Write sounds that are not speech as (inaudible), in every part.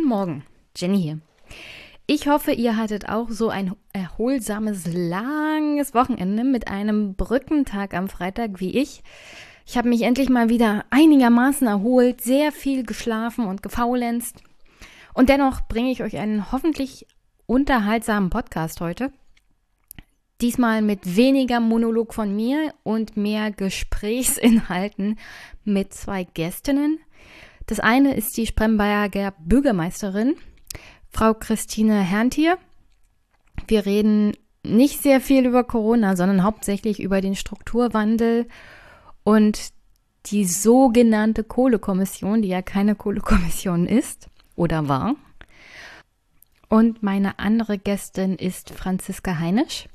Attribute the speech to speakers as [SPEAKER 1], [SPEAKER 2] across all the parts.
[SPEAKER 1] Guten Morgen, Jenny hier. Ich hoffe, ihr hattet auch so ein erholsames, langes Wochenende mit einem Brückentag am Freitag wie ich. Ich habe mich endlich mal wieder einigermaßen erholt, sehr viel geschlafen und gefaulenzt. Und dennoch bringe ich euch einen hoffentlich unterhaltsamen Podcast heute. Diesmal mit weniger Monolog von mir und mehr Gesprächsinhalten mit zwei Gästinnen. Das eine ist die Spremberger Bürgermeisterin, Frau Christine Herntier. Wir reden nicht sehr viel über Corona, sondern hauptsächlich über den Strukturwandel und die sogenannte Kohlekommission, die ja keine Kohlekommission ist oder war. Und meine andere Gästin ist Franziska Heinisch.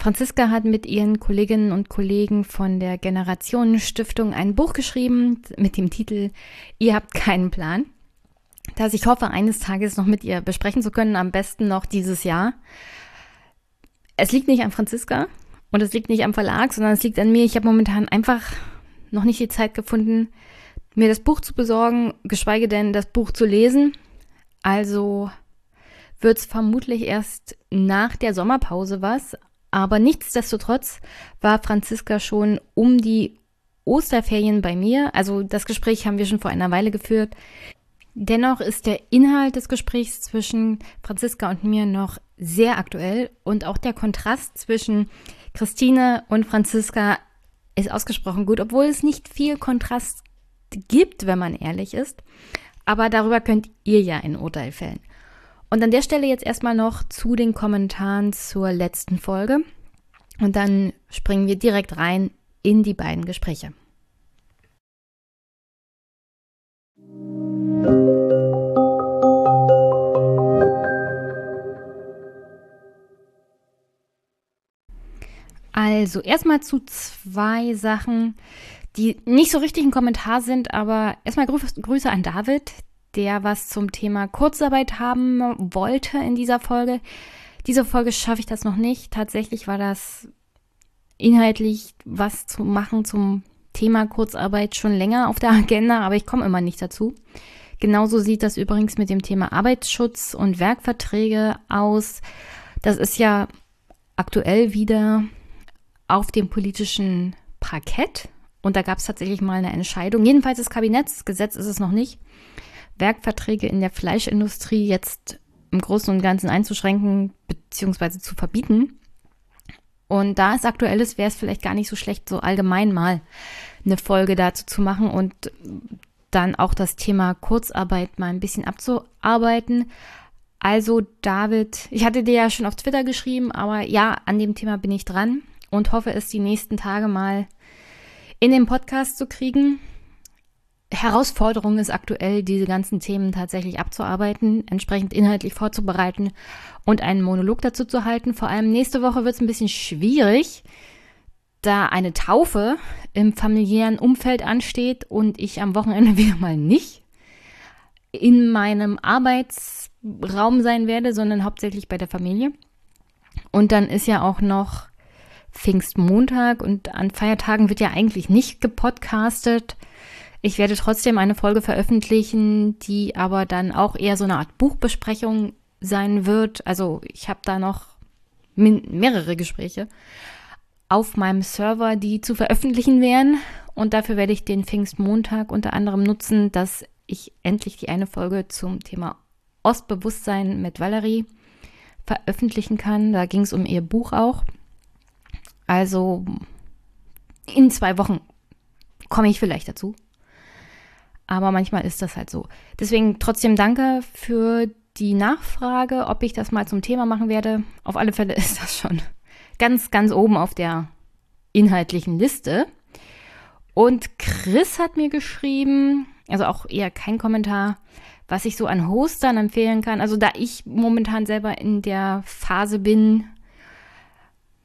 [SPEAKER 1] Franziska hat mit ihren Kolleginnen und Kollegen von der Generationenstiftung ein Buch geschrieben mit dem Titel Ihr habt keinen Plan, das ich hoffe, eines Tages noch mit ihr besprechen zu können, am besten noch dieses Jahr. Es liegt nicht an Franziska und es liegt nicht am Verlag, sondern es liegt an mir. Ich habe momentan einfach noch nicht die Zeit gefunden, mir das Buch zu besorgen, geschweige denn das Buch zu lesen. Also wird es vermutlich erst nach der Sommerpause was, aber nichtsdestotrotz war Franziska schon um die Osterferien bei mir. Also das Gespräch haben wir schon vor einer Weile geführt. Dennoch ist der Inhalt des Gesprächs zwischen Franziska und mir noch sehr aktuell und auch der Kontrast zwischen Christine und Franziska ist ausgesprochen gut, obwohl es nicht viel Kontrast gibt, wenn man ehrlich ist. Aber darüber könnt ihr ja ein Urteil fällen. Und an der Stelle jetzt erstmal noch zu den Kommentaren zur letzten Folge. Und dann springen wir direkt rein in die beiden Gespräche. Also erstmal zu zwei Sachen, die nicht so richtig ein Kommentar sind, aber erstmal Grüße an David, der was zum Thema Kurzarbeit haben wollte in dieser Folge. Diese Folge schaffe ich das noch nicht. Tatsächlich war das inhaltlich was zu machen zum Thema Kurzarbeit schon länger auf der Agenda, aber ich komme immer nicht dazu. Genauso sieht das übrigens mit dem Thema Arbeitsschutz und Werkverträge aus. Das ist ja aktuell wieder auf dem politischen Parkett. Und da gab es tatsächlich mal eine Entscheidung. Jedenfalls das Kabinettsgesetz ist es noch nicht. Werkverträge in der Fleischindustrie jetzt im Großen und Ganzen einzuschränken bzw. zu verbieten. Und da es aktuell ist, wäre es vielleicht gar nicht so schlecht, so allgemein mal eine Folge dazu zu machen und dann auch das Thema Kurzarbeit mal ein bisschen abzuarbeiten. Also David, ich hatte dir ja schon auf Twitter geschrieben, aber ja, an dem Thema bin ich dran und hoffe es die nächsten Tage mal in den Podcast zu kriegen. Herausforderung ist aktuell, diese ganzen Themen tatsächlich abzuarbeiten, entsprechend inhaltlich vorzubereiten und einen Monolog dazu zu halten. Vor allem nächste Woche wird es ein bisschen schwierig, da eine Taufe im familiären Umfeld ansteht und ich am Wochenende (laughs) wieder mal nicht in meinem Arbeitsraum sein werde, sondern hauptsächlich bei der Familie. Und dann ist ja auch noch Pfingstmontag und an Feiertagen wird ja eigentlich nicht gepodcastet. Ich werde trotzdem eine Folge veröffentlichen, die aber dann auch eher so eine Art Buchbesprechung sein wird. Also ich habe da noch mehrere Gespräche auf meinem Server, die zu veröffentlichen wären. Und dafür werde ich den Pfingstmontag unter anderem nutzen, dass ich endlich die eine Folge zum Thema Ostbewusstsein mit Valerie veröffentlichen kann. Da ging es um ihr Buch auch. Also in zwei Wochen komme ich vielleicht dazu. Aber manchmal ist das halt so. Deswegen trotzdem danke für die Nachfrage, ob ich das mal zum Thema machen werde. Auf alle Fälle (laughs) ist das schon ganz, ganz oben auf der inhaltlichen Liste. Und Chris hat mir geschrieben, also auch eher kein Kommentar, was ich so an Hostern empfehlen kann. Also da ich momentan selber in der Phase bin,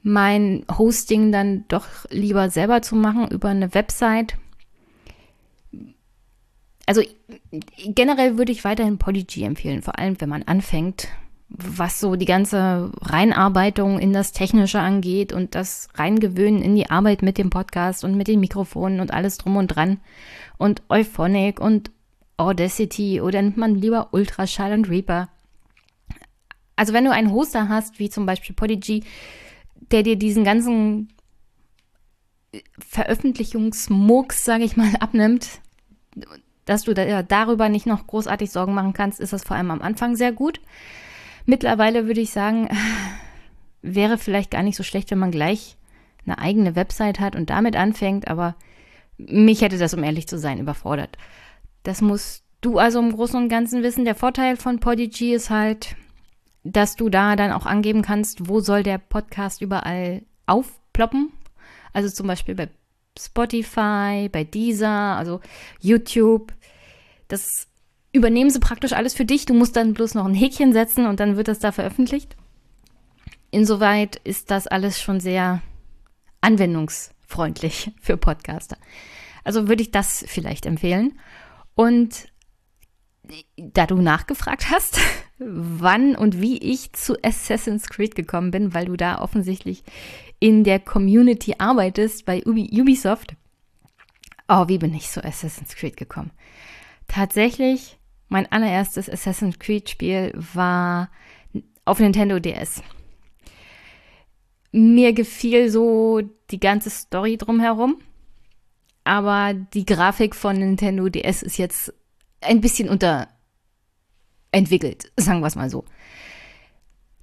[SPEAKER 1] mein Hosting dann doch lieber selber zu machen über eine Website, also generell würde ich weiterhin Polyg empfehlen, vor allem wenn man anfängt, was so die ganze Reinarbeitung in das Technische angeht und das Reingewöhnen in die Arbeit mit dem Podcast und mit den Mikrofonen und alles drum und dran und Euphonic und Audacity oder nimmt man lieber Ultraschall und Reaper? Also wenn du einen Hoster hast, wie zum Beispiel Podigy, der dir diesen ganzen Veröffentlichungsmurks, sage ich mal, abnimmt, dass du da, darüber nicht noch großartig Sorgen machen kannst, ist das vor allem am Anfang sehr gut. Mittlerweile würde ich sagen, (laughs) wäre vielleicht gar nicht so schlecht, wenn man gleich eine eigene Website hat und damit anfängt, aber mich hätte das, um ehrlich zu sein, überfordert. Das musst du also im Großen und Ganzen wissen. Der Vorteil von Podigy ist halt, dass du da dann auch angeben kannst, wo soll der Podcast überall aufploppen. Also zum Beispiel bei Spotify, bei Deezer, also YouTube. Das übernehmen sie praktisch alles für dich. Du musst dann bloß noch ein Häkchen setzen und dann wird das da veröffentlicht. Insoweit ist das alles schon sehr anwendungsfreundlich (laughs) für Podcaster. Also würde ich das vielleicht empfehlen. Und da du nachgefragt hast, (laughs) wann und wie ich zu Assassin's Creed gekommen bin, weil du da offensichtlich in der Community arbeitest bei Ubisoft. Oh, wie bin ich zu Assassin's Creed gekommen? Tatsächlich, mein allererstes Assassin's Creed Spiel war auf Nintendo DS. Mir gefiel so die ganze Story drumherum, aber die Grafik von Nintendo DS ist jetzt ein bisschen unterentwickelt, (laughs) sagen wir es mal so.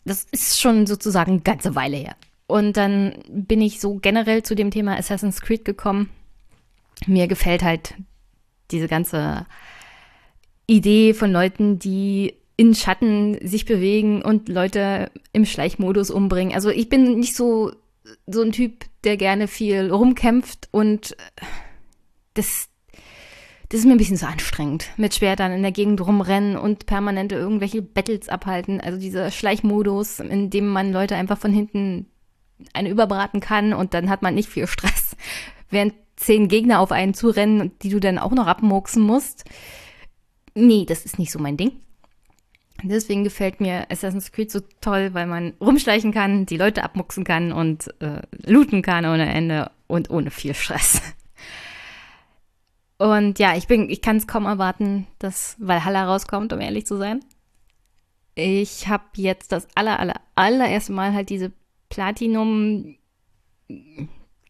[SPEAKER 1] Das ist schon sozusagen eine ganze Weile her. Und dann bin ich so generell zu dem Thema Assassin's Creed gekommen. Mir gefällt halt diese ganze Idee von Leuten, die in Schatten sich bewegen und Leute im Schleichmodus umbringen. Also ich bin nicht so so ein Typ, der gerne viel rumkämpft und das das ist mir ein bisschen zu anstrengend. Mit Schwertern in der Gegend rumrennen und permanente irgendwelche Battles abhalten. Also dieser Schleichmodus, in dem man Leute einfach von hinten eine überbraten kann und dann hat man nicht viel Stress, (laughs) während zehn Gegner auf einen zurennen die du dann auch noch abmurksen musst. Nee, das ist nicht so mein Ding. Deswegen gefällt mir Assassin's Creed so toll, weil man rumschleichen kann, die Leute abmuxen kann und äh, looten kann ohne Ende und ohne viel Stress. (laughs) Und ja, ich bin, ich kann es kaum erwarten, dass Valhalla rauskommt, um ehrlich zu sein. Ich habe jetzt das aller, aller, allererste Mal halt diese Platinum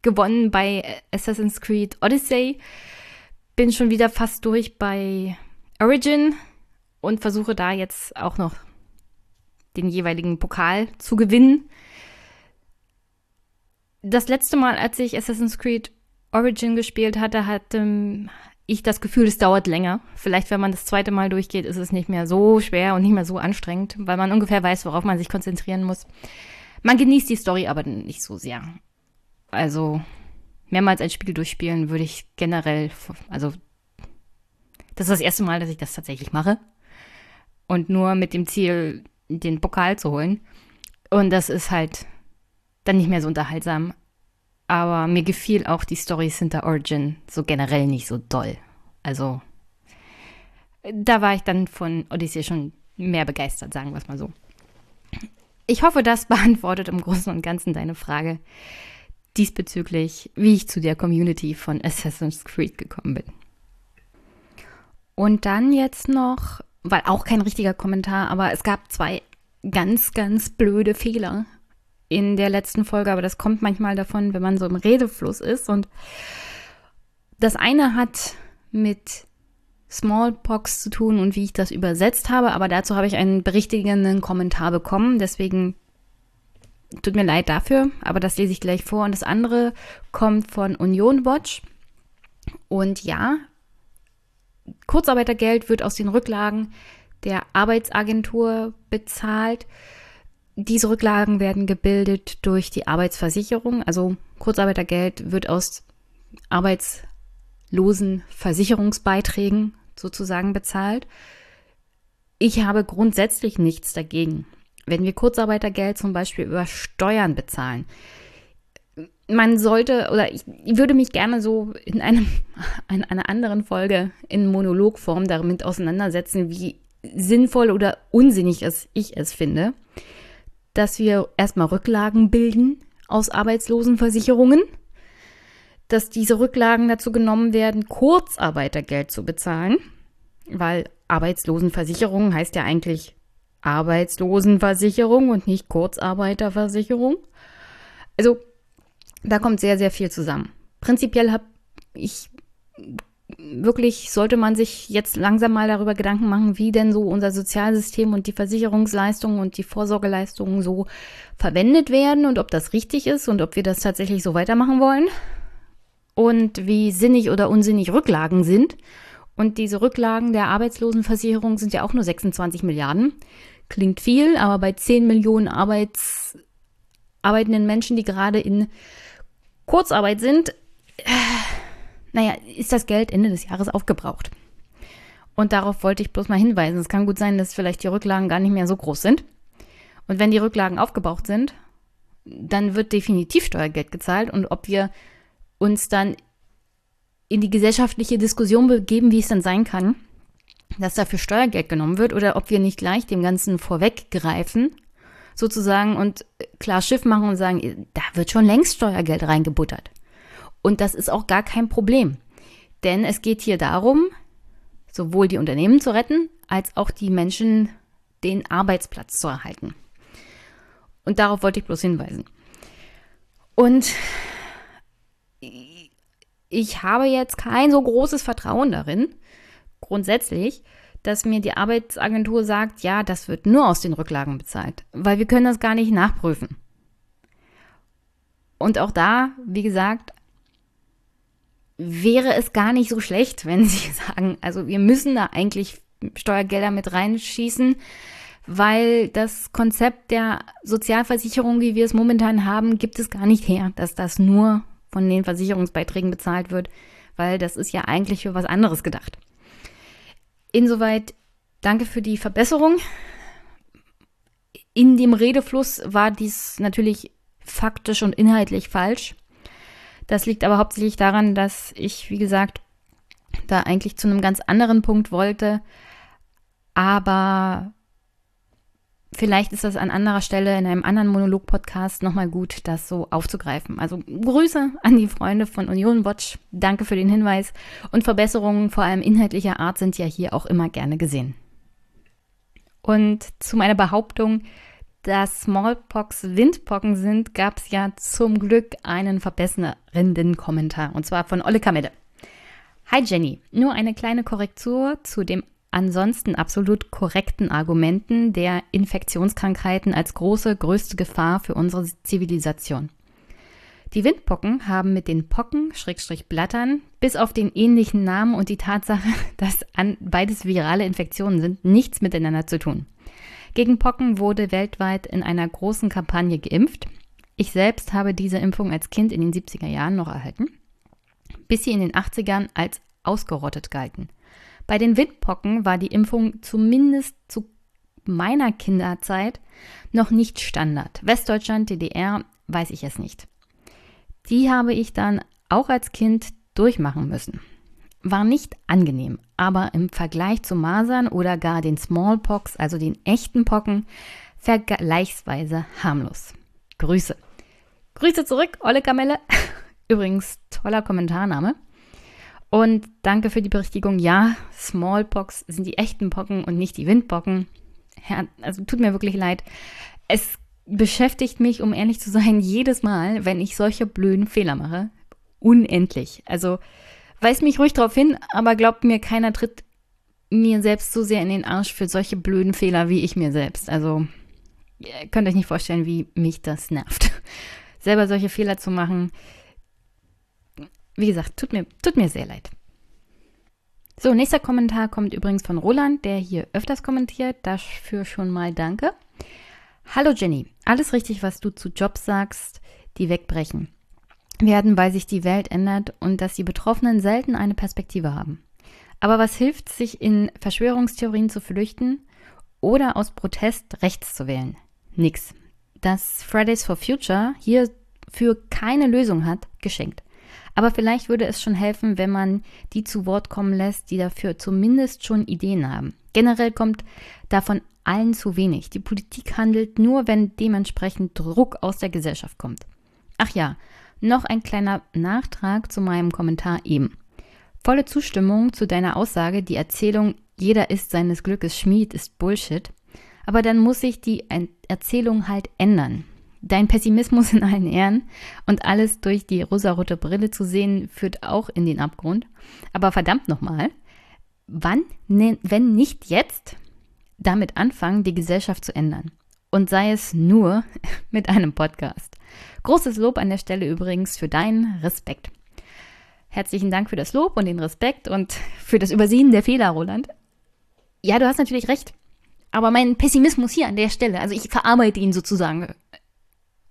[SPEAKER 1] gewonnen bei Assassin's Creed Odyssey. Bin schon wieder fast durch bei Origin und versuche da jetzt auch noch den jeweiligen Pokal zu gewinnen. Das letzte Mal, als ich Assassin's Creed Origin gespielt hatte, hatte ähm, ich das Gefühl, es dauert länger. Vielleicht, wenn man das zweite Mal durchgeht, ist es nicht mehr so schwer und nicht mehr so anstrengend, weil man ungefähr weiß, worauf man sich konzentrieren muss. Man genießt die Story aber nicht so sehr. Also mehrmals ein Spiel durchspielen würde ich generell, also das ist das erste Mal, dass ich das tatsächlich mache. Und nur mit dem Ziel, den Pokal zu holen. Und das ist halt dann nicht mehr so unterhaltsam aber mir gefiel auch die Storys hinter Origin so generell nicht so doll. Also da war ich dann von Odyssey schon mehr begeistert, sagen wir es mal so. Ich hoffe, das (laughs) beantwortet im Großen und Ganzen deine Frage diesbezüglich, wie ich zu der Community von Assassin's Creed gekommen bin. Und dann jetzt noch, weil auch kein richtiger Kommentar, aber es gab zwei ganz, ganz blöde Fehler in der letzten Folge, aber das kommt manchmal davon, wenn man so im Redefluss ist. Und das eine hat mit Smallpox zu tun und wie ich das übersetzt habe, aber dazu habe ich einen berichtigenden Kommentar bekommen. Deswegen tut mir leid dafür, aber das lese ich gleich vor. Und das andere kommt von Union Watch. Und ja, Kurzarbeitergeld wird aus den Rücklagen der Arbeitsagentur bezahlt. Diese Rücklagen werden gebildet durch die Arbeitsversicherung. Also Kurzarbeitergeld wird aus Arbeitslosenversicherungsbeiträgen sozusagen bezahlt. Ich habe grundsätzlich nichts dagegen, wenn wir Kurzarbeitergeld zum Beispiel über Steuern bezahlen. Man sollte, oder ich würde mich gerne so in, einem, (laughs) in einer anderen Folge in Monologform damit auseinandersetzen, wie sinnvoll oder unsinnig es ich es finde dass wir erstmal Rücklagen bilden aus Arbeitslosenversicherungen, dass diese Rücklagen dazu genommen werden, Kurzarbeitergeld zu bezahlen. weil Arbeitslosenversicherung heißt ja eigentlich Arbeitslosenversicherung und nicht Kurzarbeiterversicherung. Also da kommt sehr, sehr viel zusammen. Prinzipiell habe ich wirklich, sollte man sich jetzt langsam mal darüber Gedanken machen, wie denn so unser Sozialsystem und die Versicherungsleistungen und die Vorsorgeleistungen so verwendet werden und ob das richtig ist und ob wir das tatsächlich so weitermachen wollen und wie sinnig oder unsinnig Rücklagen sind. Und diese Rücklagen der Arbeitslosenversicherung sind ja auch nur 26 Milliarden. Klingt viel, aber bei 10 Millionen Arbeits arbeitenden Menschen, die gerade in Kurzarbeit sind, äh, naja, ist das Geld Ende des Jahres aufgebraucht. Und darauf wollte ich bloß mal hinweisen. Es kann gut sein, dass vielleicht die Rücklagen gar nicht mehr so groß sind. Und wenn die Rücklagen aufgebraucht sind, dann wird definitiv Steuergeld gezahlt. Und ob wir uns dann in die gesellschaftliche Diskussion begeben, wie es dann sein kann, dass dafür Steuergeld genommen wird oder ob wir nicht gleich dem Ganzen vorweggreifen, sozusagen, und klar Schiff machen und sagen, da wird schon längst Steuergeld reingebuttert. Und das ist auch gar kein Problem. Denn es geht hier darum, sowohl die Unternehmen zu retten, als auch die Menschen den Arbeitsplatz zu erhalten. Und darauf wollte ich bloß hinweisen. Und ich habe jetzt kein so großes Vertrauen darin, grundsätzlich, dass mir die Arbeitsagentur sagt, ja, das wird nur aus den Rücklagen bezahlt, weil wir können das gar nicht nachprüfen. Und auch da, wie gesagt, wäre es gar nicht so schlecht, (laughs) wenn Sie sagen, also wir müssen da eigentlich Steuergelder mit reinschießen, weil das Konzept der Sozialversicherung, wie wir es momentan haben, gibt es gar nicht her, dass das nur von den Versicherungsbeiträgen bezahlt wird, weil das ist ja eigentlich für was anderes gedacht. Insoweit danke für die Verbesserung. In dem Redefluss war dies natürlich faktisch und inhaltlich falsch. Das liegt aber hauptsächlich daran, dass ich, wie gesagt, da eigentlich zu einem ganz anderen Punkt wollte. Aber vielleicht ist das an anderer Stelle in einem anderen Monolog-Podcast nochmal gut, das so aufzugreifen. Also Grüße an die Freunde von Union Watch. Danke für den Hinweis. Und Verbesserungen, vor allem inhaltlicher Art, sind ja hier auch immer gerne gesehen. Und zu meiner Behauptung, dass Smallpox Windpocken sind, gab es ja zum Glück einen verbessernden Kommentar. Und zwar von Olle Kamelle. Hi Jenny, nur eine kleine Korrektur zu dem ansonsten absolut korrekten Argumenten der Infektionskrankheiten als große, größte Gefahr für unsere Zivilisation. Die Windpocken haben mit den Pocken, Schrägstrich Blattern, bis auf den ähnlichen Namen und die Tatsache, (laughs) dass beides virale Infektionen sind, nichts miteinander zu tun. Gegen Pocken wurde weltweit in einer großen Kampagne geimpft. Ich selbst habe diese Impfung als Kind in den 70er Jahren noch erhalten, bis sie in den 80ern als ausgerottet galten. Bei den Windpocken war die Impfung zumindest zu meiner Kinderzeit noch nicht Standard. Westdeutschland, DDR, weiß ich es nicht. Die habe ich dann auch als Kind durchmachen müssen war nicht angenehm, aber im Vergleich zu Masern oder gar den Smallpox, also den echten Pocken, vergleichsweise harmlos. Grüße. Grüße zurück, Olle Kamelle. (laughs) Übrigens, toller Kommentarname. Und danke für die Berichtigung. Ja, Smallpox sind die echten Pocken und nicht die Windpocken. also tut mir wirklich leid. Es beschäftigt mich, um ehrlich zu sein, (laughs) jedes Mal, wenn ich solche blöden Fehler mache. Unendlich. Also Weist mich ruhig darauf hin, aber glaubt mir, keiner tritt mir selbst so sehr in den Arsch für solche blöden Fehler wie ich mir selbst. Also, ihr könnt euch nicht vorstellen, wie mich das nervt. (laughs) Selber solche Fehler zu machen. Wie gesagt, tut mir, tut mir sehr leid. So, nächster Kommentar kommt übrigens von Roland, der hier öfters kommentiert. Dafür schon mal danke. Hallo Jenny, alles richtig, was du zu Jobs sagst, die wegbrechen werden, weil sich die Welt ändert und dass die Betroffenen selten eine Perspektive haben. Aber was hilft, sich in Verschwörungstheorien zu flüchten oder aus Protest rechts zu wählen? Nix. Dass Fridays for Future hierfür keine Lösung hat, geschenkt. Aber vielleicht würde es schon helfen, wenn man die zu Wort kommen lässt, die dafür zumindest schon Ideen haben. Generell kommt davon allen zu wenig. Die Politik handelt nur, wenn dementsprechend Druck aus der Gesellschaft kommt. Ach ja, noch ein kleiner Nachtrag zu meinem Kommentar eben. Volle Zustimmung zu deiner Aussage, die Erzählung jeder ist seines Glückes Schmied ist Bullshit. Aber dann muss sich die Erzählung halt ändern. Dein Pessimismus in allen Ehren und alles durch die rosarote Brille zu sehen, führt auch in den Abgrund. Aber verdammt nochmal, wann, ne, wenn nicht jetzt, damit anfangen, die Gesellschaft zu ändern? Und sei es nur (laughs) mit einem Podcast. Großes Lob an der Stelle übrigens für deinen Respekt. Herzlichen Dank für das Lob und den Respekt und für das Übersehen der Fehler, Roland. Ja, du hast natürlich recht. Aber mein Pessimismus hier an der Stelle, also ich verarbeite ihn sozusagen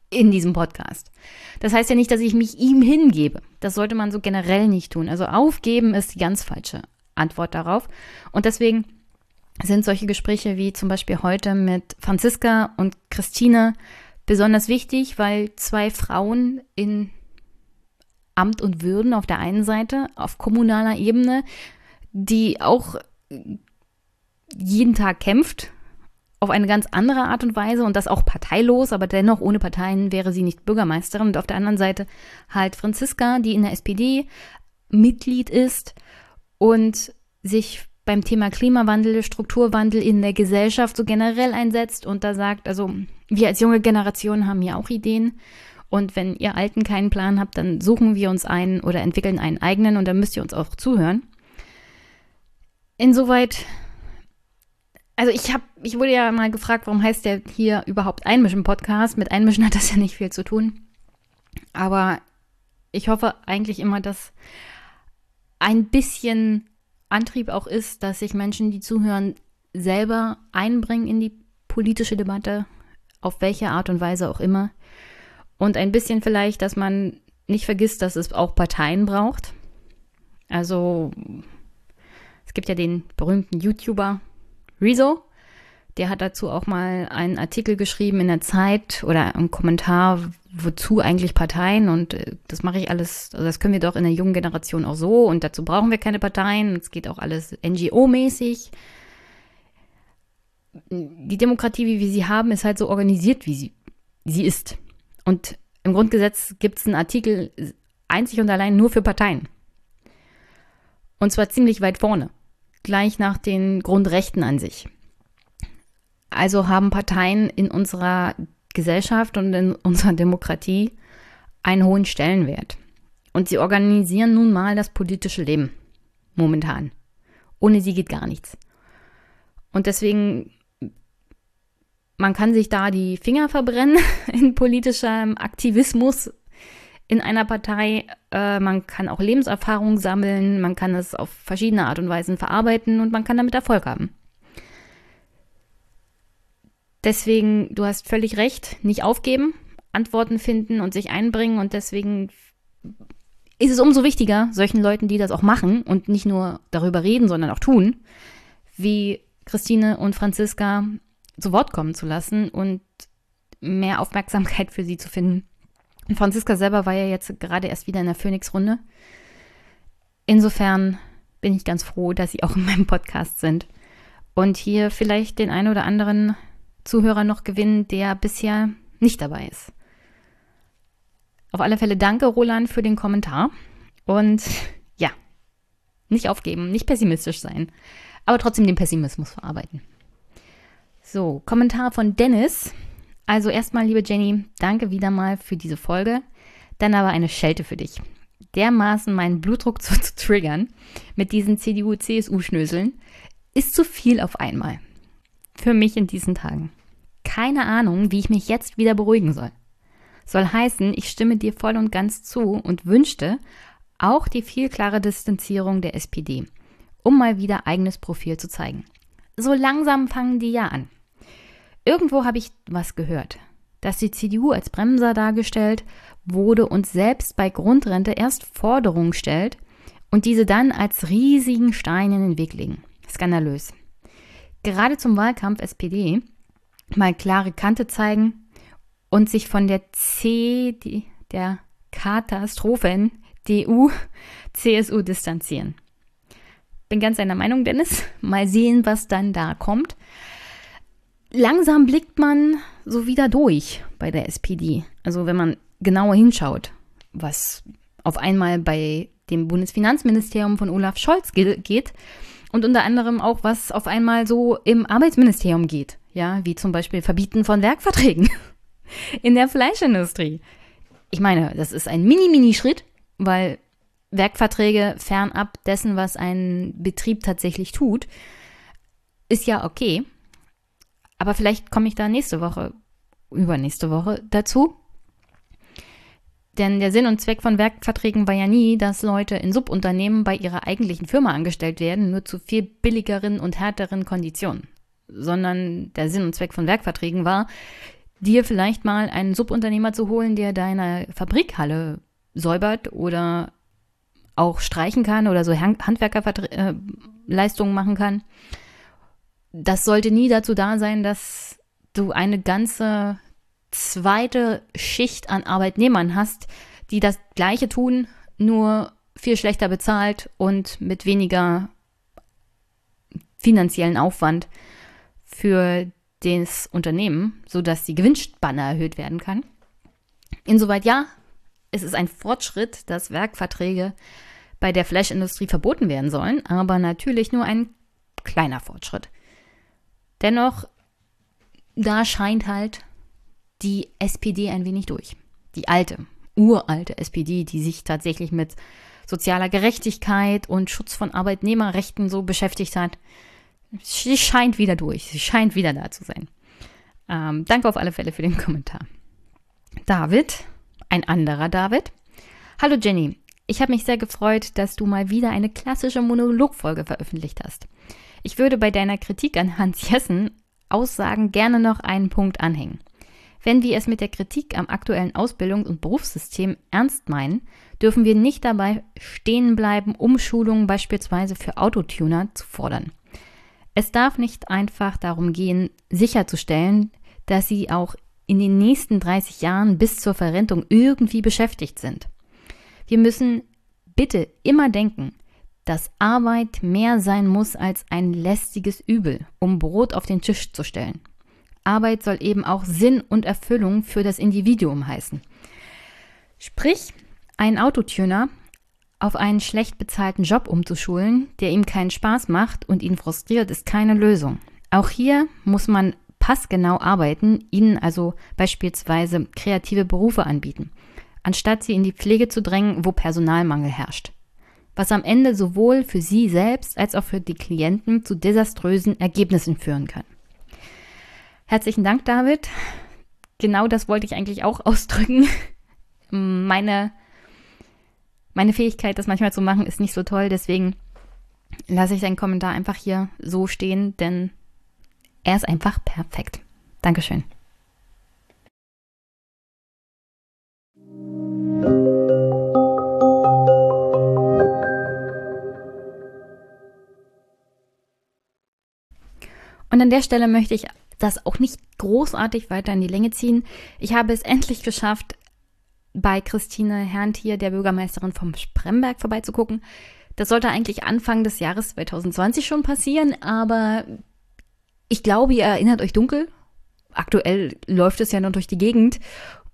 [SPEAKER 1] in diesem Podcast. Das heißt ja nicht, dass ich mich ihm hingebe. Das sollte man so generell nicht tun. Also aufgeben ist die ganz falsche Antwort darauf. Und deswegen sind solche Gespräche wie zum Beispiel heute mit Franziska und Christine besonders wichtig, weil zwei Frauen in Amt und Würden auf der einen Seite, auf kommunaler Ebene, die auch jeden Tag kämpft, auf eine ganz andere Art und Weise und das auch parteilos, aber dennoch ohne Parteien wäre sie nicht Bürgermeisterin. Und auf der anderen Seite halt Franziska, die in der SPD Mitglied ist und sich beim Thema Klimawandel, Strukturwandel in der Gesellschaft so generell einsetzt und da sagt, also wir als junge Generation haben hier auch Ideen. Und wenn ihr Alten keinen Plan habt, dann suchen wir uns einen oder entwickeln einen eigenen und dann müsst ihr uns auch zuhören. Insoweit, also ich habe, ich wurde ja mal gefragt, warum heißt der hier überhaupt Einmischen-Podcast? Mit Einmischen hat das ja nicht viel zu tun. Aber ich hoffe eigentlich immer, dass ein bisschen Antrieb auch ist, dass sich Menschen, die zuhören, selber einbringen in die politische Debatte, auf welche Art und Weise auch immer. Und ein bisschen vielleicht, dass man nicht vergisst, dass es auch Parteien braucht. Also es gibt ja den berühmten YouTuber Rezo, der hat dazu auch mal einen Artikel geschrieben in der Zeit oder einen Kommentar, wozu eigentlich Parteien und äh, das mache ich alles, also das können wir doch in der jungen Generation auch so und dazu brauchen wir keine Parteien, es geht auch alles NGO-mäßig. Die Demokratie, wie wir sie haben, ist halt so organisiert, wie sie, sie ist. Und im Grundgesetz gibt es einen Artikel einzig und allein nur für Parteien. Und zwar ziemlich weit vorne, gleich nach den Grundrechten an sich. Also haben Parteien in unserer Gesellschaft und in unserer Demokratie einen hohen Stellenwert. Und sie organisieren nun mal das politische Leben. Momentan. Ohne sie geht gar nichts. Und deswegen, man kann sich da die Finger verbrennen (laughs) in politischem Aktivismus in einer Partei. Äh, man kann auch Lebenserfahrung sammeln, man kann es auf verschiedene Art und Weisen verarbeiten und man kann damit Erfolg haben. Deswegen, du hast völlig recht, nicht aufgeben, Antworten finden und sich einbringen und deswegen ist es umso wichtiger, solchen Leuten, die das auch machen und nicht nur darüber reden, sondern auch tun, wie Christine und Franziska zu Wort kommen zu lassen und mehr Aufmerksamkeit für sie zu finden. Und Franziska selber war ja jetzt gerade erst wieder in der Phoenix-Runde. Insofern bin ich ganz froh, dass sie auch in meinem Podcast sind und hier vielleicht den einen oder anderen Zuhörer noch gewinnen, der bisher nicht dabei ist. Auf alle Fälle danke, Roland, für den Kommentar. Und ja, nicht aufgeben, nicht pessimistisch sein, aber trotzdem den Pessimismus verarbeiten. So, Kommentar von Dennis. Also erstmal, liebe Jenny, danke wieder mal für diese Folge. Dann aber eine Schelte für dich. Dermaßen meinen Blutdruck (laughs) zu, zu triggern mit diesen CDU-CSU-Schnöseln ist zu viel auf einmal für mich in diesen Tagen. Keine Ahnung, wie ich mich jetzt wieder beruhigen soll. Soll heißen, ich stimme dir voll und ganz zu und wünschte auch die viel klare Distanzierung der SPD, um mal wieder eigenes Profil zu zeigen. So langsam fangen die ja an. Irgendwo habe ich was gehört, dass die CDU als Bremser dargestellt wurde und selbst bei Grundrente erst Forderungen stellt und diese dann als riesigen Stein in den Weg legen. Skandalös gerade zum Wahlkampf SPD mal klare Kante zeigen und sich von der C, der Katastrophen DU, CSU distanzieren. Bin ganz deiner Meinung, Dennis. Mal sehen, was dann da kommt. Langsam blickt man so wieder durch bei der SPD. Also wenn man genauer hinschaut, was auf einmal bei dem Bundesfinanzministerium von Olaf Scholz geht und unter anderem auch, was auf einmal so im Arbeitsministerium geht. Ja, wie zum Beispiel Verbieten von Werkverträgen (laughs) in der Fleischindustrie. Ich meine, das ist ein Mini-Mini-Schritt, weil Werkverträge fernab dessen, was ein Betrieb tatsächlich tut, ist ja okay. Aber vielleicht komme ich da nächste Woche, übernächste Woche dazu. Denn der Sinn und Zweck von Werkverträgen war ja nie, dass Leute in Subunternehmen bei ihrer eigentlichen Firma angestellt werden, nur zu viel billigeren und härteren Konditionen. Sondern der Sinn und Zweck von Werkverträgen war, dir vielleicht mal einen Subunternehmer zu holen, der deine Fabrikhalle säubert oder auch streichen kann oder so Handwerkerleistungen machen kann. Das sollte nie dazu da sein, dass du eine ganze zweite Schicht an Arbeitnehmern hast, die das Gleiche tun, nur viel schlechter bezahlt und mit weniger finanziellen Aufwand für das Unternehmen, sodass die Gewinnspanne erhöht werden kann. Insoweit ja, es ist ein Fortschritt, dass Werkverträge bei der Flash-Industrie verboten werden sollen, aber natürlich nur ein kleiner Fortschritt. Dennoch, da scheint halt die SPD ein wenig durch. Die alte, uralte SPD, die sich tatsächlich mit sozialer Gerechtigkeit und Schutz von Arbeitnehmerrechten so beschäftigt hat. Sie scheint wieder durch. Sie scheint wieder da zu sein. Ähm, danke auf alle Fälle für den Kommentar. David, ein anderer David. Hallo Jenny, ich habe mich sehr gefreut, dass du mal wieder eine klassische Monologfolge veröffentlicht hast. Ich würde bei deiner Kritik an Hans Jessen Aussagen gerne noch einen Punkt anhängen. Wenn wir es mit der Kritik am aktuellen Ausbildungs- und Berufssystem ernst meinen, dürfen wir nicht dabei stehen bleiben, Umschulungen beispielsweise für Autotuner zu fordern. Es darf nicht einfach darum gehen, sicherzustellen, dass sie auch in den nächsten 30 Jahren bis zur Verrentung irgendwie beschäftigt sind. Wir müssen bitte immer denken, dass Arbeit mehr sein muss als ein lästiges Übel, um Brot auf den Tisch zu stellen. Arbeit soll eben auch Sinn und Erfüllung für das Individuum heißen. Sprich, einen Autotuner auf einen schlecht bezahlten Job umzuschulen, der ihm keinen Spaß macht und ihn frustriert, ist keine Lösung. Auch hier muss man passgenau arbeiten, ihnen also beispielsweise kreative Berufe anbieten, anstatt sie in die Pflege zu drängen, wo Personalmangel herrscht. Was am Ende sowohl für sie selbst als auch für die Klienten zu desaströsen Ergebnissen führen kann. Herzlichen Dank, David. Genau das wollte ich eigentlich auch (laughs) ausdrücken. Meine, meine Fähigkeit, das manchmal zu machen, ist nicht so toll. Deswegen lasse ich deinen Kommentar einfach hier so stehen, denn er ist einfach perfekt. Dankeschön. Und an der Stelle möchte ich das auch nicht großartig weiter in die Länge ziehen. Ich habe es endlich geschafft, bei Christine Herrntier, der Bürgermeisterin vom Spremberg, vorbeizugucken. Das sollte eigentlich Anfang des Jahres 2020 schon passieren, aber ich glaube, ihr erinnert euch dunkel. Aktuell läuft es ja noch durch die Gegend.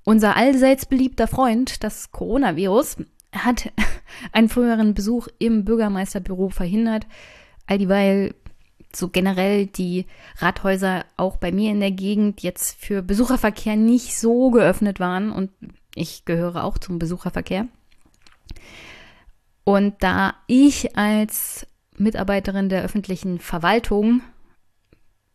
[SPEAKER 1] Unser allseits beliebter Freund, das Coronavirus, hat (laughs) einen früheren Besuch im Bürgermeisterbüro verhindert, all dieweil so generell die Rathäuser auch bei mir in der Gegend jetzt für Besucherverkehr nicht so geöffnet waren und ich gehöre auch zum Besucherverkehr. Und da ich als Mitarbeiterin der öffentlichen Verwaltung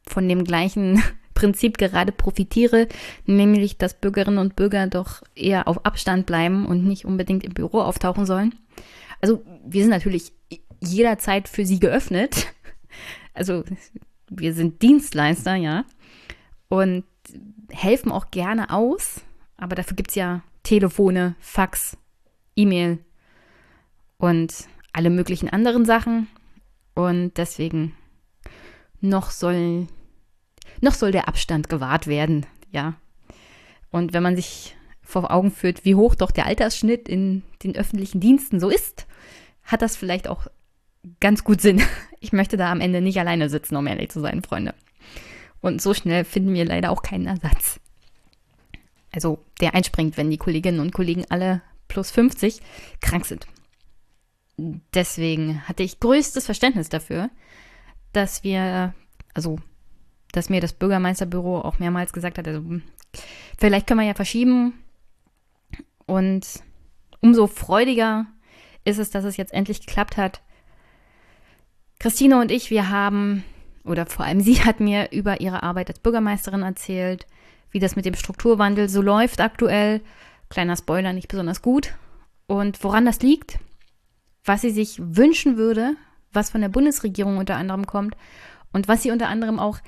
[SPEAKER 1] von dem gleichen (laughs) Prinzip gerade profitiere, nämlich dass Bürgerinnen und Bürger doch eher auf Abstand bleiben und nicht unbedingt im Büro auftauchen sollen. Also wir sind natürlich jederzeit für sie geöffnet, also wir sind Dienstleister, ja, und helfen auch gerne aus, aber dafür gibt es ja Telefone, Fax, E-Mail und alle möglichen anderen Sachen. Und deswegen noch soll, noch soll der Abstand gewahrt werden, ja. Und wenn man sich vor Augen führt, wie hoch doch der Altersschnitt in den öffentlichen Diensten so ist, hat das vielleicht auch ganz gut Sinn. Ich möchte da am Ende nicht alleine sitzen, um ehrlich zu sein, Freunde. Und so schnell finden wir leider auch keinen Ersatz. Also der einspringt, wenn die Kolleginnen und Kollegen alle plus 50 krank sind. Deswegen hatte ich größtes Verständnis dafür, dass wir, also, dass mir das Bürgermeisterbüro auch mehrmals gesagt hat, also, hm, vielleicht können wir ja verschieben. Und umso freudiger ist es, dass es jetzt endlich geklappt hat. Christine und ich, wir haben, oder vor allem sie (laughs) hat mir über ihre Arbeit als Bürgermeisterin erzählt, wie das mit dem Strukturwandel so läuft aktuell. Kleiner Spoiler, nicht besonders gut. Und woran das liegt, was sie sich wünschen würde, was von der Bundesregierung unter anderem kommt und was sie unter anderem auch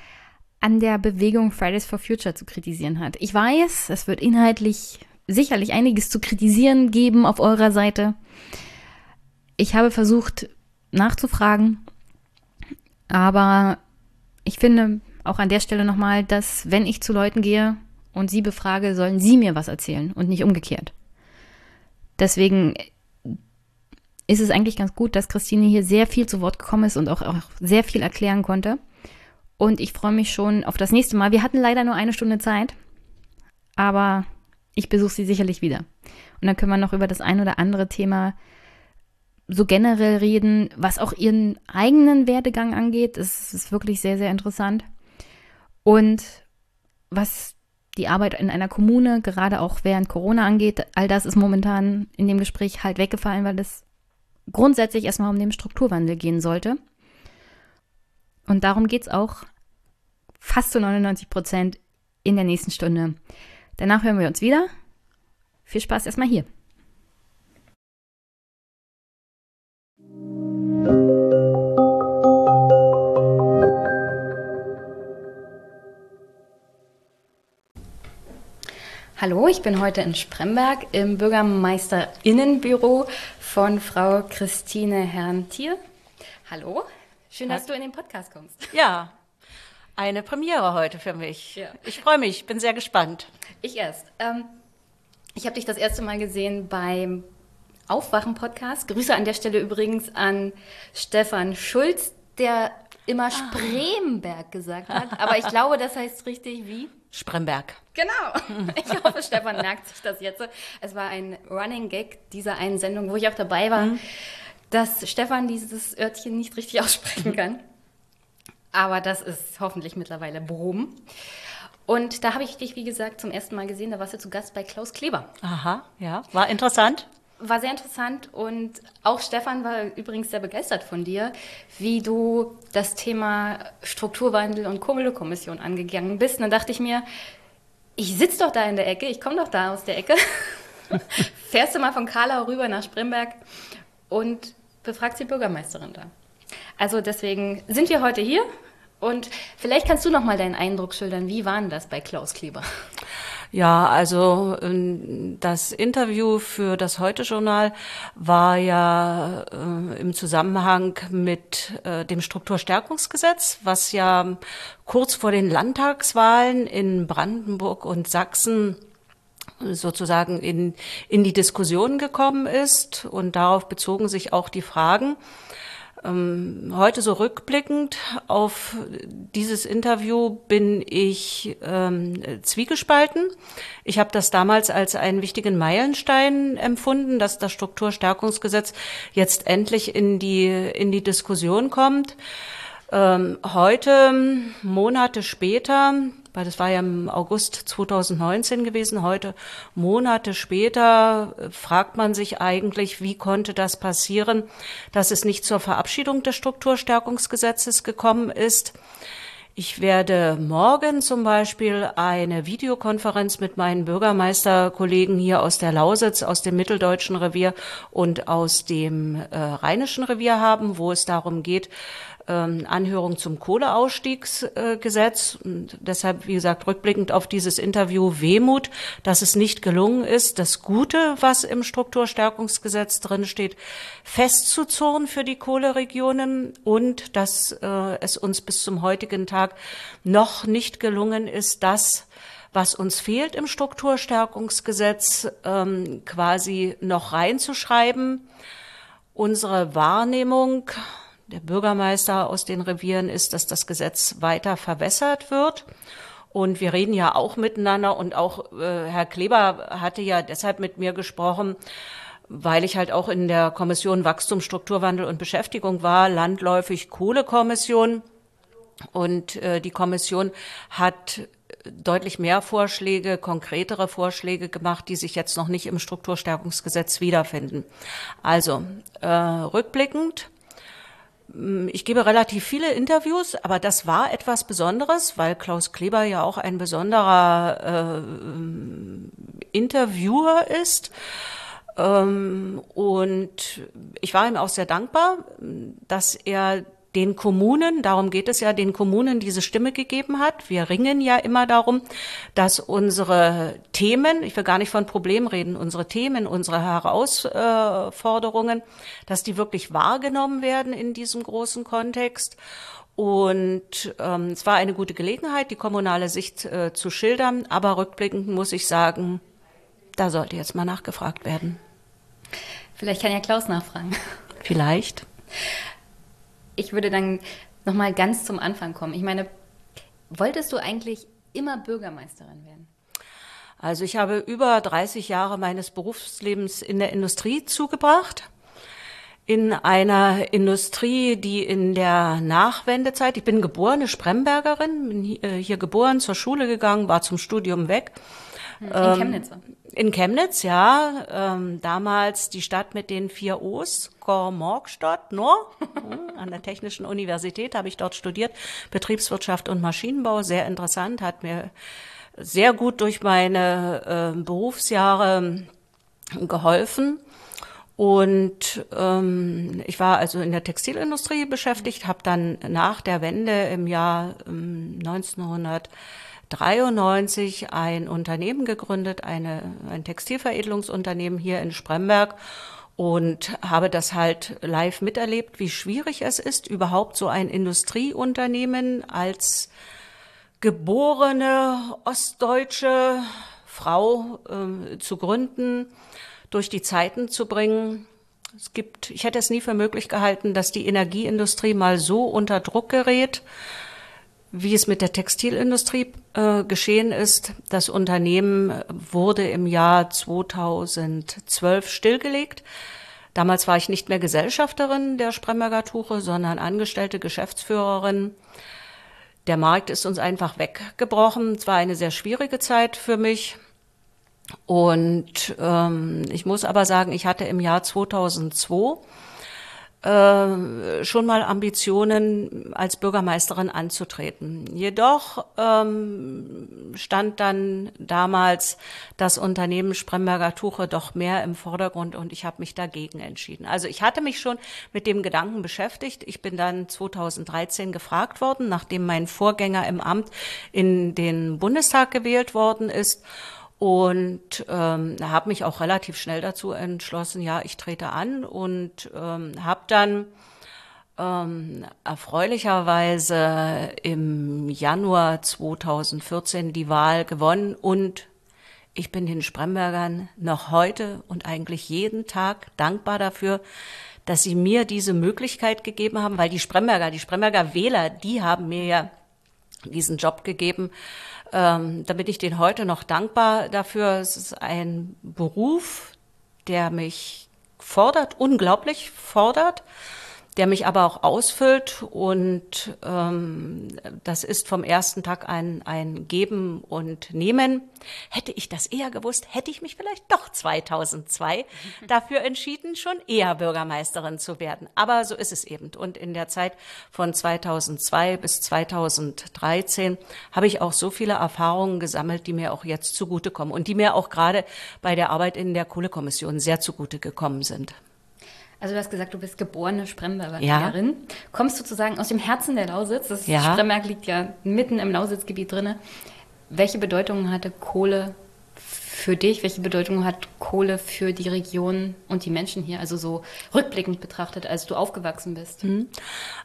[SPEAKER 1] an der Bewegung Fridays for Future zu kritisieren hat. Ich weiß, es wird inhaltlich sicherlich einiges zu kritisieren geben auf eurer Seite. Ich habe versucht nachzufragen, aber ich finde auch an der Stelle nochmal, dass wenn ich zu Leuten gehe und sie befrage, sollen sie mir was erzählen und nicht umgekehrt. Deswegen ist es eigentlich ganz gut, dass Christine hier sehr viel zu Wort gekommen ist und auch, auch sehr viel erklären konnte. Und ich freue mich schon auf das nächste Mal. Wir hatten leider nur eine Stunde Zeit, aber ich besuche sie sicherlich wieder. Und dann können wir noch über das ein oder andere Thema so generell reden, was auch ihren eigenen Werdegang angeht. Es ist wirklich sehr, sehr interessant. Und was die Arbeit in einer Kommune, gerade auch während Corona angeht, all das ist momentan in dem Gespräch halt weggefallen, weil es grundsätzlich erstmal um den Strukturwandel gehen sollte. Und darum geht es auch fast zu 99 Prozent in der nächsten Stunde. Danach hören wir uns wieder. Viel Spaß erstmal hier. Hallo, ich bin heute in Spremberg im Bürgermeisterinnenbüro von Frau Christine Herrn-Thiel. Hallo, schön, dass du in den Podcast kommst.
[SPEAKER 2] Ja, eine Premiere heute für mich. Ja. Ich freue mich, bin sehr gespannt.
[SPEAKER 1] Ich erst. Ähm, ich habe dich das erste Mal gesehen beim Aufwachen-Podcast. Grüße an der Stelle übrigens an Stefan Schulz, der immer ah. Spremberg gesagt hat. Aber ich glaube, das heißt richtig wie?
[SPEAKER 2] Spremberg.
[SPEAKER 1] Genau. (laughs) Ich hoffe, Stefan merkt sich das jetzt. Es war ein Running Gag dieser einen Sendung, wo ich auch dabei war, mhm. dass Stefan dieses Örtchen nicht richtig (laughs) aussprechen kann. Aber das ist hoffentlich mittlerweile behoben. Und da habe ich dich, wie gesagt, zum ersten Mal gesehen. Da warst du zu Gast bei Klaus Kleber.
[SPEAKER 2] Aha, ja. War interessant.
[SPEAKER 1] War sehr interessant und auch Stefan war übrigens sehr begeistert von dir, wie du das Thema Strukturwandel und Kummelte-Kommission angegangen bist. Und dann dachte ich mir, ich sitze doch da in der Ecke, ich komme doch da aus der Ecke. (laughs) Fährst du mal von Karlau rüber nach Spremberg und befragst die Bürgermeisterin da. Also deswegen sind wir heute hier und vielleicht kannst du noch mal deinen Eindruck schildern. Wie war denn das bei Klaus Kleber?
[SPEAKER 2] Ja, also ähm, das Interview für das Heute-Journal war ja äh, im Zusammenhang mit äh, dem Strukturstärkungsgesetz, was ja kurz vor den Landtagswahlen in Brandenburg und Sachsen sozusagen in, in die Diskussion gekommen ist. Und darauf bezogen sich auch die Fragen, heute so rückblickend auf dieses Interview bin ich ähm, zwiegespalten. Ich habe das damals als einen wichtigen Meilenstein empfunden, dass das Strukturstärkungsgesetz jetzt endlich in die, in die Diskussion kommt. Ähm, heute, Monate später, weil das war ja im August 2019 gewesen. Heute, Monate später, äh, fragt man sich eigentlich, wie konnte das passieren, dass es nicht zur Verabschiedung des Strukturstärkungsgesetzes gekommen ist. Ich werde morgen zum Beispiel eine Videokonferenz mit meinen Bürgermeisterkollegen hier aus der Lausitz, aus dem Mitteldeutschen Revier und aus dem äh, Rheinischen Revier haben, wo es darum geht, ähm, Anhörung zum Kohleausstiegsgesetz. Und deshalb, wie gesagt, rückblickend auf dieses Interview Wehmut, dass es nicht gelungen ist, das Gute, was im Strukturstärkungsgesetz drinsteht, festzuzurren für die Kohleregionen und dass äh, es uns bis zum heutigen Tag noch nicht gelungen ist, das was uns fehlt im Strukturstärkungsgesetz, ähm, quasi noch reinzuschreiben. Unsere Wahrnehmung der Bürgermeister aus den Revieren ist, dass das Gesetz weiter verwässert wird. Und wir reden ja auch miteinander und auch äh, Herr Kleber hatte ja deshalb mit mir gesprochen, weil ich halt auch in der Kommission Wachstum, Strukturwandel und Beschäftigung war, landläufig Kohlekommission. Und äh, die Kommission hat deutlich mehr Vorschläge, konkretere Vorschläge gemacht, die sich jetzt noch nicht im Strukturstärkungsgesetz wiederfinden. Also äh, rückblickend. Ich gebe relativ viele Interviews, aber das war etwas Besonderes, weil Klaus Kleber ja auch ein besonderer äh, Interviewer ist. Ähm, und ich war ihm auch sehr dankbar, dass er den Kommunen, darum geht es ja, den Kommunen diese Stimme gegeben hat. Wir ringen ja immer darum, dass unsere Themen, ich will gar nicht von Problemen reden, unsere Themen, unsere Herausforderungen, dass die wirklich wahrgenommen werden in diesem großen Kontext. Und ähm, es war eine gute Gelegenheit, die kommunale Sicht äh, zu schildern, aber rückblickend muss ich sagen, da sollte jetzt mal nachgefragt werden.
[SPEAKER 1] Vielleicht kann ja Klaus nachfragen.
[SPEAKER 2] Vielleicht
[SPEAKER 1] ich würde dann nochmal ganz zum Anfang kommen. Ich meine, wolltest du eigentlich immer Bürgermeisterin werden?
[SPEAKER 2] Also ich habe über 30 Jahre meines Berufslebens in der Industrie zugebracht. In einer Industrie, die in der Nachwendezeit, ich bin geborene Sprembergerin, bin hier geboren, zur Schule gegangen, war zum Studium weg.
[SPEAKER 1] In ähm, Chemnitz.
[SPEAKER 2] In Chemnitz, ja. Ähm, damals die Stadt mit den vier O's, Gormorgstadt, no? An der Technischen Universität habe ich dort studiert. Betriebswirtschaft und Maschinenbau, sehr interessant, hat mir sehr gut durch meine äh, Berufsjahre geholfen. Und ähm, ich war also in der Textilindustrie beschäftigt, habe dann nach der Wende im Jahr ähm, 1900 1993 ein Unternehmen gegründet, eine, ein Textilveredelungsunternehmen hier in Spremberg und habe das halt live miterlebt, wie schwierig es ist, überhaupt so ein Industrieunternehmen als geborene ostdeutsche Frau äh, zu gründen, durch die Zeiten zu bringen. Es gibt, ich hätte es nie für möglich gehalten, dass die Energieindustrie mal so unter Druck gerät wie es mit der Textilindustrie äh, geschehen ist. Das Unternehmen wurde im Jahr 2012 stillgelegt. Damals war ich nicht mehr Gesellschafterin der Spremberger Tuche, sondern angestellte Geschäftsführerin. Der Markt ist uns einfach weggebrochen. Es war eine sehr schwierige Zeit für mich. Und ähm, ich muss aber sagen, ich hatte im Jahr 2002 äh, schon mal Ambitionen, als Bürgermeisterin anzutreten. Jedoch ähm, stand dann damals das Unternehmen Spremberger Tuche doch mehr im Vordergrund und ich habe mich dagegen entschieden. Also ich hatte mich schon mit dem Gedanken beschäftigt. Ich bin dann 2013 gefragt worden, nachdem mein Vorgänger im Amt in den Bundestag gewählt worden ist und ähm, habe mich auch relativ schnell dazu entschlossen, ja, ich trete an und ähm, habe dann ähm, erfreulicherweise im Januar 2014 die Wahl gewonnen und ich bin den Sprembergern noch heute und eigentlich jeden Tag dankbar dafür, dass sie mir diese Möglichkeit gegeben haben, weil die Spremberger, die Spremberger Wähler, die haben mir ja diesen Job gegeben ähm, da bin ich denen heute noch dankbar dafür. Es ist ein Beruf, der mich fordert, unglaublich fordert der mich aber auch ausfüllt und ähm, das ist vom ersten Tag ein, ein Geben und Nehmen. Hätte ich das eher gewusst, hätte ich mich vielleicht doch 2002 dafür entschieden, schon eher Bürgermeisterin zu werden. Aber so ist es eben. Und in der Zeit von 2002 bis 2013 habe ich auch so viele Erfahrungen gesammelt, die mir auch jetzt zugutekommen und die mir auch gerade bei der Arbeit in der Kohlekommission sehr zugute gekommen sind.
[SPEAKER 1] Also du hast gesagt, du bist geborene Sprembergerin. Ja. Kommst sozusagen aus dem Herzen der Lausitz. Das ja. Spremberg liegt ja mitten im Lausitzgebiet drin. Welche Bedeutung hatte Kohle für dich? Welche Bedeutung hat Kohle für die Region und die Menschen hier? Also so rückblickend betrachtet, als du aufgewachsen bist. Mhm.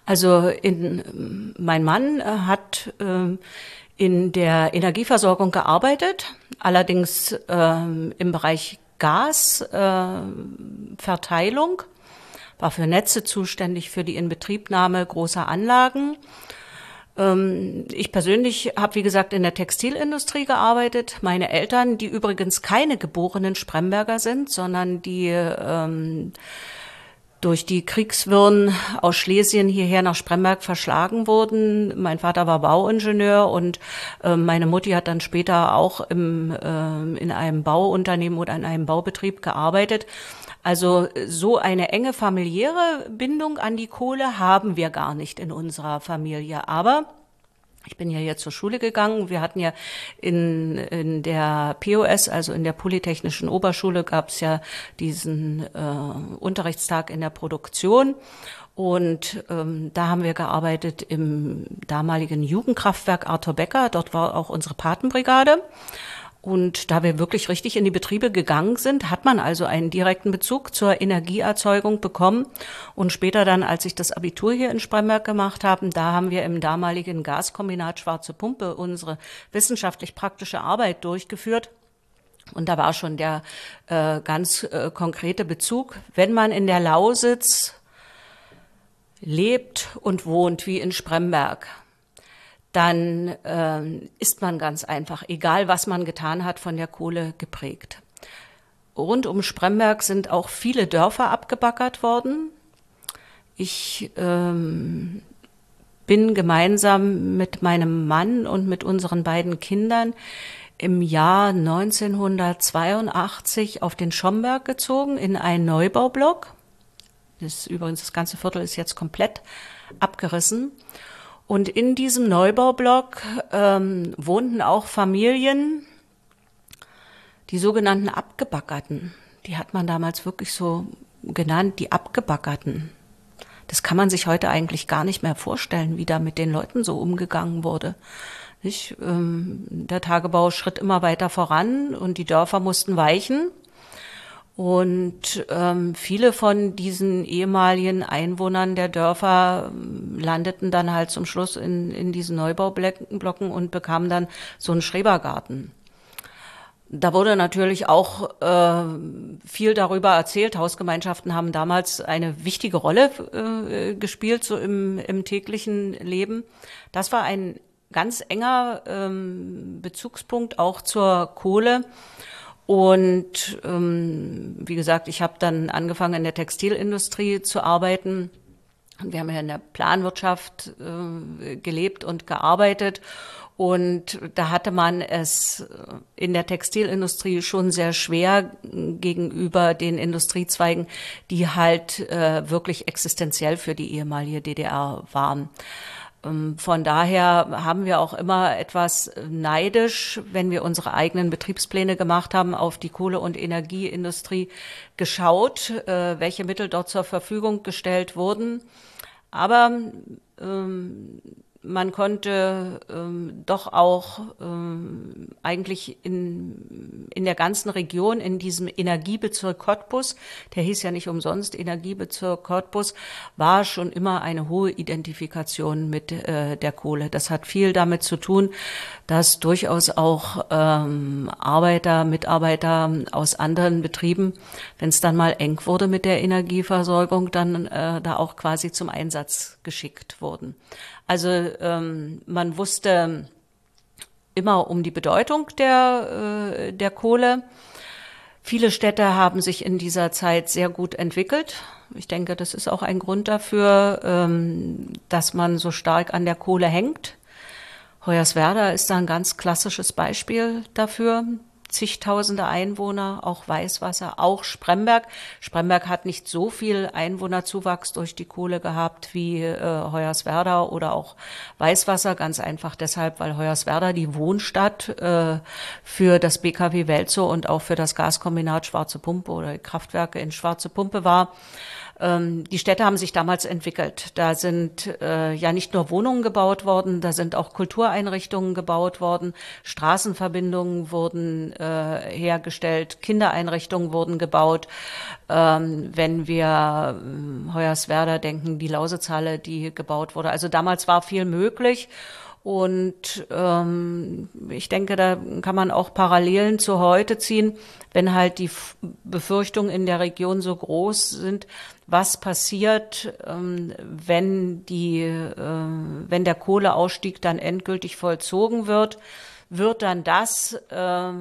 [SPEAKER 2] Also in, mein Mann äh, hat äh, in der Energieversorgung gearbeitet, allerdings äh, im Bereich Gasverteilung. War für Netze zuständig, für die Inbetriebnahme großer Anlagen. Ähm, ich persönlich habe, wie gesagt, in der Textilindustrie gearbeitet. Meine Eltern, die übrigens keine geborenen Spremberger sind, sondern die ähm, durch die Kriegswirren aus Schlesien hierher nach Spremberg verschlagen wurden. Mein Vater war Bauingenieur und äh, meine Mutti hat dann später auch im, äh, in einem Bauunternehmen oder in einem Baubetrieb gearbeitet. Also so eine enge familiäre Bindung an die Kohle haben wir gar nicht in unserer Familie. Aber ich bin ja jetzt zur Schule gegangen. Wir hatten ja in, in der POS, also in der Polytechnischen Oberschule, gab es ja diesen äh, Unterrichtstag in der Produktion. Und ähm, da haben wir gearbeitet im damaligen Jugendkraftwerk Arthur Becker. Dort war auch unsere Patenbrigade. Und da wir wirklich richtig in die Betriebe gegangen sind, hat man also einen direkten Bezug zur Energieerzeugung bekommen. Und später dann, als ich das Abitur hier in Spremberg gemacht habe, da haben wir im damaligen Gaskombinat Schwarze Pumpe unsere wissenschaftlich-praktische Arbeit durchgeführt. Und da war schon der äh, ganz äh, konkrete Bezug. Wenn man in der Lausitz lebt und wohnt wie in Spremberg, dann ähm, ist man ganz einfach, egal was man getan hat, von der Kohle geprägt. Rund um Spremberg sind auch viele Dörfer abgebaggert worden. Ich ähm, bin gemeinsam mit meinem Mann und mit unseren beiden Kindern im Jahr 1982 auf den Schomberg gezogen in einen Neubaublock. Das übrigens das ganze Viertel ist jetzt komplett abgerissen. Und in diesem Neubaublock ähm, wohnten auch Familien, die sogenannten Abgebackerten. Die hat man damals wirklich so genannt, die Abgebackerten. Das kann man sich heute eigentlich gar nicht mehr vorstellen, wie da mit den Leuten so umgegangen wurde. Nicht? Ähm, der Tagebau schritt immer weiter voran und die Dörfer mussten weichen. Und ähm, viele von diesen ehemaligen Einwohnern der Dörfer ähm, landeten dann halt zum Schluss in, in diesen Neubaublocken und bekamen dann so einen Schrebergarten. Da wurde natürlich auch äh, viel darüber erzählt. Hausgemeinschaften haben damals eine wichtige Rolle äh, gespielt, so im, im täglichen Leben. Das war ein ganz enger ähm, Bezugspunkt auch zur Kohle. Und ähm, wie gesagt, ich habe dann angefangen in der Textilindustrie zu arbeiten. Wir haben ja in der Planwirtschaft äh, gelebt und gearbeitet. Und da hatte man es in der Textilindustrie schon sehr schwer gegenüber den Industriezweigen, die halt äh, wirklich existenziell für die ehemalige DDR waren. Ähm, von daher haben wir auch immer etwas neidisch, wenn wir unsere eigenen Betriebspläne gemacht haben, auf die Kohle- und Energieindustrie geschaut, äh, welche Mittel dort zur Verfügung gestellt wurden. Aber ähm, man konnte ähm, doch auch ähm, eigentlich in, in der ganzen Region, in diesem Energiebezirk Cottbus, der hieß ja nicht umsonst Energiebezirk Cottbus, war schon immer eine hohe Identifikation mit äh, der Kohle. Das hat viel damit zu tun, dass durchaus auch ähm, Arbeiter, Mitarbeiter aus anderen Betrieben, wenn es dann mal eng wurde mit der Energieversorgung, dann äh, da auch quasi zum Einsatz geschickt wurden. Also ähm, man wusste immer um die Bedeutung der, äh, der Kohle. Viele Städte haben sich in dieser Zeit sehr gut entwickelt. Ich denke, das ist auch ein Grund dafür, ähm, dass man so stark an der Kohle hängt. Hoyerswerda ist da ein ganz klassisches Beispiel dafür zigtausende Einwohner, auch Weißwasser, auch Spremberg. Spremberg hat nicht so viel Einwohnerzuwachs durch die Kohle gehabt wie äh, Hoyerswerda oder auch Weißwasser, ganz einfach deshalb, weil Hoyerswerda die Wohnstadt äh, für das BKW Welzow und auch für das Gaskombinat Schwarze Pumpe oder Kraftwerke in Schwarze Pumpe war. Ähm, die Städte haben sich damals entwickelt. Da sind äh, ja nicht nur Wohnungen gebaut worden, da sind auch Kultureinrichtungen gebaut worden, Straßenverbindungen wurden äh, hergestellt, Kindereinrichtungen wurden gebaut. Ähm, wenn wir äh, Hoyerswerda denken, die Lausitzhalle, die gebaut wurde. Also damals war viel möglich. Und ähm, ich denke, da kann man auch Parallelen zu heute ziehen, wenn halt die Befürchtungen in der Region so groß sind, was passiert, ähm, wenn die, äh, wenn der Kohleausstieg dann endgültig vollzogen wird, wird dann das äh,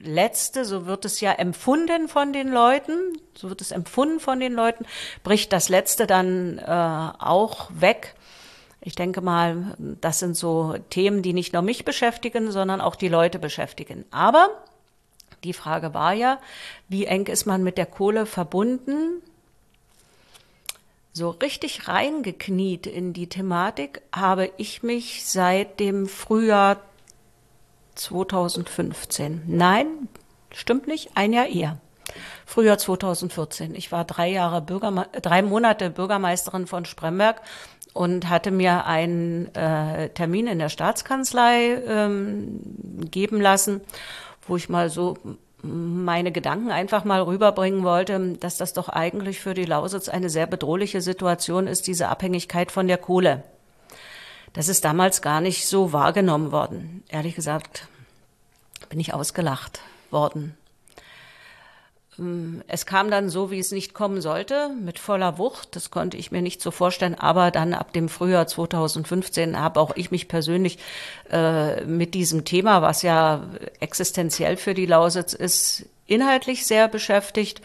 [SPEAKER 2] letzte, so wird es ja empfunden von den Leuten, so wird es empfunden von den Leuten, bricht das letzte dann äh, auch weg. Ich denke mal, das sind so Themen, die nicht nur mich beschäftigen, sondern auch die Leute beschäftigen. Aber die Frage war ja, wie eng ist man mit der Kohle verbunden? So richtig reingekniet in die Thematik habe ich mich seit dem Frühjahr 2015. Nein, stimmt nicht, ein Jahr eher. Frühjahr 2014. Ich war drei Jahre Bürgerme drei Monate Bürgermeisterin von Spremberg und hatte mir einen äh, Termin in der Staatskanzlei ähm, geben lassen, wo ich mal so meine Gedanken einfach mal rüberbringen wollte, dass das doch eigentlich für die Lausitz eine sehr bedrohliche Situation ist, diese Abhängigkeit von der Kohle. Das ist damals gar nicht so wahrgenommen worden. Ehrlich gesagt bin ich ausgelacht worden. Ähm, es kam dann so, wie es nicht kommen sollte, mit voller Wucht. Das konnte ich mir nicht so vorstellen. Aber dann ab dem Frühjahr 2015 habe auch ich mich persönlich äh, mit diesem Thema, was ja existenziell für die Lausitz ist, inhaltlich sehr beschäftigt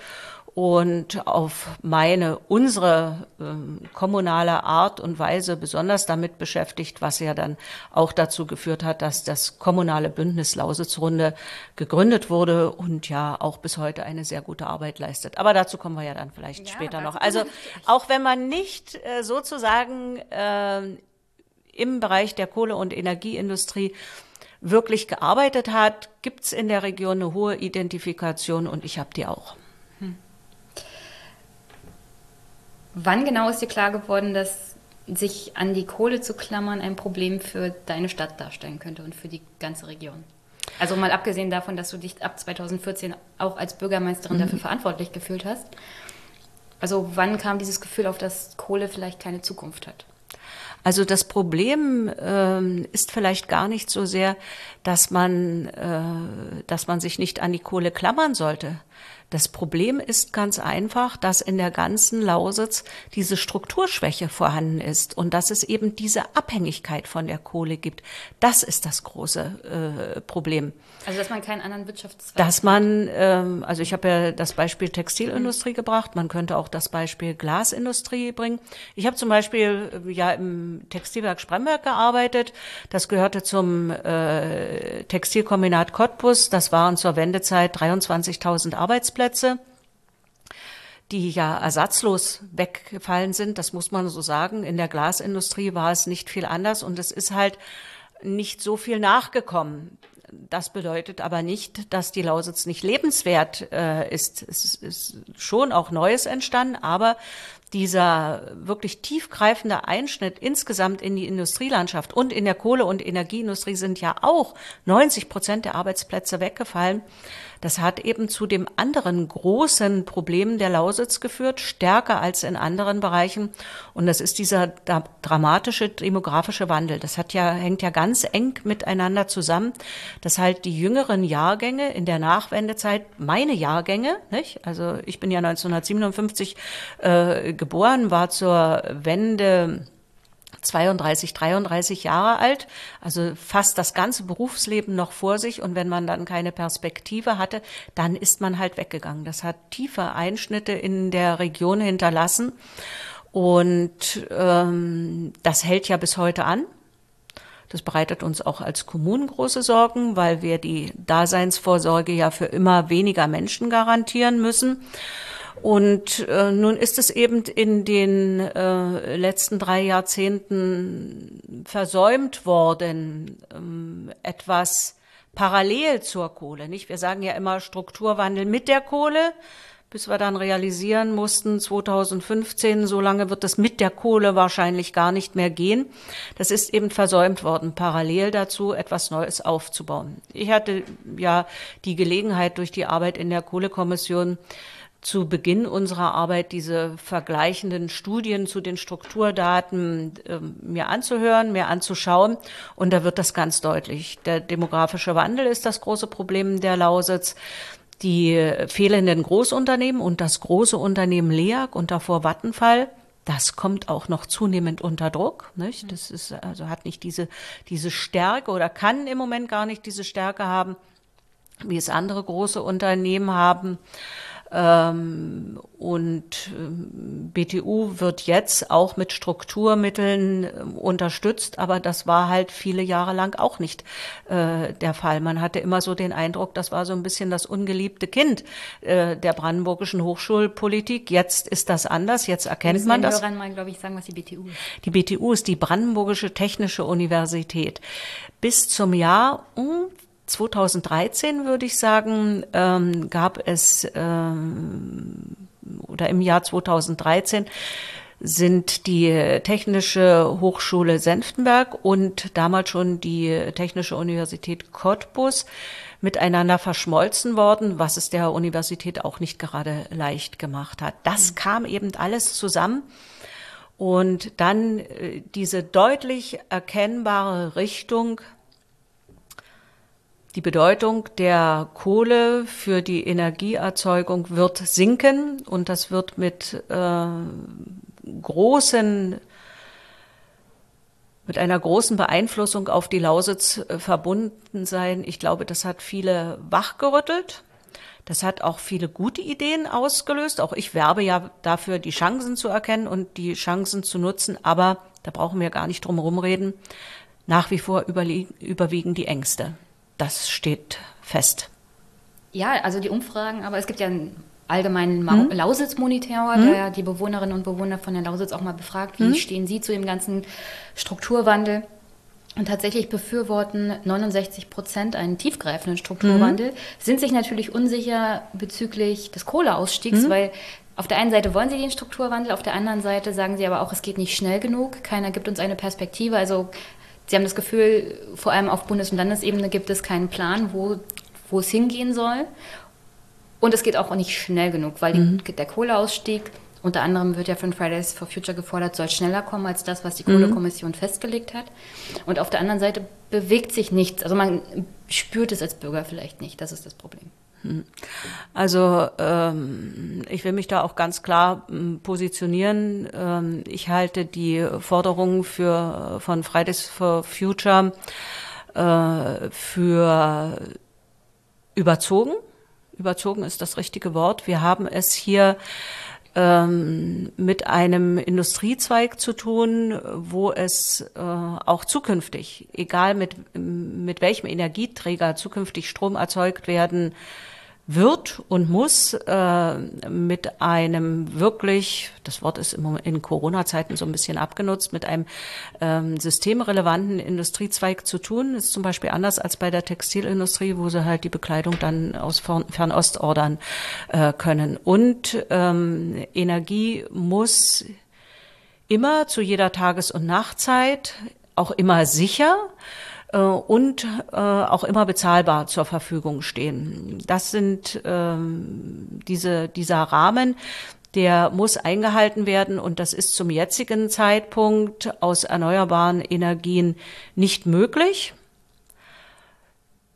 [SPEAKER 2] und auf meine, unsere ähm, kommunale Art und Weise besonders damit beschäftigt, was ja dann auch dazu geführt hat, dass das kommunale Bündnis Lausitzrunde gegründet wurde und ja auch bis heute eine sehr gute Arbeit leistet. Aber dazu kommen wir ja dann vielleicht ja, später noch. Also auch wenn man nicht äh, sozusagen äh, im Bereich der Kohle- und Energieindustrie wirklich gearbeitet hat, gibt's in der Region eine hohe Identifikation und ich habe die auch.
[SPEAKER 1] Wann genau ist dir klar geworden, dass sich an die Kohle zu klammern ein Problem für deine Stadt darstellen könnte und für die ganze Region? Also mal abgesehen davon, dass du dich ab 2014 auch als Bürgermeisterin mhm. dafür verantwortlich gefühlt hast. Also wann kam dieses Gefühl auf, dass Kohle vielleicht keine Zukunft hat?
[SPEAKER 2] Also das Problem äh, ist vielleicht gar nicht so sehr, dass man, äh, dass man sich nicht an die Kohle klammern sollte. Das Problem ist ganz einfach, dass in der ganzen Lausitz diese Strukturschwäche vorhanden ist und dass es eben diese Abhängigkeit von der Kohle gibt. Das ist das große äh, Problem.
[SPEAKER 1] Also dass man keinen anderen Wirtschaftszweig
[SPEAKER 2] Dass man, ähm, also ich habe ja das Beispiel Textilindustrie mhm. gebracht, man könnte auch das Beispiel Glasindustrie bringen. Ich habe zum Beispiel äh, ja im Textilwerk Spremberg gearbeitet. Das gehörte zum äh, Textilkombinat Cottbus. Das waren zur Wendezeit 23.000 Arbeitsplätze. Arbeitsplätze, die ja ersatzlos weggefallen sind. Das muss man so sagen. In der Glasindustrie war es nicht viel anders und es ist halt nicht so viel nachgekommen. Das bedeutet aber nicht, dass die Lausitz nicht lebenswert äh, ist. Es ist schon auch Neues entstanden, aber dieser wirklich tiefgreifende Einschnitt insgesamt in die Industrielandschaft und in der Kohle- und Energieindustrie sind ja auch 90 Prozent der Arbeitsplätze weggefallen. Das hat eben zu dem anderen großen Problem der Lausitz geführt, stärker als in anderen Bereichen. Und das ist dieser dramatische demografische Wandel. Das hat ja, hängt ja ganz eng miteinander zusammen, dass halt die jüngeren Jahrgänge in der Nachwendezeit, meine Jahrgänge, nicht? also ich bin ja 1957 äh, geboren, war zur Wende 32, 33 Jahre alt, also fast das ganze Berufsleben noch vor sich. Und wenn man dann keine Perspektive hatte, dann ist man halt weggegangen. Das hat tiefe Einschnitte in der Region hinterlassen. Und ähm, das hält ja bis heute an. Das bereitet uns auch als Kommunen große Sorgen, weil wir die Daseinsvorsorge ja für immer weniger Menschen garantieren müssen. Und äh, nun ist es eben in den äh, letzten drei Jahrzehnten versäumt worden, ähm, etwas parallel zur Kohle. Nicht? Wir sagen ja immer Strukturwandel mit der Kohle, bis wir dann realisieren mussten, 2015, so lange wird es mit der Kohle wahrscheinlich gar nicht mehr gehen. Das ist eben versäumt worden, parallel dazu etwas Neues aufzubauen. Ich hatte ja die Gelegenheit durch die Arbeit in der Kohlekommission zu Beginn unserer Arbeit diese vergleichenden Studien zu den Strukturdaten äh, mir anzuhören, mir anzuschauen. Und da wird das ganz deutlich. Der demografische Wandel ist das große Problem der Lausitz. Die fehlenden Großunternehmen und das große Unternehmen LEAG und davor Vattenfall, das kommt auch noch zunehmend unter Druck. Nicht? Das ist, also hat nicht diese, diese Stärke oder kann im Moment gar nicht diese Stärke haben wie es andere große Unternehmen haben. Ähm, und ähm, BTU wird jetzt auch mit Strukturmitteln ähm, unterstützt, aber das war halt viele Jahre lang auch nicht äh, der Fall. Man hatte immer so den Eindruck, das war so ein bisschen das ungeliebte Kind äh, der brandenburgischen Hochschulpolitik. Jetzt ist das anders, jetzt erkennt man das.
[SPEAKER 1] Hörern mal, glaube ich, sagen, was die BTU ist.
[SPEAKER 2] Die BTU ist die Brandenburgische Technische Universität. Bis zum Jahr 2013 würde ich sagen, ähm, gab es ähm, oder im Jahr 2013 sind die Technische Hochschule Senftenberg und damals schon die Technische Universität Cottbus miteinander verschmolzen worden, was es der Universität auch nicht gerade leicht gemacht hat. Das mhm. kam eben alles zusammen. Und dann äh, diese deutlich erkennbare Richtung die Bedeutung der Kohle für die Energieerzeugung wird sinken und das wird mit äh, großen mit einer großen Beeinflussung auf die Lausitz äh, verbunden sein. Ich glaube, das hat viele wachgerüttelt. Das hat auch viele gute Ideen ausgelöst. Auch ich werbe ja dafür, die Chancen zu erkennen und die Chancen zu nutzen. Aber da brauchen wir gar nicht drum herum reden. Nach wie vor überwiegen die Ängste das steht fest.
[SPEAKER 1] Ja, also die Umfragen, aber es gibt ja einen allgemeinen hm? Lausitz-Monitor, hm? der die Bewohnerinnen und Bewohner von der Lausitz auch mal befragt, wie hm? stehen sie zu dem ganzen Strukturwandel. Und tatsächlich befürworten 69 Prozent einen tiefgreifenden Strukturwandel, mhm. sind sich natürlich unsicher bezüglich des Kohleausstiegs, mhm. weil auf der einen Seite wollen sie den Strukturwandel, auf der anderen Seite sagen sie aber auch, es geht nicht schnell genug, keiner gibt uns eine Perspektive. Also Sie haben das Gefühl, vor allem auf Bundes- und Landesebene gibt es keinen Plan, wo, wo es hingehen soll. Und es geht auch nicht schnell genug, weil mhm. die, der Kohleausstieg, unter anderem wird ja von Fridays for Future gefordert, soll schneller kommen als das, was die mhm. Kohlekommission festgelegt hat. Und auf der anderen Seite bewegt sich nichts. Also man spürt es als Bürger vielleicht nicht. Das ist das Problem.
[SPEAKER 2] Also ähm, ich will mich da auch ganz klar ähm, positionieren. Ähm, ich halte die Forderungen für, von Fridays for Future äh, für überzogen. Überzogen ist das richtige Wort. Wir haben es hier ähm, mit einem Industriezweig zu tun, wo es äh, auch zukünftig, egal mit, mit welchem Energieträger zukünftig Strom erzeugt werden wird und muss äh, mit einem wirklich, das Wort ist im in Corona-Zeiten so ein bisschen abgenutzt, mit einem ähm, systemrelevanten Industriezweig zu tun. Ist zum Beispiel anders als bei der Textilindustrie, wo sie halt die Bekleidung dann aus Fernost ordern äh, können. Und ähm, Energie muss immer zu jeder Tages- und Nachtzeit auch immer sicher und äh, auch immer bezahlbar zur Verfügung stehen. Das sind ähm, diese, dieser Rahmen, der muss eingehalten werden und das ist zum jetzigen Zeitpunkt aus erneuerbaren Energien nicht möglich.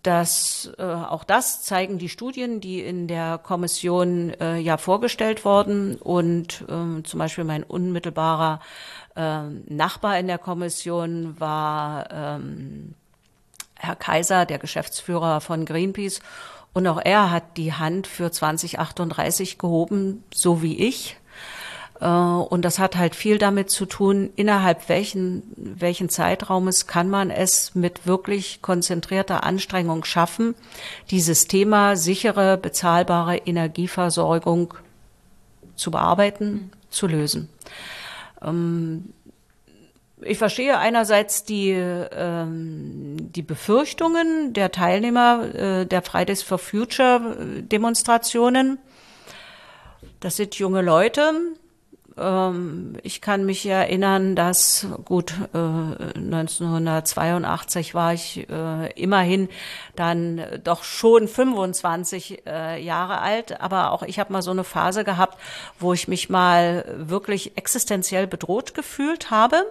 [SPEAKER 2] Das, äh, auch das zeigen die Studien, die in der Kommission äh, ja vorgestellt wurden. Und äh, zum Beispiel mein unmittelbarer äh, Nachbar in der Kommission war ähm, Herr Kaiser, der Geschäftsführer von Greenpeace. Und auch er hat die Hand für 2038 gehoben, so wie ich. Äh, und das hat halt viel damit zu tun, innerhalb welchen, welchen Zeitraumes kann man es mit wirklich konzentrierter Anstrengung schaffen, dieses Thema sichere, bezahlbare Energieversorgung zu bearbeiten, zu lösen. Ich verstehe einerseits die, ähm, die Befürchtungen der Teilnehmer äh, der Fridays for Future äh, Demonstrationen. Das sind junge Leute. Ähm, ich kann mich erinnern, dass gut äh, 1982 war ich äh, immerhin dann doch schon 25 äh, Jahre alt, aber auch ich habe mal so eine Phase gehabt, wo ich mich mal wirklich existenziell bedroht gefühlt habe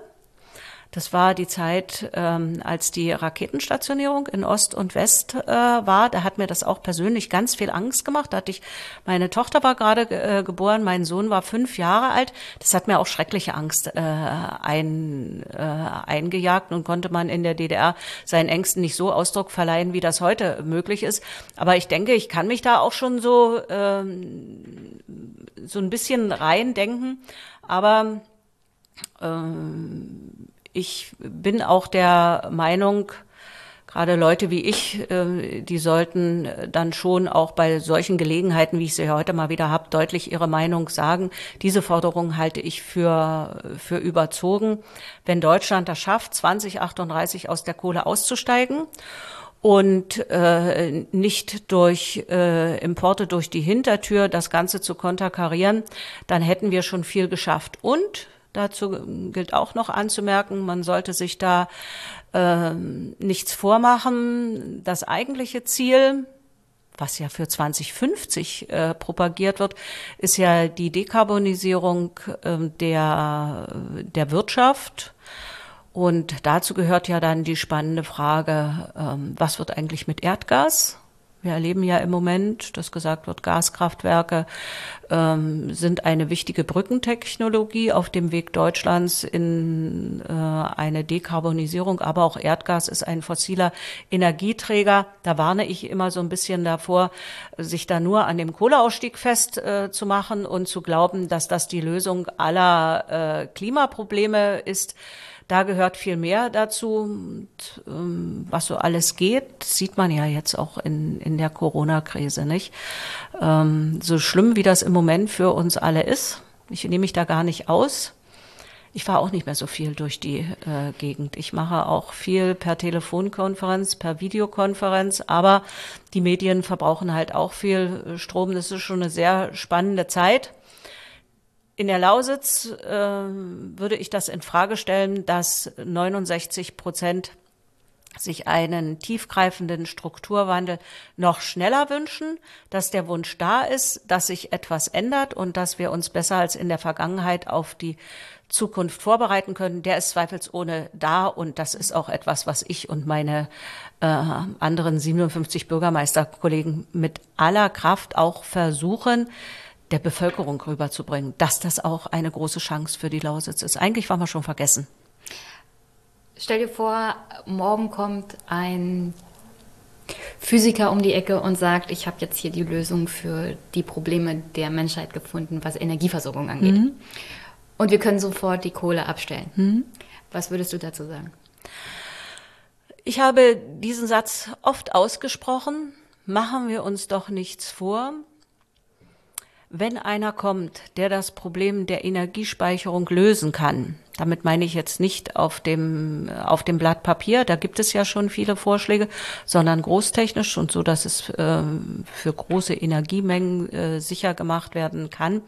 [SPEAKER 2] Das war die Zeit, ähm, als die Raketenstationierung in Ost und West äh, war. Da hat mir das auch persönlich ganz viel Angst gemacht. Da hatte ich, meine Tochter war gerade äh, geboren, mein Sohn war fünf Jahre alt. Das hat mir auch schreckliche Angst äh, ein, äh, eingejagt und konnte man in der DDR seinen Ängsten nicht so Ausdruck verleihen, wie das heute möglich ist. Aber ich denke, ich kann mich da auch schon so ähm, so ein bisschen reindenken. Aber ähm, ich bin auch der Meinung, gerade Leute wie ich, äh, die sollten dann schon auch bei solchen Gelegenheiten, wie ich sie heute mal wieder habe, deutlich ihre Meinung sagen. Diese Forderung halte ich für, für überzogen. Wenn Deutschland das schafft, 2038 aus der Kohle auszusteigen und äh, nicht durch äh, Importe durch die Hintertür das Ganze zu konterkarieren, dann hätten wir schon viel geschafft. Und Dazu gilt auch noch anzumerken, man sollte sich da äh, nichts vormachen. Das eigentliche Ziel, was ja für 2050 äh, propagiert wird, ist ja die Dekarbonisierung äh, der, der Wirtschaft. Und dazu gehört ja dann die spannende Frage, ähm, was wird eigentlich mit Erdgas? Wir erleben ja im Moment, dass gesagt wird, Gaskraftwerke ähm, sind eine wichtige Brückentechnologie auf dem Weg Deutschlands in äh, eine Dekarbonisierung. Aber auch Erdgas ist ein fossiler Energieträger. Da warne ich immer so ein bisschen davor, sich da nur an dem Kohleausstieg festzumachen äh, und zu glauben, dass das die Lösung aller äh, Klimaprobleme ist. Da gehört viel mehr dazu. Und, ähm, was so alles geht, sieht man ja jetzt auch in, in der Corona-Krise, nicht? Ähm, so schlimm, wie das im Moment für uns alle ist. Ich nehme mich da gar nicht aus. Ich fahre auch nicht mehr so viel durch die äh, Gegend. Ich mache auch viel per Telefonkonferenz, per Videokonferenz, aber die Medien verbrauchen halt auch viel Strom. Das ist schon eine sehr spannende Zeit. In der Lausitz äh, würde ich das in Frage stellen, dass 69 Prozent sich einen tiefgreifenden Strukturwandel noch schneller wünschen, dass der Wunsch da ist, dass sich etwas ändert und dass wir uns besser als in der Vergangenheit auf die Zukunft vorbereiten können, der ist zweifelsohne da und das ist auch etwas, was ich und meine äh, anderen 57 Bürgermeisterkollegen mit aller Kraft auch versuchen, der Bevölkerung rüberzubringen, dass das auch eine große Chance für die Lausitz ist. Eigentlich waren wir schon vergessen.
[SPEAKER 1] Stell dir vor, morgen kommt ein Physiker um die Ecke und sagt, ich habe jetzt hier die Lösung für die Probleme der Menschheit gefunden, was Energieversorgung angeht. Mhm. Und wir können sofort die Kohle abstellen. Mhm. Was würdest du dazu sagen?
[SPEAKER 2] Ich habe diesen Satz oft ausgesprochen. Machen wir uns doch nichts vor wenn einer kommt, der das Problem der Energiespeicherung lösen kann, damit meine ich jetzt nicht auf dem, auf dem Blatt Papier, da gibt es ja schon viele Vorschläge, sondern großtechnisch und so, dass es äh, für große Energiemengen äh, sicher gemacht werden kann,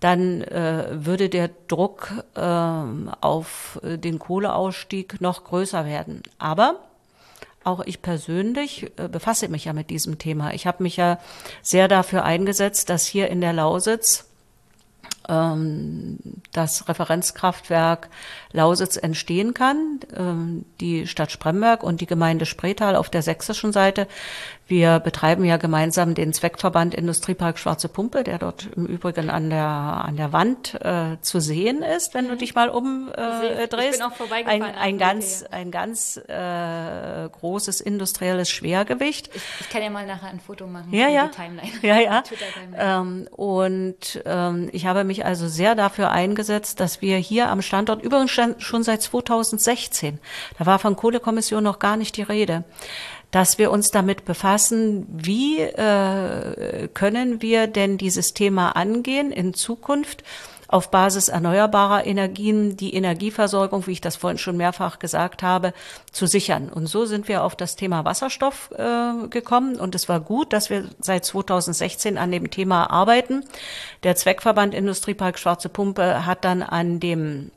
[SPEAKER 2] dann äh, würde der Druck äh, auf den Kohleausstieg noch größer werden. Aber auch ich persönlich äh, befasse mich ja mit diesem Thema. Ich habe mich ja sehr dafür eingesetzt, dass hier in der Lausitz ähm, das Referenzkraftwerk Lausitz entstehen kann. Ähm, die Stadt Spremberg und die Gemeinde Spreetal auf der sächsischen Seite. Wir betreiben ja gemeinsam den Zweckverband Industriepark Schwarze Pumpe, der dort im Übrigen an der, an der Wand äh, zu sehen ist, wenn du mhm. dich mal umdrehst. Äh, drehst. ich bin auch vorbeigefahren. Ein, ein ganz, ein ganz äh, großes industrielles Schwergewicht.
[SPEAKER 1] Ich, ich, kann ja mal nachher ein Foto machen.
[SPEAKER 2] Ja, ja. Ja, (laughs) ja. Ähm, und ähm, ich habe mich also sehr dafür eingesetzt, dass wir hier am Standort übrigens schon seit 2016. Da war von Kohlekommission noch gar nicht die Rede dass wir uns damit befassen, wie äh, können wir denn dieses Thema angehen in Zukunft auf Basis erneuerbarer Energien die Energieversorgung, wie ich das vorhin schon mehrfach gesagt habe, zu sichern. Und so sind wir auf das Thema Wasserstoff äh, gekommen. Und es war gut, dass wir seit 2016 an dem Thema arbeiten. Der Zweckverband Industriepark Schwarze Pumpe hat dann an dem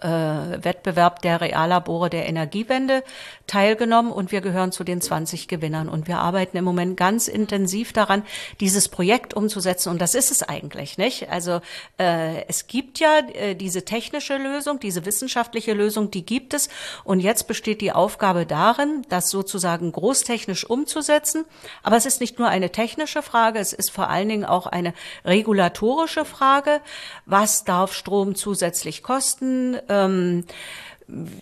[SPEAKER 2] äh, Wettbewerb der Reallabore der Energiewende teilgenommen und wir gehören zu den 20 Gewinnern. Und wir arbeiten im Moment ganz intensiv daran, dieses Projekt umzusetzen. Und das ist es eigentlich, nicht? Also äh, es gibt ja äh, diese technische Lösung, diese wissenschaftliche Lösung, die gibt es. Und jetzt besteht die Aufgabe darin, das sozusagen großtechnisch umzusetzen. Aber es ist nicht nur eine technische Frage, es ist vor allen Dingen auch eine regulatorische Frage. Was darf Strom zusätzlich kosten? Ähm,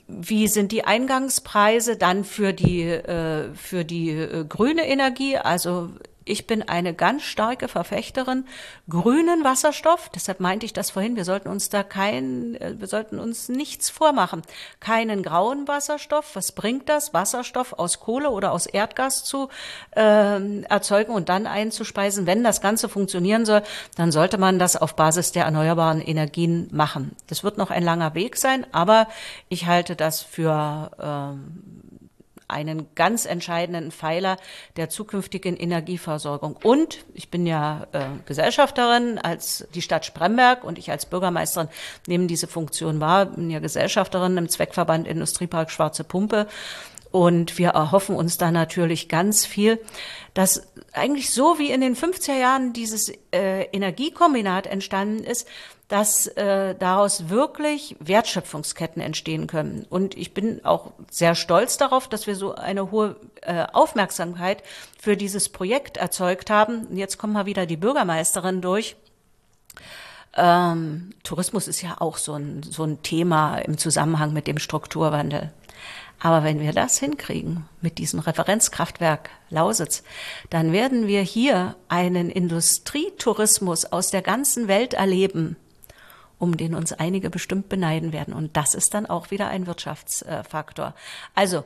[SPEAKER 2] wie sind die Eingangspreise dann für die, äh, für die äh, grüne Energie? Also ich bin eine ganz starke Verfechterin grünen Wasserstoff. Deshalb meinte ich das vorhin. Wir sollten uns da kein, äh, wir sollten uns nichts vormachen. Keinen grauen Wasserstoff. Was bringt das? Wasserstoff aus Kohle oder aus Erdgas zu äh, erzeugen und dann einzuspeisen. Wenn das Ganze funktionieren soll, dann sollte man das auf Basis der erneuerbaren Energien machen. Das wird noch ein langer Weg sein, aber ich halte das für ähm, einen ganz entscheidenden Pfeiler der zukünftigen Energieversorgung. Und ich bin ja äh, Gesellschafterin als die Stadt Spremberg und ich als Bürgermeisterin nehme diese Funktion wahr, bin ja Gesellschafterin im Zweckverband Industriepark Schwarze Pumpe. Und wir erhoffen uns da natürlich ganz viel, dass eigentlich so wie in den 50er Jahren dieses äh, Energiekombinat entstanden ist, dass äh, daraus wirklich Wertschöpfungsketten entstehen können. Und ich bin auch sehr stolz darauf, dass wir so eine hohe äh, Aufmerksamkeit für dieses Projekt erzeugt haben. Und jetzt kommen mal wieder die Bürgermeisterin durch. Ähm, Tourismus ist ja auch so ein, so ein Thema im Zusammenhang mit dem Strukturwandel. Aber wenn wir das hinkriegen mit diesem Referenzkraftwerk Lausitz, dann werden wir hier einen Industrietourismus aus der ganzen Welt erleben, um den uns einige bestimmt beneiden werden. Und das ist dann auch wieder ein Wirtschaftsfaktor. Also,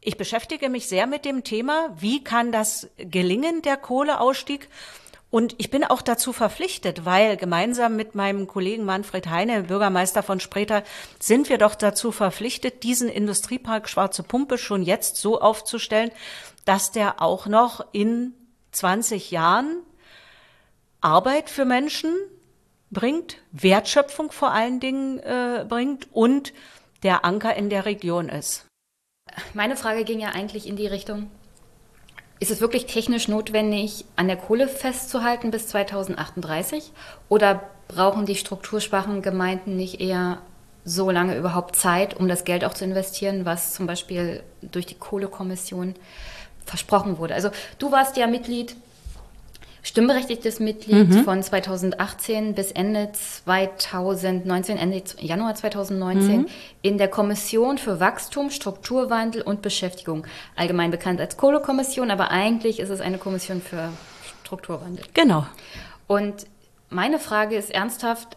[SPEAKER 2] ich beschäftige mich sehr mit dem Thema, wie kann das gelingen, der Kohleausstieg? Und ich bin auch dazu verpflichtet, weil gemeinsam mit meinem Kollegen Manfred Heine, Bürgermeister von Spreter, sind wir doch dazu verpflichtet, diesen Industriepark Schwarze Pumpe schon jetzt so aufzustellen, dass der auch noch in 20 Jahren Arbeit für Menschen bringt, Wertschöpfung vor allen Dingen äh, bringt und der Anker in der Region ist.
[SPEAKER 1] Meine Frage ging ja eigentlich in die Richtung, ist es wirklich technisch notwendig, an der Kohle festzuhalten bis 2038? Oder brauchen die strukturschwachen Gemeinden nicht eher so lange überhaupt Zeit, um das Geld auch zu investieren, was zum Beispiel durch die Kohlekommission versprochen wurde? Also du warst ja Mitglied stimmberechtigtes Mitglied mhm. von 2018 bis Ende 2019, Ende Januar 2019 mhm. in der Kommission für Wachstum, Strukturwandel und Beschäftigung. Allgemein bekannt als Kohlekommission, aber eigentlich ist es eine Kommission für Strukturwandel.
[SPEAKER 2] Genau.
[SPEAKER 1] Und meine Frage ist ernsthaft,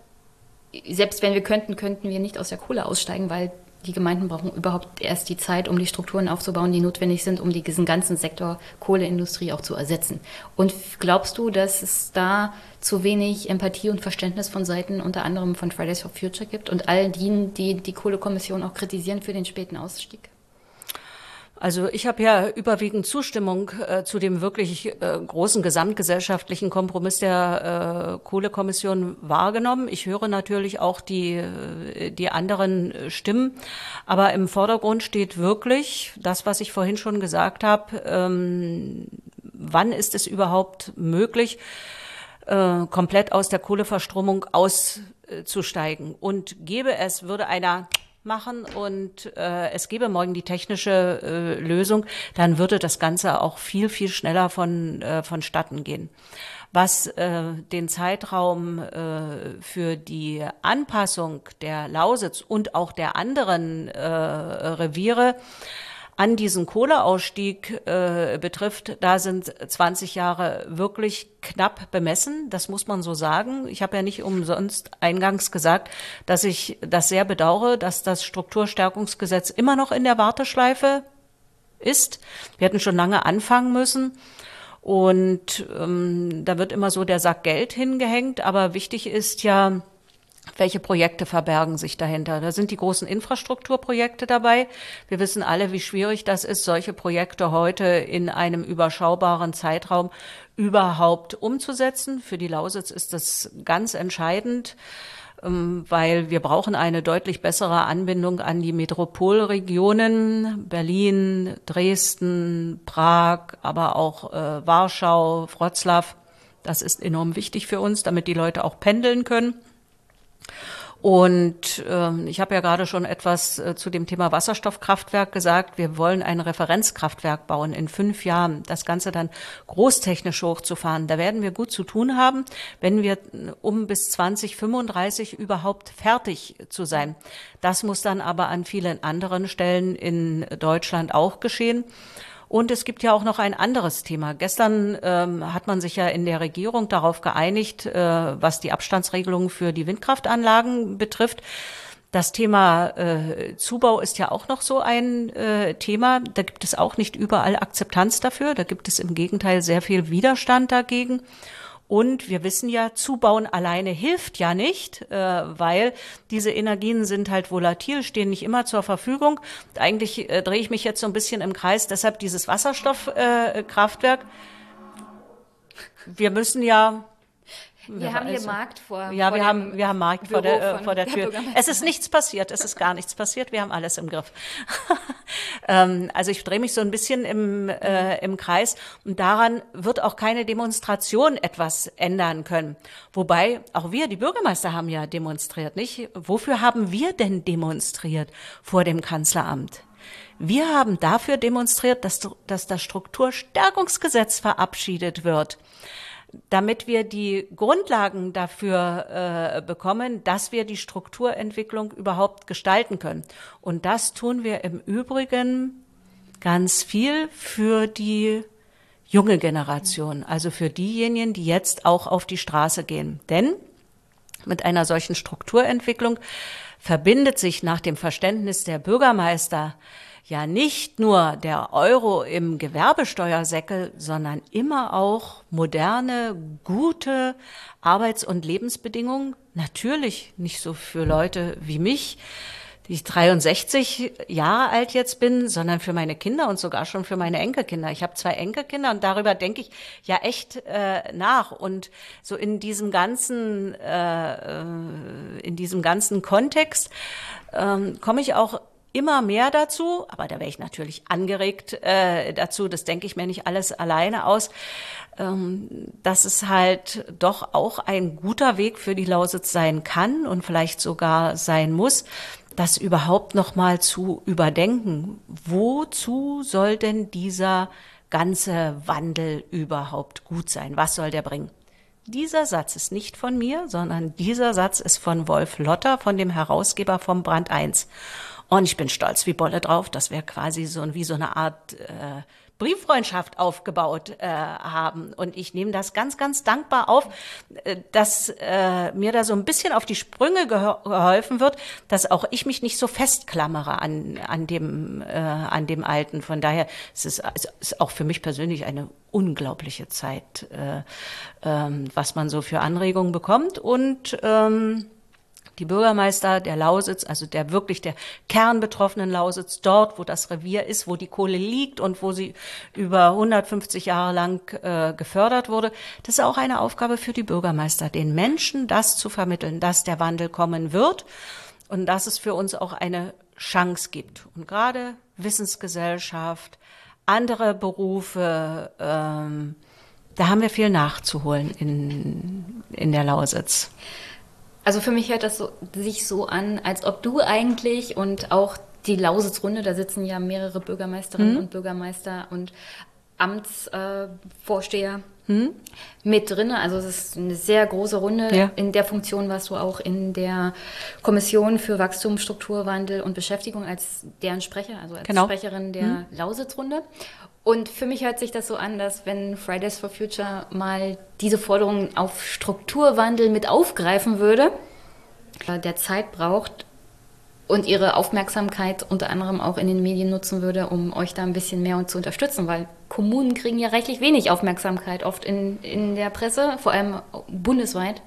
[SPEAKER 1] selbst wenn wir könnten, könnten wir nicht aus der Kohle aussteigen, weil die Gemeinden brauchen überhaupt erst die Zeit, um die Strukturen aufzubauen, die notwendig sind, um diesen ganzen Sektor Kohleindustrie auch zu ersetzen. Und glaubst du, dass es da zu wenig Empathie und Verständnis von Seiten unter anderem von Fridays for Future gibt und all denen, die die Kohlekommission auch kritisieren für den späten Ausstieg?
[SPEAKER 2] Also ich habe ja überwiegend Zustimmung äh, zu dem wirklich äh, großen gesamtgesellschaftlichen Kompromiss der äh, Kohlekommission wahrgenommen. Ich höre natürlich auch die, äh, die anderen Stimmen, aber im Vordergrund steht wirklich das, was ich vorhin schon gesagt habe. Ähm, wann ist es überhaupt möglich, äh, komplett aus der Kohleverstromung auszusteigen? Und gäbe es, würde einer machen und äh, es gäbe morgen die technische äh, Lösung, dann würde das Ganze auch viel, viel schneller von, äh, vonstatten gehen. Was äh, den Zeitraum äh, für die Anpassung der Lausitz und auch der anderen äh, Reviere an diesen Kohleausstieg äh, betrifft, da sind 20 Jahre wirklich knapp bemessen. Das muss man so sagen. Ich habe ja nicht umsonst eingangs gesagt, dass ich das sehr bedauere, dass das Strukturstärkungsgesetz immer noch in der Warteschleife ist. Wir hätten schon lange anfangen müssen. Und ähm, da wird immer so der Sack Geld hingehängt. Aber wichtig ist ja, welche Projekte verbergen sich dahinter? Da sind die großen Infrastrukturprojekte dabei. Wir wissen alle, wie schwierig das ist, solche Projekte heute in einem überschaubaren Zeitraum überhaupt umzusetzen. Für die Lausitz ist das ganz entscheidend. ähm, weil wir brauchen eine deutlich bessere Anbindung an die Metropolregionen Berlin, Dresden, Prag, aber auch äh, Warschau, Wroclaw. Das ist enorm wichtig für uns, damit die Leute auch pendeln können. Und ähm, ich habe ja gerade schon etwas äh, zu dem Thema Wasserstoffkraftwerk gesagt. Wir wollen ein Referenzkraftwerk bauen in fünf Jahren, das Ganze dann großtechnisch hochzufahren. Da werden wir gut zu tun haben, wenn wir äh, um bis 2035 überhaupt fertig zu sein. Das muss dann aber an vielen anderen Stellen in Deutschland auch geschehen. Und es gibt ja auch noch ein anderes Thema. Gestern ähm, hat man sich ja in der Regierung darauf geeinigt, äh, was die Abstandsregelungen für die Windkraftanlagen betrifft. Das Thema äh, Zubau ist ja auch noch so ein äh, Thema. Da gibt es auch nicht überall Akzeptanz dafür. Da gibt es im Gegenteil sehr viel Widerstand dagegen. Und wir wissen ja, Zubauen alleine hilft ja nicht, äh, weil diese Energien sind halt volatil, stehen nicht immer zur Verfügung. Eigentlich äh, drehe ich mich jetzt so ein bisschen im Kreis, deshalb dieses Wasserstoffkraftwerk. Äh, wir müssen ja
[SPEAKER 1] wir haben hier Markt vor.
[SPEAKER 2] Ja,
[SPEAKER 1] vor
[SPEAKER 2] wir haben, wir haben Markt vor der, äh, vor der Tür. Es ist nichts passiert, es ist gar nichts passiert. Wir haben alles im Griff. (laughs) ähm, also ich drehe mich so ein bisschen im, äh, im Kreis und daran wird auch keine Demonstration etwas ändern können. Wobei auch wir, die Bürgermeister, haben ja demonstriert, nicht? Wofür haben wir denn demonstriert vor dem Kanzleramt? Wir haben dafür demonstriert, dass, dass das Strukturstärkungsgesetz verabschiedet wird damit wir die Grundlagen dafür äh, bekommen, dass wir die Strukturentwicklung überhaupt gestalten können. Und das tun wir im Übrigen ganz viel für die junge Generation, also für diejenigen, die jetzt auch auf die Straße gehen. Denn mit einer solchen Strukturentwicklung verbindet sich nach dem Verständnis der Bürgermeister ja nicht nur der Euro im Gewerbesteuersäckel, sondern immer auch moderne, gute Arbeits- und Lebensbedingungen. Natürlich nicht so für Leute wie mich, die ich 63 Jahre alt jetzt bin, sondern für meine Kinder und sogar schon für meine Enkelkinder. Ich habe zwei Enkelkinder und darüber denke ich ja echt äh, nach. Und so in diesem ganzen, äh, äh in diesem ganzen Kontext ähm, komme ich auch immer mehr dazu, aber da wäre ich natürlich angeregt äh, dazu, das denke ich mir nicht alles alleine aus, ähm, dass es halt doch auch ein guter Weg für die Lausitz sein kann und vielleicht sogar sein muss, das überhaupt noch mal zu überdenken. Wozu soll denn dieser ganze Wandel überhaupt gut sein? Was soll der bringen? Dieser Satz ist nicht von mir, sondern dieser Satz ist von Wolf Lotter, von dem Herausgeber vom Brand 1. Und ich bin stolz wie Bolle drauf, dass wir quasi so wie so eine Art äh, Brieffreundschaft aufgebaut äh, haben. Und ich nehme das ganz, ganz dankbar auf, äh, dass äh, mir da so ein bisschen auf die Sprünge geholfen wird, dass auch ich mich nicht so festklammere an, an, dem, äh, an dem Alten. Von daher ist es ist auch für mich persönlich eine unglaubliche Zeit, äh, ähm, was man so für Anregungen bekommt. Und ähm, die Bürgermeister der Lausitz, also der wirklich der kernbetroffenen Lausitz, dort, wo das Revier ist, wo die Kohle liegt und wo sie über 150 Jahre lang äh, gefördert wurde, das ist auch eine Aufgabe für die Bürgermeister, den Menschen das zu vermitteln, dass der Wandel kommen wird und dass es für uns auch eine Chance gibt. Und gerade Wissensgesellschaft, andere Berufe, ähm, da haben wir viel nachzuholen in, in der Lausitz.
[SPEAKER 1] Also für mich hört das so, sich so an, als ob du eigentlich und auch die Lausitzrunde, da sitzen ja mehrere Bürgermeisterinnen mhm. und Bürgermeister und Amtsvorsteher äh, mhm. mit drin. Also es ist eine sehr große Runde. Ja. In der Funktion warst du auch in der Kommission für Wachstum, Strukturwandel und Beschäftigung als deren Sprecher, also als genau. Sprecherin der mhm. Lausitzrunde. Und für mich hört sich das so an, dass wenn Fridays for Future mal diese Forderungen auf Strukturwandel mit aufgreifen würde, äh, der Zeit braucht und ihre Aufmerksamkeit unter anderem auch in den Medien nutzen würde, um euch da ein bisschen mehr zu unterstützen, weil Kommunen kriegen ja reichlich wenig Aufmerksamkeit oft in, in der Presse, vor allem bundesweit,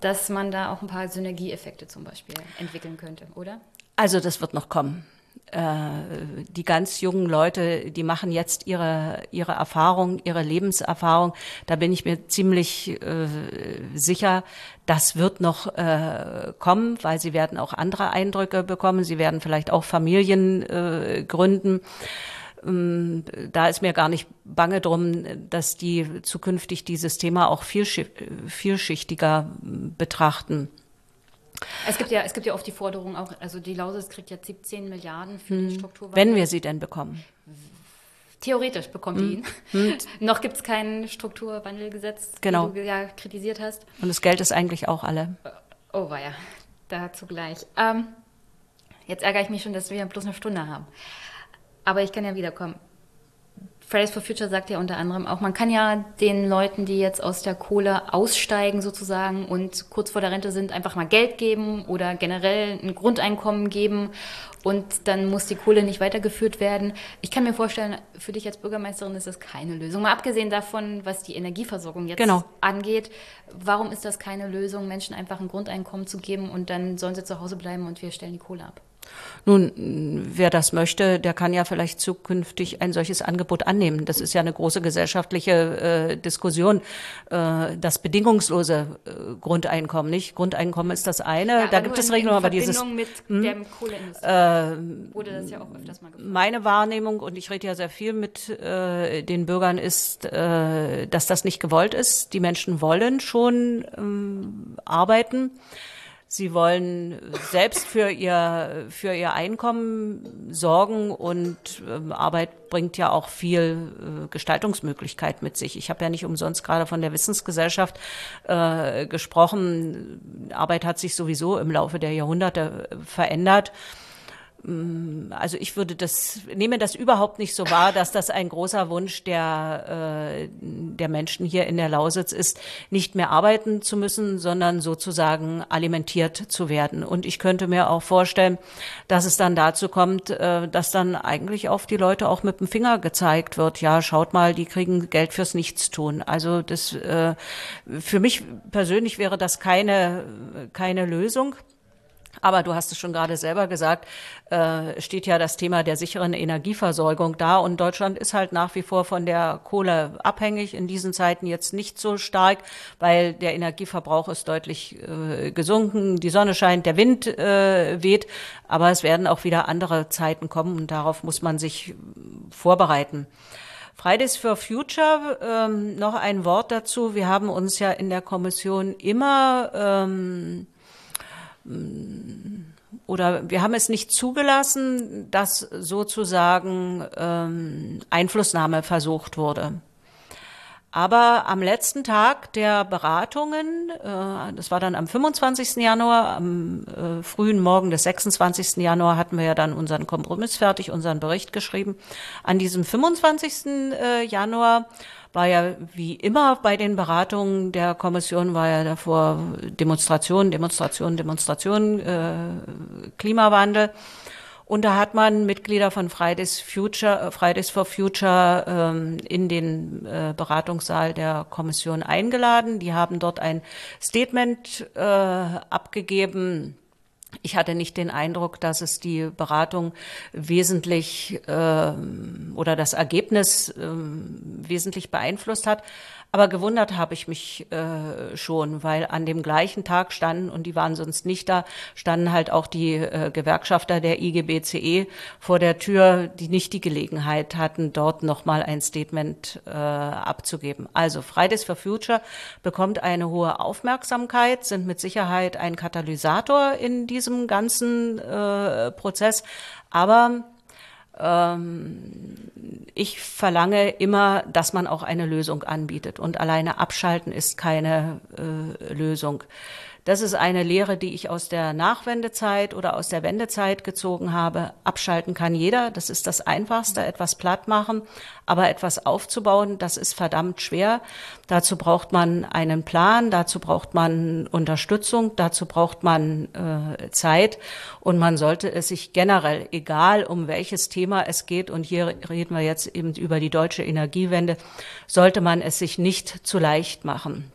[SPEAKER 1] dass man da auch ein paar Synergieeffekte zum Beispiel entwickeln könnte, oder?
[SPEAKER 2] Also das wird noch kommen. Äh, die ganz jungen Leute, die machen jetzt ihre, ihre Erfahrung, ihre Lebenserfahrung. Da bin ich mir ziemlich äh, sicher, das wird noch äh, kommen, weil sie werden auch andere Eindrücke bekommen. Sie werden vielleicht auch Familien äh, gründen. Ähm, da ist mir gar nicht bange drum, dass die zukünftig dieses Thema auch vielschichtiger betrachten.
[SPEAKER 1] Es gibt ja, es gibt ja oft die Forderung auch, also die Lausitz kriegt jetzt 17 Milliarden für hm. den Strukturwandel.
[SPEAKER 2] Wenn wir sie denn bekommen.
[SPEAKER 1] Theoretisch bekommt hm. die ihn. Hm. (laughs) Noch gibt es kein Strukturwandelgesetz,
[SPEAKER 2] genau.
[SPEAKER 1] wie du ja kritisiert hast.
[SPEAKER 2] Und das Geld ist eigentlich auch alle.
[SPEAKER 1] Oh, war ja. Dazu gleich. Ähm, jetzt ärgere ich mich schon, dass wir bloß eine Stunde haben. Aber ich kann ja wiederkommen. Fridays for Future sagt ja unter anderem auch, man kann ja den Leuten, die jetzt aus der Kohle aussteigen sozusagen und kurz vor der Rente sind, einfach mal Geld geben oder generell ein Grundeinkommen geben und dann muss die Kohle nicht weitergeführt werden. Ich kann mir vorstellen, für dich als Bürgermeisterin ist das keine Lösung. Mal abgesehen davon, was die Energieversorgung jetzt genau. angeht, warum ist das keine Lösung, Menschen einfach ein Grundeinkommen zu geben und dann sollen sie zu Hause bleiben und wir stellen die Kohle ab?
[SPEAKER 2] Nun, wer das möchte, der kann ja vielleicht zukünftig ein solches Angebot annehmen. Das ist ja eine große gesellschaftliche äh, Diskussion. Äh, das bedingungslose äh, Grundeinkommen, nicht? Grundeinkommen ist das eine. Ja, da gibt es Regelungen, aber dieses.
[SPEAKER 1] mit hm, Kohleindustrie äh, wurde das ja auch öfters mal gefragt.
[SPEAKER 2] Meine Wahrnehmung, und ich rede ja sehr viel mit äh, den Bürgern, ist, äh, dass das nicht gewollt ist. Die Menschen wollen schon ähm, arbeiten. Sie wollen selbst für ihr, für ihr Einkommen sorgen und äh, Arbeit bringt ja auch viel äh, Gestaltungsmöglichkeit mit sich. Ich habe ja nicht umsonst gerade von der Wissensgesellschaft äh, gesprochen. Arbeit hat sich sowieso im Laufe der Jahrhunderte verändert. Mm, also ich würde das, nehme das überhaupt nicht so wahr, dass das ein großer Wunsch der, äh, der Menschen hier in der Lausitz ist, nicht mehr arbeiten zu müssen, sondern sozusagen alimentiert zu werden. Und ich könnte mir auch vorstellen, dass es dann dazu kommt, äh, dass dann eigentlich auf die Leute auch mit dem Finger gezeigt wird, ja, schaut mal, die kriegen Geld fürs Nichtstun. Also das, äh, für mich persönlich wäre das keine, keine Lösung. Aber du hast es schon gerade selber gesagt, äh, steht ja das Thema der sicheren Energieversorgung da. Und Deutschland ist halt nach wie vor von der Kohle abhängig, in diesen Zeiten jetzt nicht so stark, weil der Energieverbrauch ist deutlich äh, gesunken, die Sonne scheint, der Wind äh, weht. Aber es werden auch wieder andere Zeiten kommen und darauf muss man sich vorbereiten. Fridays for Future, ähm, noch ein Wort dazu. Wir haben uns ja in der Kommission immer ähm, oder wir haben es nicht zugelassen, dass sozusagen ähm, Einflussnahme versucht wurde. Aber am letzten Tag der Beratungen, äh, das war dann am 25. Januar, am äh, frühen Morgen des 26. Januar hatten wir ja dann unseren Kompromiss fertig, unseren Bericht geschrieben. An diesem 25. Äh, Januar war ja wie immer bei den Beratungen der Kommission war ja davor Demonstration, Demonstration, Demonstration, äh, Klimawandel. Und da hat man Mitglieder von Fridays, Future, äh, Fridays for Future ähm, in den äh, Beratungssaal der Kommission eingeladen. Die haben dort ein Statement äh, abgegeben ich hatte nicht den Eindruck, dass es die Beratung wesentlich äh, oder das Ergebnis äh, wesentlich beeinflusst hat. Aber gewundert habe ich mich äh, schon, weil an dem gleichen Tag standen, und die waren sonst nicht da, standen halt auch die äh, Gewerkschafter der IGBCE vor der Tür, die nicht die Gelegenheit hatten, dort nochmal ein Statement äh, abzugeben. Also Fridays for Future bekommt eine hohe Aufmerksamkeit, sind mit Sicherheit ein Katalysator in diesem ganzen äh, Prozess. Aber ich verlange immer, dass man auch eine Lösung anbietet. Und alleine abschalten ist keine äh, Lösung. Das ist eine Lehre, die ich aus der Nachwendezeit oder aus der Wendezeit gezogen habe. Abschalten kann jeder. Das ist das Einfachste. Etwas platt machen. Aber etwas aufzubauen, das ist verdammt schwer. Dazu braucht man einen Plan. Dazu braucht man Unterstützung. Dazu braucht man äh, Zeit. Und man sollte es sich generell, egal um welches Thema es geht, und hier reden wir jetzt eben über die deutsche Energiewende, sollte man es sich nicht zu leicht machen.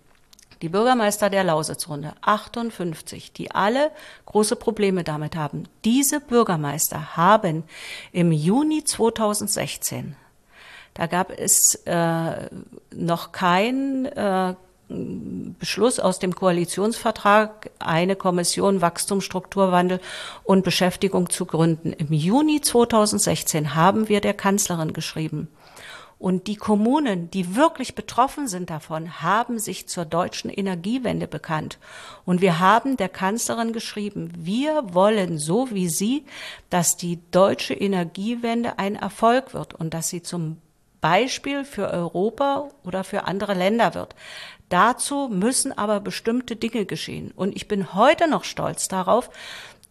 [SPEAKER 2] Die Bürgermeister der Lausitzrunde, 58, die alle große Probleme damit haben, diese Bürgermeister haben im Juni 2016, da gab es äh, noch kein äh, Beschluss aus dem Koalitionsvertrag, eine Kommission Wachstum, Strukturwandel und Beschäftigung zu gründen. Im Juni 2016 haben wir der Kanzlerin geschrieben. Und die Kommunen, die wirklich betroffen sind davon, haben sich zur deutschen Energiewende bekannt. Und wir haben der Kanzlerin geschrieben, wir wollen so wie Sie, dass die deutsche Energiewende ein Erfolg wird und dass sie zum Beispiel für Europa oder für andere Länder wird. Dazu müssen aber bestimmte Dinge geschehen. Und ich bin heute noch stolz darauf,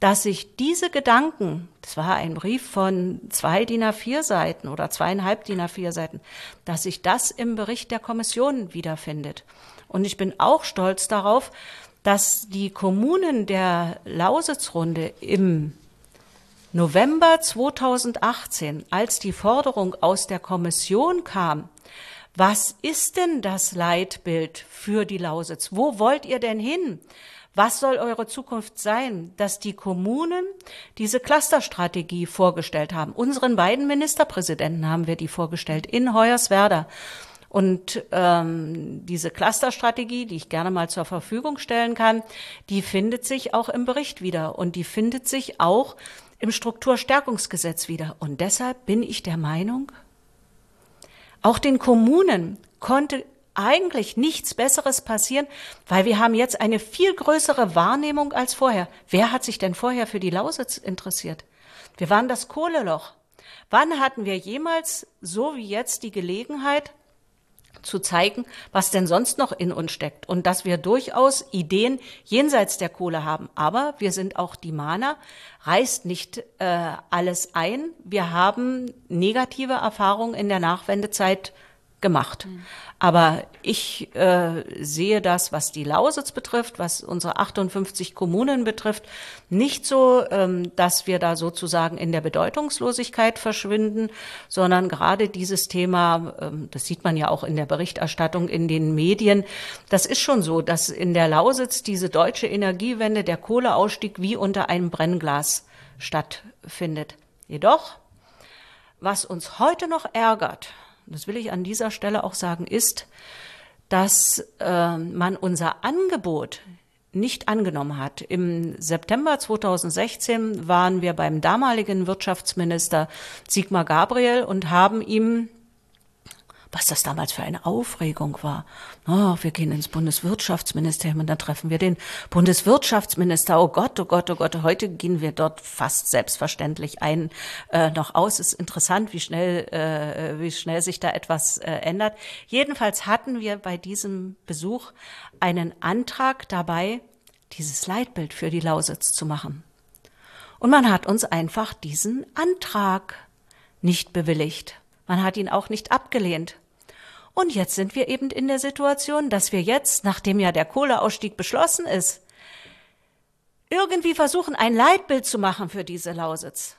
[SPEAKER 2] dass sich diese Gedanken, das war ein Brief von zwei DIN A4 Seiten oder zweieinhalb DIN A4 Seiten, dass sich das im Bericht der Kommission wiederfindet. Und ich bin auch stolz darauf, dass die Kommunen der Lausitzrunde im November 2018, als die Forderung aus der Kommission kam, was ist denn das Leitbild für die Lausitz? Wo wollt ihr denn hin? Was soll eure Zukunft sein? Dass die Kommunen diese Clusterstrategie vorgestellt haben. Unseren beiden Ministerpräsidenten haben wir die vorgestellt in Hoyerswerda. Und ähm, diese Clusterstrategie, die ich gerne mal zur Verfügung stellen kann, die findet sich auch im Bericht wieder und die findet sich auch im Strukturstärkungsgesetz wieder. Und deshalb bin ich der Meinung, auch den Kommunen konnte eigentlich nichts Besseres passieren, weil wir haben jetzt eine viel größere Wahrnehmung als vorher. Wer hat sich denn vorher für die Lausitz interessiert? Wir waren das Kohleloch. Wann hatten wir jemals so wie jetzt die Gelegenheit, zu zeigen, was denn sonst noch in uns steckt und dass wir durchaus Ideen jenseits der Kohle haben. Aber wir sind auch die Mahner, reißt nicht äh, alles ein. Wir haben negative Erfahrungen in der Nachwendezeit gemacht. Mhm. Aber ich äh, sehe das, was die Lausitz betrifft, was unsere 58 Kommunen betrifft, nicht so, ähm, dass wir da sozusagen in der Bedeutungslosigkeit verschwinden, sondern gerade dieses Thema, ähm, das sieht man ja auch in der Berichterstattung in den Medien, das ist schon so, dass in der Lausitz diese deutsche Energiewende, der Kohleausstieg wie unter einem Brennglas stattfindet. Jedoch, was uns heute noch ärgert, das will ich an dieser Stelle auch sagen, ist, dass äh, man unser Angebot nicht angenommen hat. Im September 2016 waren wir beim damaligen Wirtschaftsminister Sigmar Gabriel und haben ihm was das damals für eine Aufregung war. Oh, wir gehen ins Bundeswirtschaftsministerium und dann treffen wir den Bundeswirtschaftsminister. Oh Gott, oh Gott, oh Gott, heute gehen wir dort fast selbstverständlich ein äh, noch aus. Ist interessant, wie schnell, äh, wie schnell sich da etwas äh, ändert. Jedenfalls hatten wir bei diesem Besuch einen Antrag dabei, dieses Leitbild für die Lausitz zu machen. Und man hat uns einfach diesen Antrag nicht bewilligt. Man hat ihn auch nicht abgelehnt. Und jetzt sind wir eben in der Situation, dass wir jetzt, nachdem ja der Kohleausstieg beschlossen ist, irgendwie versuchen, ein Leitbild zu machen für diese Lausitz.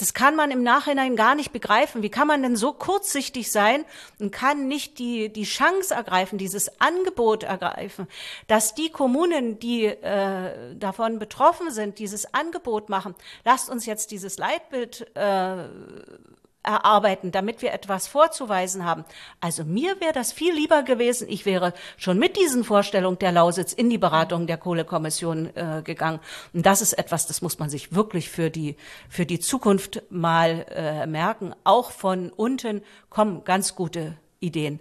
[SPEAKER 2] Das kann man im Nachhinein gar nicht begreifen. Wie kann man denn so kurzsichtig sein und kann nicht die, die Chance ergreifen, dieses Angebot ergreifen, dass die Kommunen, die äh, davon betroffen sind, dieses Angebot machen. Lasst uns jetzt dieses Leitbild äh, erarbeiten, damit wir etwas vorzuweisen haben. Also mir wäre das viel lieber gewesen, ich wäre schon mit diesen Vorstellungen der Lausitz in die Beratung der Kohlekommission äh, gegangen. Und das ist etwas, das muss man sich wirklich für die, für die Zukunft mal äh, merken. Auch von unten kommen ganz gute Ideen.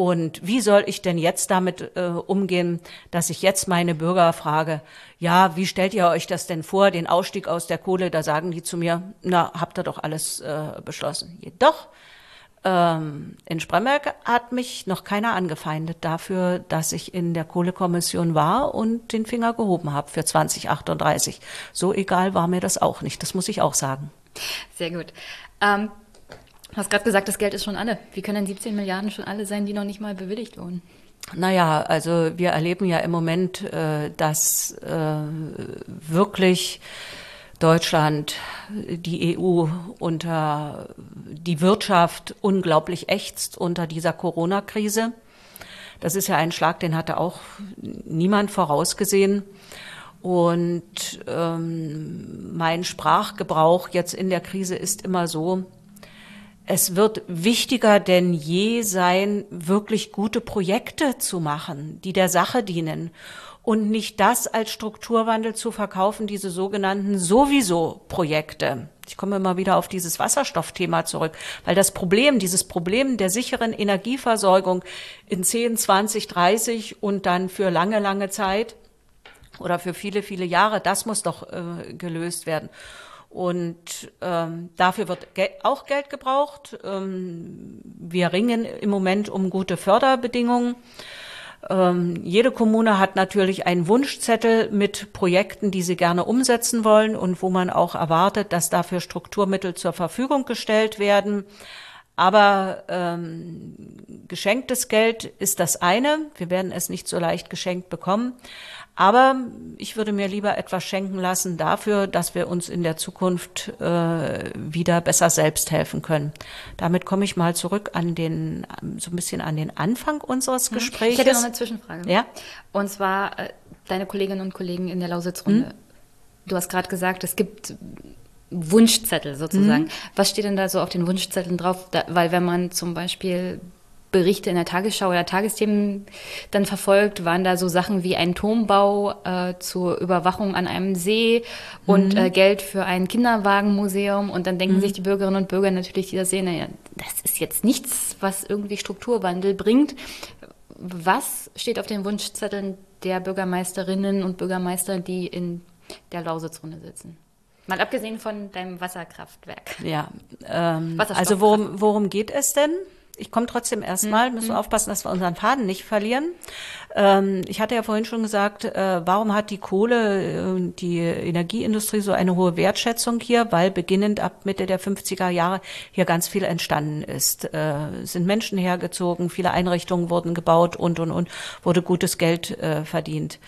[SPEAKER 2] Und wie soll ich denn jetzt damit äh, umgehen, dass ich jetzt meine Bürger frage, ja, wie stellt ihr euch das denn vor, den Ausstieg aus der Kohle? Da sagen die zu mir, na, habt ihr doch alles äh, beschlossen. Jedoch, ähm, in Spremberg hat mich noch keiner angefeindet dafür, dass ich in der Kohlekommission war und den Finger gehoben habe für 2038. So egal war mir das auch nicht, das muss ich auch sagen.
[SPEAKER 1] Sehr gut. Ähm Du hast gerade gesagt, das Geld ist schon alle. Wie können denn 17 Milliarden schon alle sein, die noch nicht mal bewilligt wurden?
[SPEAKER 2] Naja, also wir erleben ja im Moment, äh, dass äh, wirklich Deutschland, die EU unter die Wirtschaft unglaublich ächzt unter dieser Corona-Krise. Das ist ja ein Schlag, den hatte auch niemand vorausgesehen. Und ähm, mein Sprachgebrauch jetzt in der Krise ist immer so, es wird wichtiger denn je sein, wirklich gute Projekte zu machen, die der Sache dienen und nicht das als Strukturwandel zu verkaufen, diese sogenannten sowieso Projekte. Ich komme immer wieder auf dieses Wasserstoffthema zurück, weil das Problem, dieses Problem der sicheren Energieversorgung in 10, 20, 30 und dann für lange, lange Zeit oder für viele, viele Jahre, das muss doch äh, gelöst werden. Und ähm, dafür wird Gel auch Geld gebraucht. Ähm, wir ringen im Moment um gute Förderbedingungen. Ähm, jede Kommune hat natürlich einen Wunschzettel mit Projekten, die sie gerne umsetzen wollen und wo man auch erwartet, dass dafür Strukturmittel zur Verfügung gestellt werden. Aber ähm, geschenktes Geld ist das eine. Wir werden es nicht so leicht geschenkt bekommen. Aber ich würde mir lieber etwas schenken lassen dafür, dass wir uns in der Zukunft äh, wieder besser selbst helfen können. Damit komme ich mal zurück an den, so ein bisschen an den Anfang unseres Gesprächs.
[SPEAKER 1] Ich hätte noch eine Zwischenfrage. Ja? Und zwar äh, deine Kolleginnen und Kollegen in der Lausitzrunde. Hm? Du hast gerade gesagt, es gibt Wunschzettel sozusagen. Mhm. Was steht denn da so auf den Wunschzetteln drauf? Da, weil wenn man zum Beispiel Berichte in der Tagesschau oder Tagesthemen dann verfolgt, waren da so Sachen wie ein Turmbau äh, zur Überwachung an einem See und mhm. äh, Geld für ein Kinderwagenmuseum. Und dann denken mhm. sich die Bürgerinnen und Bürger natürlich, die das sehen, naja, das ist jetzt nichts, was irgendwie Strukturwandel bringt. Was steht auf den Wunschzetteln der Bürgermeisterinnen und Bürgermeister, die in der Lausitzrunde sitzen? Mal abgesehen von deinem Wasserkraftwerk.
[SPEAKER 2] Ja, ähm, also worum, worum geht es denn? Ich komme trotzdem erstmal, mhm. müssen wir aufpassen, dass wir unseren Faden nicht verlieren. Ähm, ich hatte ja vorhin schon gesagt, äh, warum hat die Kohle, äh, die Energieindustrie so eine hohe Wertschätzung hier? Weil beginnend ab Mitte der 50er Jahre hier ganz viel entstanden ist. Äh, sind Menschen hergezogen, viele Einrichtungen wurden gebaut und, und, und, wurde gutes Geld äh, verdient.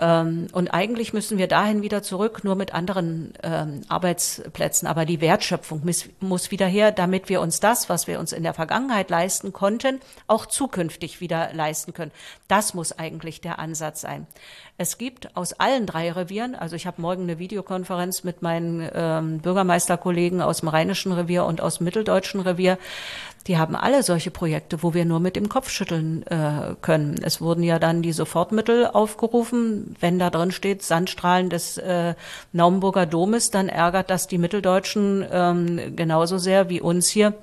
[SPEAKER 2] Ähm, und eigentlich müssen wir dahin wieder zurück, nur mit anderen ähm, Arbeitsplätzen. Aber die Wertschöpfung muss, muss wieder her, damit wir uns das, was wir uns in der Vergangenheit leisten konnten, auch zukünftig wieder leisten können. Das muss eigentlich der Ansatz sein. Es gibt aus allen drei Revieren, also ich habe morgen eine Videokonferenz mit meinen ähm, Bürgermeisterkollegen aus dem Rheinischen Revier und aus dem Mitteldeutschen Revier, die haben alle solche Projekte, wo wir nur mit dem Kopf schütteln äh, können. Es wurden ja dann die Sofortmittel aufgerufen. Wenn da drin steht Sandstrahlen des äh, Naumburger Domes, dann ärgert das die Mitteldeutschen ähm, genauso sehr wie uns hier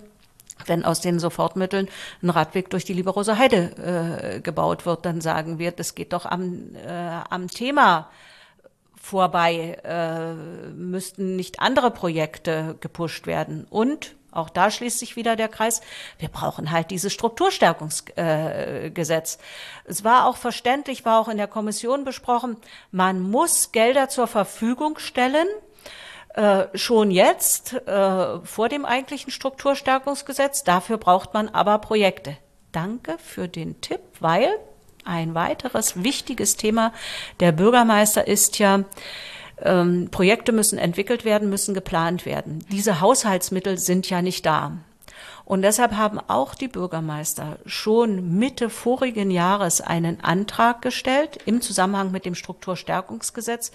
[SPEAKER 2] wenn aus den Sofortmitteln ein Radweg durch die Liberose Heide äh, gebaut wird, dann sagen wir, das geht doch am, äh, am Thema vorbei, äh, müssten nicht andere Projekte gepusht werden. Und auch da schließt sich wieder der Kreis. Wir brauchen halt dieses Strukturstärkungsgesetz. Äh, es war auch verständlich, war auch in der Kommission besprochen, man muss Gelder zur Verfügung stellen, äh, schon jetzt äh, vor dem eigentlichen Strukturstärkungsgesetz. Dafür braucht man aber Projekte. Danke für den Tipp, weil ein weiteres wichtiges Thema der Bürgermeister ist ja, ähm, Projekte müssen entwickelt werden, müssen geplant werden. Diese Haushaltsmittel sind ja nicht da. Und deshalb haben auch die Bürgermeister schon Mitte vorigen Jahres einen Antrag gestellt im Zusammenhang mit dem Strukturstärkungsgesetz,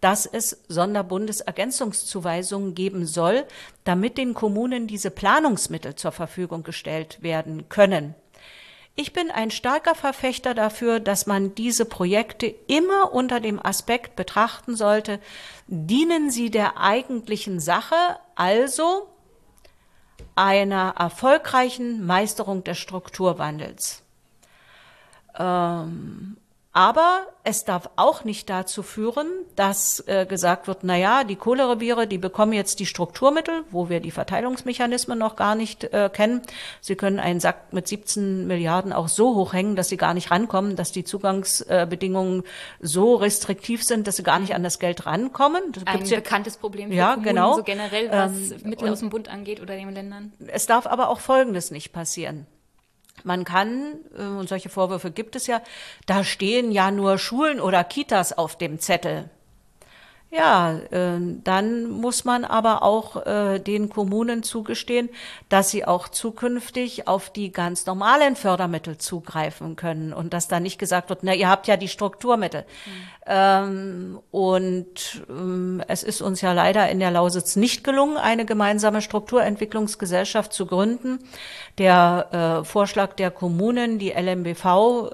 [SPEAKER 2] dass es Sonderbundesergänzungszuweisungen geben soll, damit den Kommunen diese Planungsmittel zur Verfügung gestellt werden können. Ich bin ein starker Verfechter dafür, dass man diese Projekte immer unter dem Aspekt betrachten sollte, dienen sie der eigentlichen Sache, also einer erfolgreichen Meisterung des Strukturwandels. Ähm, aber es darf auch nicht dazu führen, dass äh, gesagt wird, na ja, die Kohlereviere, die bekommen jetzt die Strukturmittel, wo wir die Verteilungsmechanismen noch gar nicht äh, kennen. Sie können einen Sack mit 17 Milliarden auch so hochhängen, dass sie gar nicht rankommen, dass die Zugangsbedingungen so restriktiv sind, dass sie gar nicht an das Geld rankommen. Das
[SPEAKER 1] Ein ja, bekanntes Problem für
[SPEAKER 2] ja, Kommunen, genau.
[SPEAKER 1] so generell, was ähm, Mittel aus dem Bund angeht oder den Ländern.
[SPEAKER 2] Es darf aber auch Folgendes nicht passieren. Man kann, äh, und solche Vorwürfe gibt es ja, da stehen ja nur Schulen oder Kitas auf dem Zettel. Ja, äh, dann muss man aber auch äh, den Kommunen zugestehen, dass sie auch zukünftig auf die ganz normalen Fördermittel zugreifen können und dass da nicht gesagt wird, na, ihr habt ja die Strukturmittel. Ähm, und ähm, es ist uns ja leider in der Lausitz nicht gelungen, eine gemeinsame Strukturentwicklungsgesellschaft zu gründen. Der äh, Vorschlag der Kommunen, die LMBV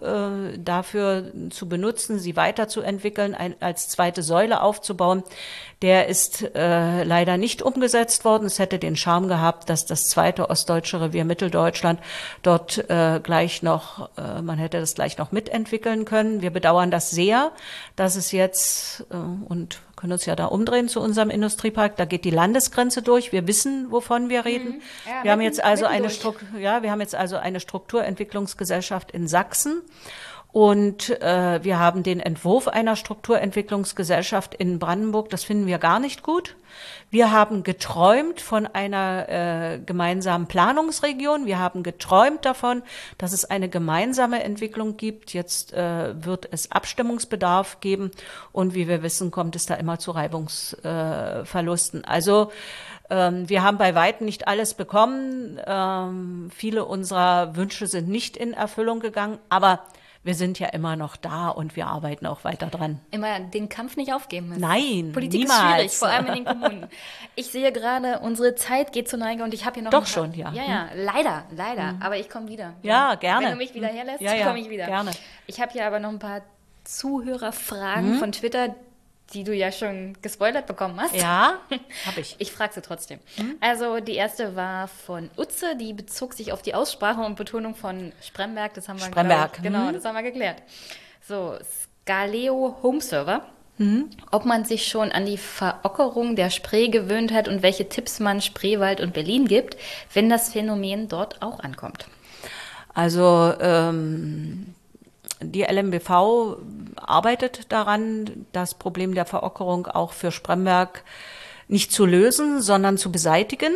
[SPEAKER 2] äh, dafür zu benutzen, sie weiterzuentwickeln, ein, als zweite Säule aufzubauen, der ist äh, leider nicht umgesetzt worden. Es hätte den Charme gehabt, dass das zweite ostdeutsche Revier Mitteldeutschland dort äh, gleich noch, äh, man hätte das gleich noch mitentwickeln können. Wir bedauern das sehr, dass es jetzt, äh, und können uns ja da umdrehen zu unserem Industriepark, da geht die Landesgrenze durch. Wir wissen, wovon wir reden. Mhm. Ja, wir haben jetzt also eine Struktur, ja, wir haben jetzt also eine Strukturentwicklungsgesellschaft in Sachsen. Und äh, wir haben den Entwurf einer Strukturentwicklungsgesellschaft in Brandenburg. Das finden wir gar nicht gut. Wir haben geträumt von einer äh, gemeinsamen Planungsregion. Wir haben geträumt davon, dass es eine gemeinsame Entwicklung gibt. Jetzt äh, wird es Abstimmungsbedarf geben. Und wie wir wissen, kommt es da immer zu Reibungsverlusten. Also ähm, wir haben bei weitem nicht alles bekommen. Ähm, viele unserer Wünsche sind nicht in Erfüllung gegangen. Aber wir sind ja immer noch da und wir arbeiten auch weiter dran.
[SPEAKER 1] Immer den Kampf nicht aufgeben müssen.
[SPEAKER 2] Nein,
[SPEAKER 1] Politik
[SPEAKER 2] niemals. ist
[SPEAKER 1] schwierig, vor allem in den Kommunen. (laughs) Ich sehe gerade, unsere Zeit geht zur Neige und ich habe hier noch
[SPEAKER 2] Doch schon, ja.
[SPEAKER 1] Ja, ja, leider, leider, mhm. aber ich komme wieder.
[SPEAKER 2] Ja, gerne.
[SPEAKER 1] Wenn du mich wieder herlässt,
[SPEAKER 2] ja, ja,
[SPEAKER 1] komme ich wieder.
[SPEAKER 2] Gerne.
[SPEAKER 1] Ich habe hier aber noch ein paar Zuhörerfragen mhm. von Twitter, die du ja schon gespoilert bekommen hast.
[SPEAKER 2] Ja, (laughs) habe ich.
[SPEAKER 1] Ich frage sie trotzdem. Hm? Also die erste war von Utze, die bezog sich auf die Aussprache und Betonung von Spremberg. Das haben wir
[SPEAKER 2] Spremberg.
[SPEAKER 1] Ich, genau, hm? das haben wir geklärt. So, Scaleo Home Server. Mhm. Ob man sich schon an die Verockerung der Spree gewöhnt hat und welche Tipps man Spreewald und Berlin gibt, wenn das Phänomen dort auch ankommt.
[SPEAKER 2] Also ähm, die LMBV arbeitet daran, das Problem der Verockerung auch für Spremberg nicht zu lösen, sondern zu beseitigen.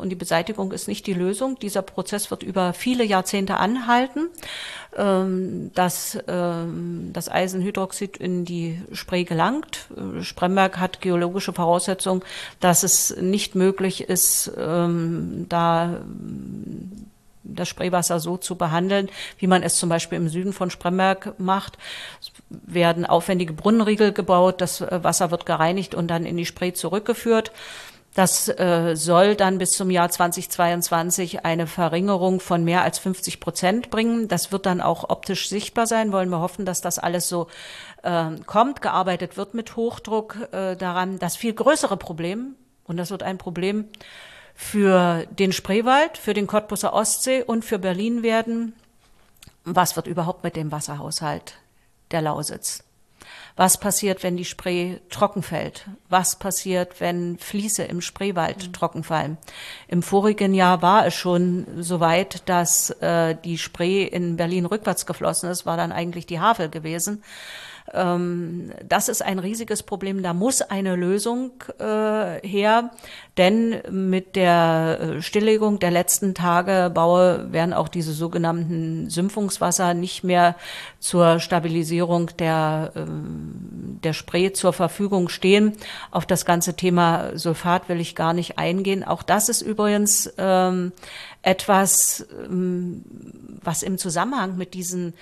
[SPEAKER 2] Und die Beseitigung ist nicht die Lösung. Dieser Prozess wird über viele Jahrzehnte anhalten. Ähm, dass ähm, das Eisenhydroxid in die Spree gelangt. Spremberg hat geologische Voraussetzungen, dass es nicht möglich ist, ähm, da das Spreewasser so zu behandeln, wie man es zum Beispiel im Süden von Spremberg macht. Es werden aufwendige Brunnenriegel gebaut, das äh, Wasser wird gereinigt und dann in die Spree zurückgeführt. Das äh, soll dann bis zum Jahr 2022 eine Verringerung von mehr als 50 Prozent bringen. Das wird dann auch optisch sichtbar sein. Wollen wir hoffen, dass das alles so äh, kommt. Gearbeitet wird mit Hochdruck äh, daran. Das viel größere Problem, und das wird ein Problem für den Spreewald, für den Cottbuser Ostsee und für Berlin werden, was wird überhaupt mit dem Wasserhaushalt der Lausitz? Was passiert, wenn die Spree trocken fällt? Was passiert, wenn Fließe im Spreewald mhm. trocken fallen? Im vorigen Jahr war es schon so weit, dass äh, die Spree in Berlin rückwärts geflossen ist, war dann eigentlich die Havel gewesen. Ähm, das ist ein riesiges Problem. Da muss eine Lösung äh, her, denn mit der äh, Stilllegung der letzten Tage Baue werden auch diese sogenannten Sümpfungswasser nicht mehr zur Stabilisierung der, äh, der Spree zur Verfügung stehen. Auf das ganze Thema Sulfat will ich gar nicht eingehen. Auch das ist übrigens ähm, etwas, ähm, was im Zusammenhang mit diesen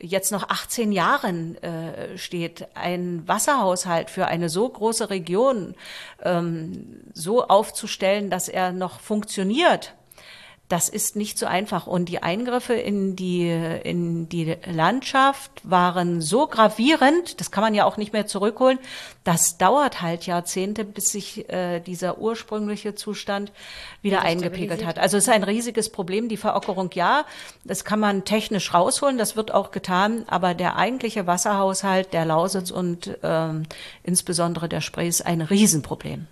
[SPEAKER 2] jetzt noch 18 Jahren äh, steht, ein Wasserhaushalt für eine so große Region ähm, so aufzustellen, dass er noch funktioniert, das ist nicht so einfach. Und die Eingriffe in die, in die Landschaft waren so gravierend, das kann man ja auch nicht mehr zurückholen. Das dauert halt Jahrzehnte, bis sich äh, dieser ursprüngliche Zustand wieder eingepegelt hat. Also es ist ein riesiges Problem. Die Verockerung, ja, das kann man technisch rausholen, das wird auch getan. Aber der eigentliche Wasserhaushalt der Lausitz und ähm, insbesondere der Spree ist ein Riesenproblem.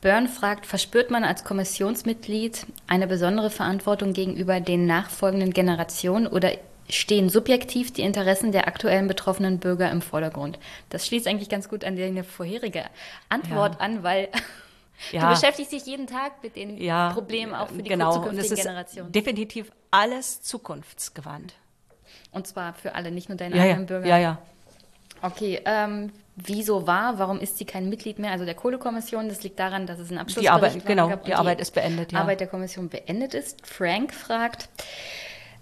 [SPEAKER 1] Byrne fragt, verspürt man als Kommissionsmitglied eine besondere Verantwortung gegenüber den nachfolgenden Generationen oder stehen subjektiv die Interessen der aktuellen betroffenen Bürger im Vordergrund? Das schließt eigentlich ganz gut an deine vorherige Antwort ja. an, weil (laughs) ja. du beschäftigst dich jeden Tag mit den ja, Problemen auch für die
[SPEAKER 2] genau.
[SPEAKER 1] zukünftigen
[SPEAKER 2] Generationen. Definitiv alles zukunftsgewandt.
[SPEAKER 1] Und zwar für alle, nicht nur deine eigenen Bürger.
[SPEAKER 2] Ja, ja.
[SPEAKER 1] Okay, ähm, wieso war, warum ist sie kein Mitglied mehr, also der Kohlekommission. Das liegt daran, dass es einen Abschluss
[SPEAKER 2] die Arbeit, genau, gab. Die, die Arbeit ist beendet.
[SPEAKER 1] Ja. Arbeit der Kommission beendet ist. Frank fragt,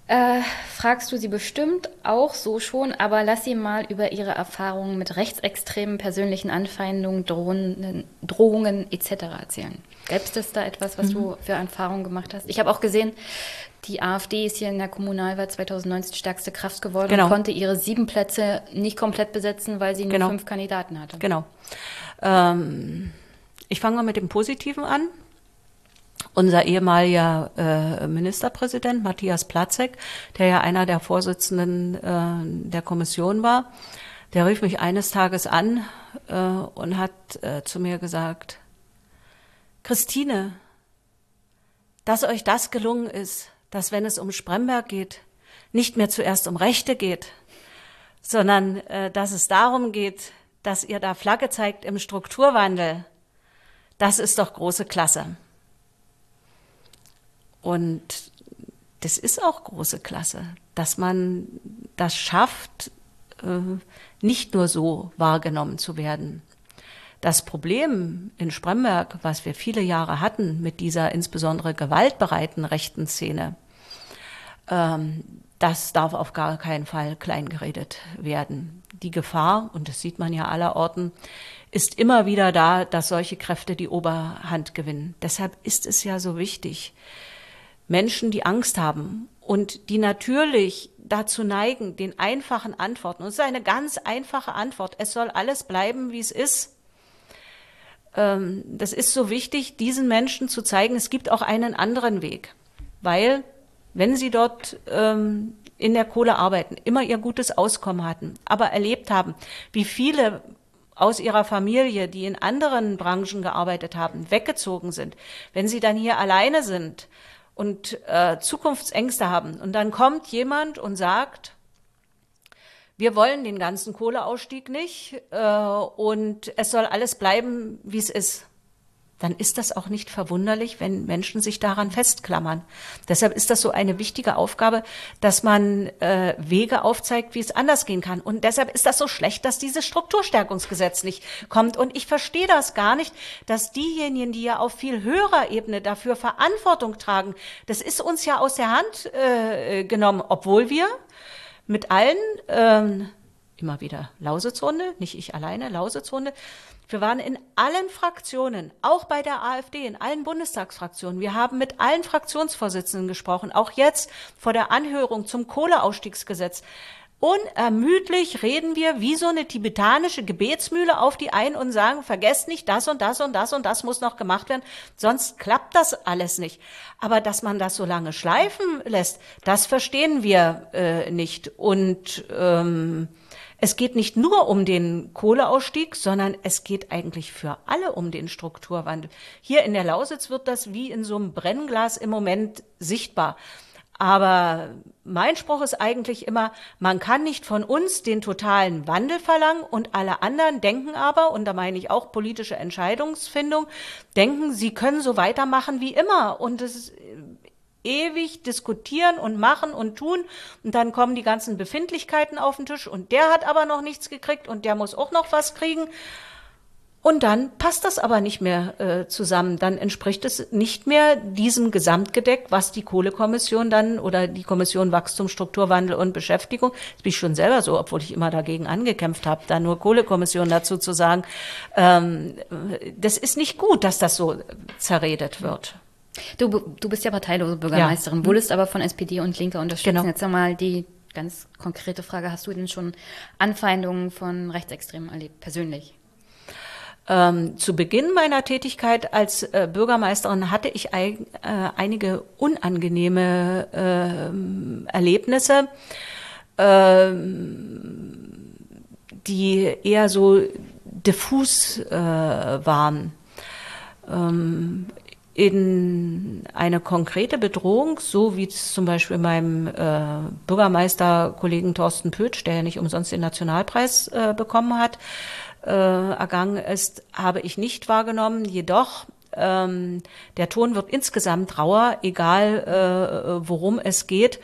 [SPEAKER 1] äh, fragst du sie bestimmt auch so schon, aber lass sie mal über ihre Erfahrungen mit rechtsextremen persönlichen Anfeindungen, Drohungen, Drohungen etc. erzählen. Gäbe es da etwas, was mhm. du für Erfahrungen gemacht hast? Ich habe auch gesehen, die AfD ist hier in der Kommunalwahl 2019 stärkste Kraft geworden genau. und konnte ihre sieben Plätze nicht komplett besetzen, weil sie nur genau. fünf Kandidaten hatte.
[SPEAKER 2] Genau. Ähm, ich fange mal mit dem Positiven an. Unser ehemaliger äh, Ministerpräsident Matthias Platzek, der ja einer der Vorsitzenden äh, der Kommission war, der rief mich eines Tages an äh, und hat äh, zu mir gesagt, Christine, dass euch das gelungen ist, dass wenn es um Spremberg geht, nicht mehr zuerst um Rechte geht, sondern äh, dass es darum geht, dass ihr da Flagge zeigt im Strukturwandel, das ist doch große Klasse. Und das ist auch große Klasse, dass man das schafft, äh, nicht nur so wahrgenommen zu werden. Das Problem in Spremberg, was wir viele Jahre hatten mit dieser insbesondere gewaltbereiten rechten Szene, ähm, das darf auf gar keinen Fall kleingeredet werden. Die Gefahr, und das sieht man ja aller Orten, ist immer wieder da, dass solche Kräfte die Oberhand gewinnen. Deshalb ist es ja so wichtig, Menschen, die Angst haben und die natürlich dazu neigen, den einfachen Antworten, und es ist eine ganz einfache Antwort, es soll alles bleiben, wie es ist, ähm, das ist so wichtig, diesen Menschen zu zeigen, es gibt auch einen anderen Weg. Weil, wenn sie dort ähm, in der Kohle arbeiten, immer ihr gutes Auskommen hatten, aber erlebt haben, wie viele aus ihrer Familie, die in anderen Branchen gearbeitet haben, weggezogen sind, wenn sie dann hier alleine sind und äh, Zukunftsängste haben und dann kommt jemand und sagt, wir wollen den ganzen Kohleausstieg nicht äh, und es soll alles bleiben, wie es ist. Dann ist das auch nicht verwunderlich, wenn Menschen sich daran festklammern. Deshalb ist das so eine wichtige Aufgabe, dass man äh, Wege aufzeigt, wie es anders gehen kann. Und deshalb ist das so schlecht, dass dieses Strukturstärkungsgesetz nicht kommt. Und ich verstehe das gar nicht, dass diejenigen, die ja auf viel höherer Ebene dafür Verantwortung tragen, das ist uns ja aus der Hand äh, genommen, obwohl wir mit allen, ähm, immer wieder Lausitzrunde, nicht ich alleine, Lausitzrunde. Wir waren in allen Fraktionen, auch bei der AfD, in allen Bundestagsfraktionen. Wir haben mit allen Fraktionsvorsitzenden gesprochen, auch jetzt vor der Anhörung zum Kohleausstiegsgesetz. Unermüdlich reden wir wie so eine tibetanische Gebetsmühle auf die ein und sagen, vergesst nicht, das und das und das und das muss noch gemacht werden, sonst klappt das alles nicht. Aber dass man das so lange schleifen lässt, das verstehen wir äh, nicht. Und ähm, es geht nicht nur um den Kohleausstieg, sondern es geht eigentlich für alle um den Strukturwandel. Hier in der Lausitz wird das wie in so einem Brennglas im Moment sichtbar. Aber mein Spruch ist eigentlich immer, man kann nicht von uns den totalen Wandel verlangen und alle anderen denken aber, und da meine ich auch politische Entscheidungsfindung, denken, sie können so weitermachen wie immer. Und es ist ewig diskutieren und machen und tun und dann kommen die ganzen Befindlichkeiten auf den Tisch und der hat aber noch nichts gekriegt und der muss auch noch was kriegen. Und dann passt das aber nicht mehr äh, zusammen. Dann entspricht es nicht mehr diesem Gesamtgedeck, was die Kohlekommission dann oder die Kommission Wachstum, Strukturwandel und Beschäftigung, das bin ich schon selber so, obwohl ich immer dagegen angekämpft habe, da nur Kohlekommission dazu zu sagen. Ähm, das ist nicht gut, dass das so zerredet wird.
[SPEAKER 1] Du, du bist ja parteilose Bürgermeisterin, ja. wurdest aber von SPD und Linke unterstützt. Genau. Jetzt einmal die ganz konkrete Frage, hast du denn schon Anfeindungen von Rechtsextremen erlebt, persönlich?
[SPEAKER 2] Ähm, zu Beginn meiner Tätigkeit als äh, Bürgermeisterin hatte ich ein, äh, einige unangenehme äh, Erlebnisse, ähm, die eher so diffus äh, waren. Ähm, in eine konkrete Bedrohung, so wie zum Beispiel meinem äh, Bürgermeisterkollegen Thorsten Pötsch, der ja nicht umsonst den Nationalpreis äh, bekommen hat, äh, ergangen ist, habe ich nicht wahrgenommen. Jedoch ähm, der Ton wird insgesamt rauer, egal äh, worum es geht.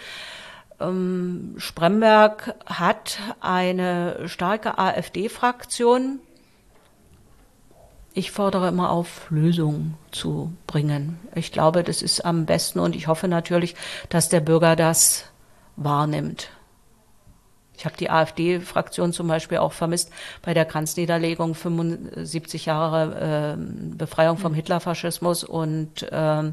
[SPEAKER 2] Ähm, Spremberg hat eine starke AfD-Fraktion. Ich fordere immer auf, Lösungen zu bringen. Ich glaube, das ist am besten und ich hoffe natürlich, dass der Bürger das wahrnimmt. Ich habe die AfD-Fraktion zum Beispiel auch vermisst bei der Kranzniederlegung 75 Jahre äh, Befreiung vom Hitlerfaschismus und äh,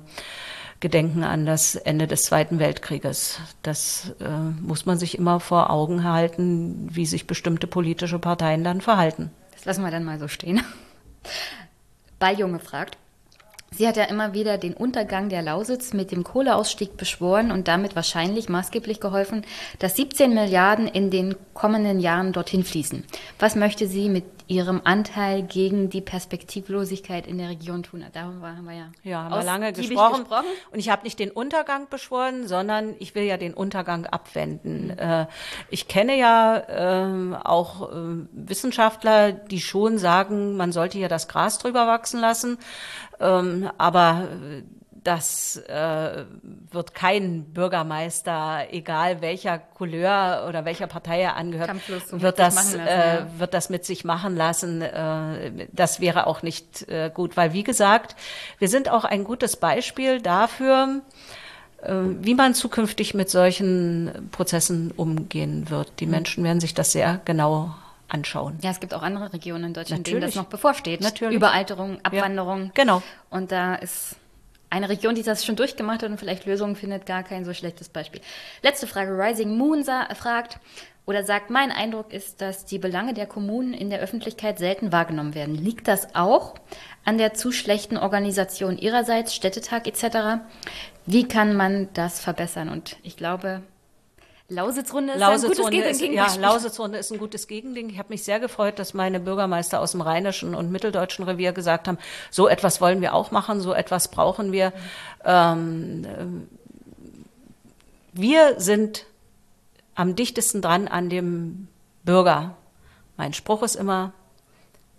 [SPEAKER 2] Gedenken an das Ende des Zweiten Weltkrieges. Das äh, muss man sich immer vor Augen halten, wie sich bestimmte politische Parteien dann verhalten.
[SPEAKER 1] Das lassen wir dann mal so stehen. Balljunge fragt, Sie hat ja immer wieder den Untergang der Lausitz mit dem Kohleausstieg beschworen und damit wahrscheinlich maßgeblich geholfen, dass 17 Milliarden in den kommenden Jahren dorthin fließen. Was möchte sie mit ihrem Anteil gegen die Perspektivlosigkeit in der Region tun?
[SPEAKER 2] Darüber haben wir ja, ja haben wir lange gesprochen. gesprochen. Und ich habe nicht den Untergang beschworen, sondern ich will ja den Untergang abwenden. Mhm. Äh, ich kenne ja ähm, auch äh, Wissenschaftler, die schon sagen, man sollte ja das Gras drüber wachsen lassen. Ähm, aber das äh, wird kein Bürgermeister, egal welcher Couleur oder welcher Partei er angehört, wird das, lassen, äh, ja. wird das mit sich machen lassen. Äh, das wäre auch nicht äh, gut, weil wie gesagt, wir sind auch ein gutes Beispiel dafür, äh, wie man zukünftig mit solchen Prozessen umgehen wird. Die mhm. Menschen werden sich das sehr genau anschauen.
[SPEAKER 1] Ja, es gibt auch andere Regionen in Deutschland, Natürlich. denen das noch bevorsteht.
[SPEAKER 2] Natürlich.
[SPEAKER 1] Überalterung, Abwanderung.
[SPEAKER 2] Ja, genau.
[SPEAKER 1] Und da ist eine Region, die das schon durchgemacht hat und vielleicht Lösungen findet, gar kein so schlechtes Beispiel. Letzte Frage. Rising Moon fragt oder sagt, mein Eindruck ist, dass die Belange der Kommunen in der Öffentlichkeit selten wahrgenommen werden. Liegt das auch an der zu schlechten Organisation ihrerseits, Städtetag etc.? Wie kann man das verbessern? Und ich glaube, Lausitzrunde ist
[SPEAKER 2] Lausitzrunde ein gutes Gegending. Ja, Lausitzrunde ist ein gutes Gegending. Ich habe mich sehr gefreut, dass meine Bürgermeister aus dem Rheinischen und Mitteldeutschen Revier gesagt haben, so etwas wollen wir auch machen, so etwas brauchen wir. Ähm, wir sind am dichtesten dran an dem Bürger. Mein Spruch ist immer,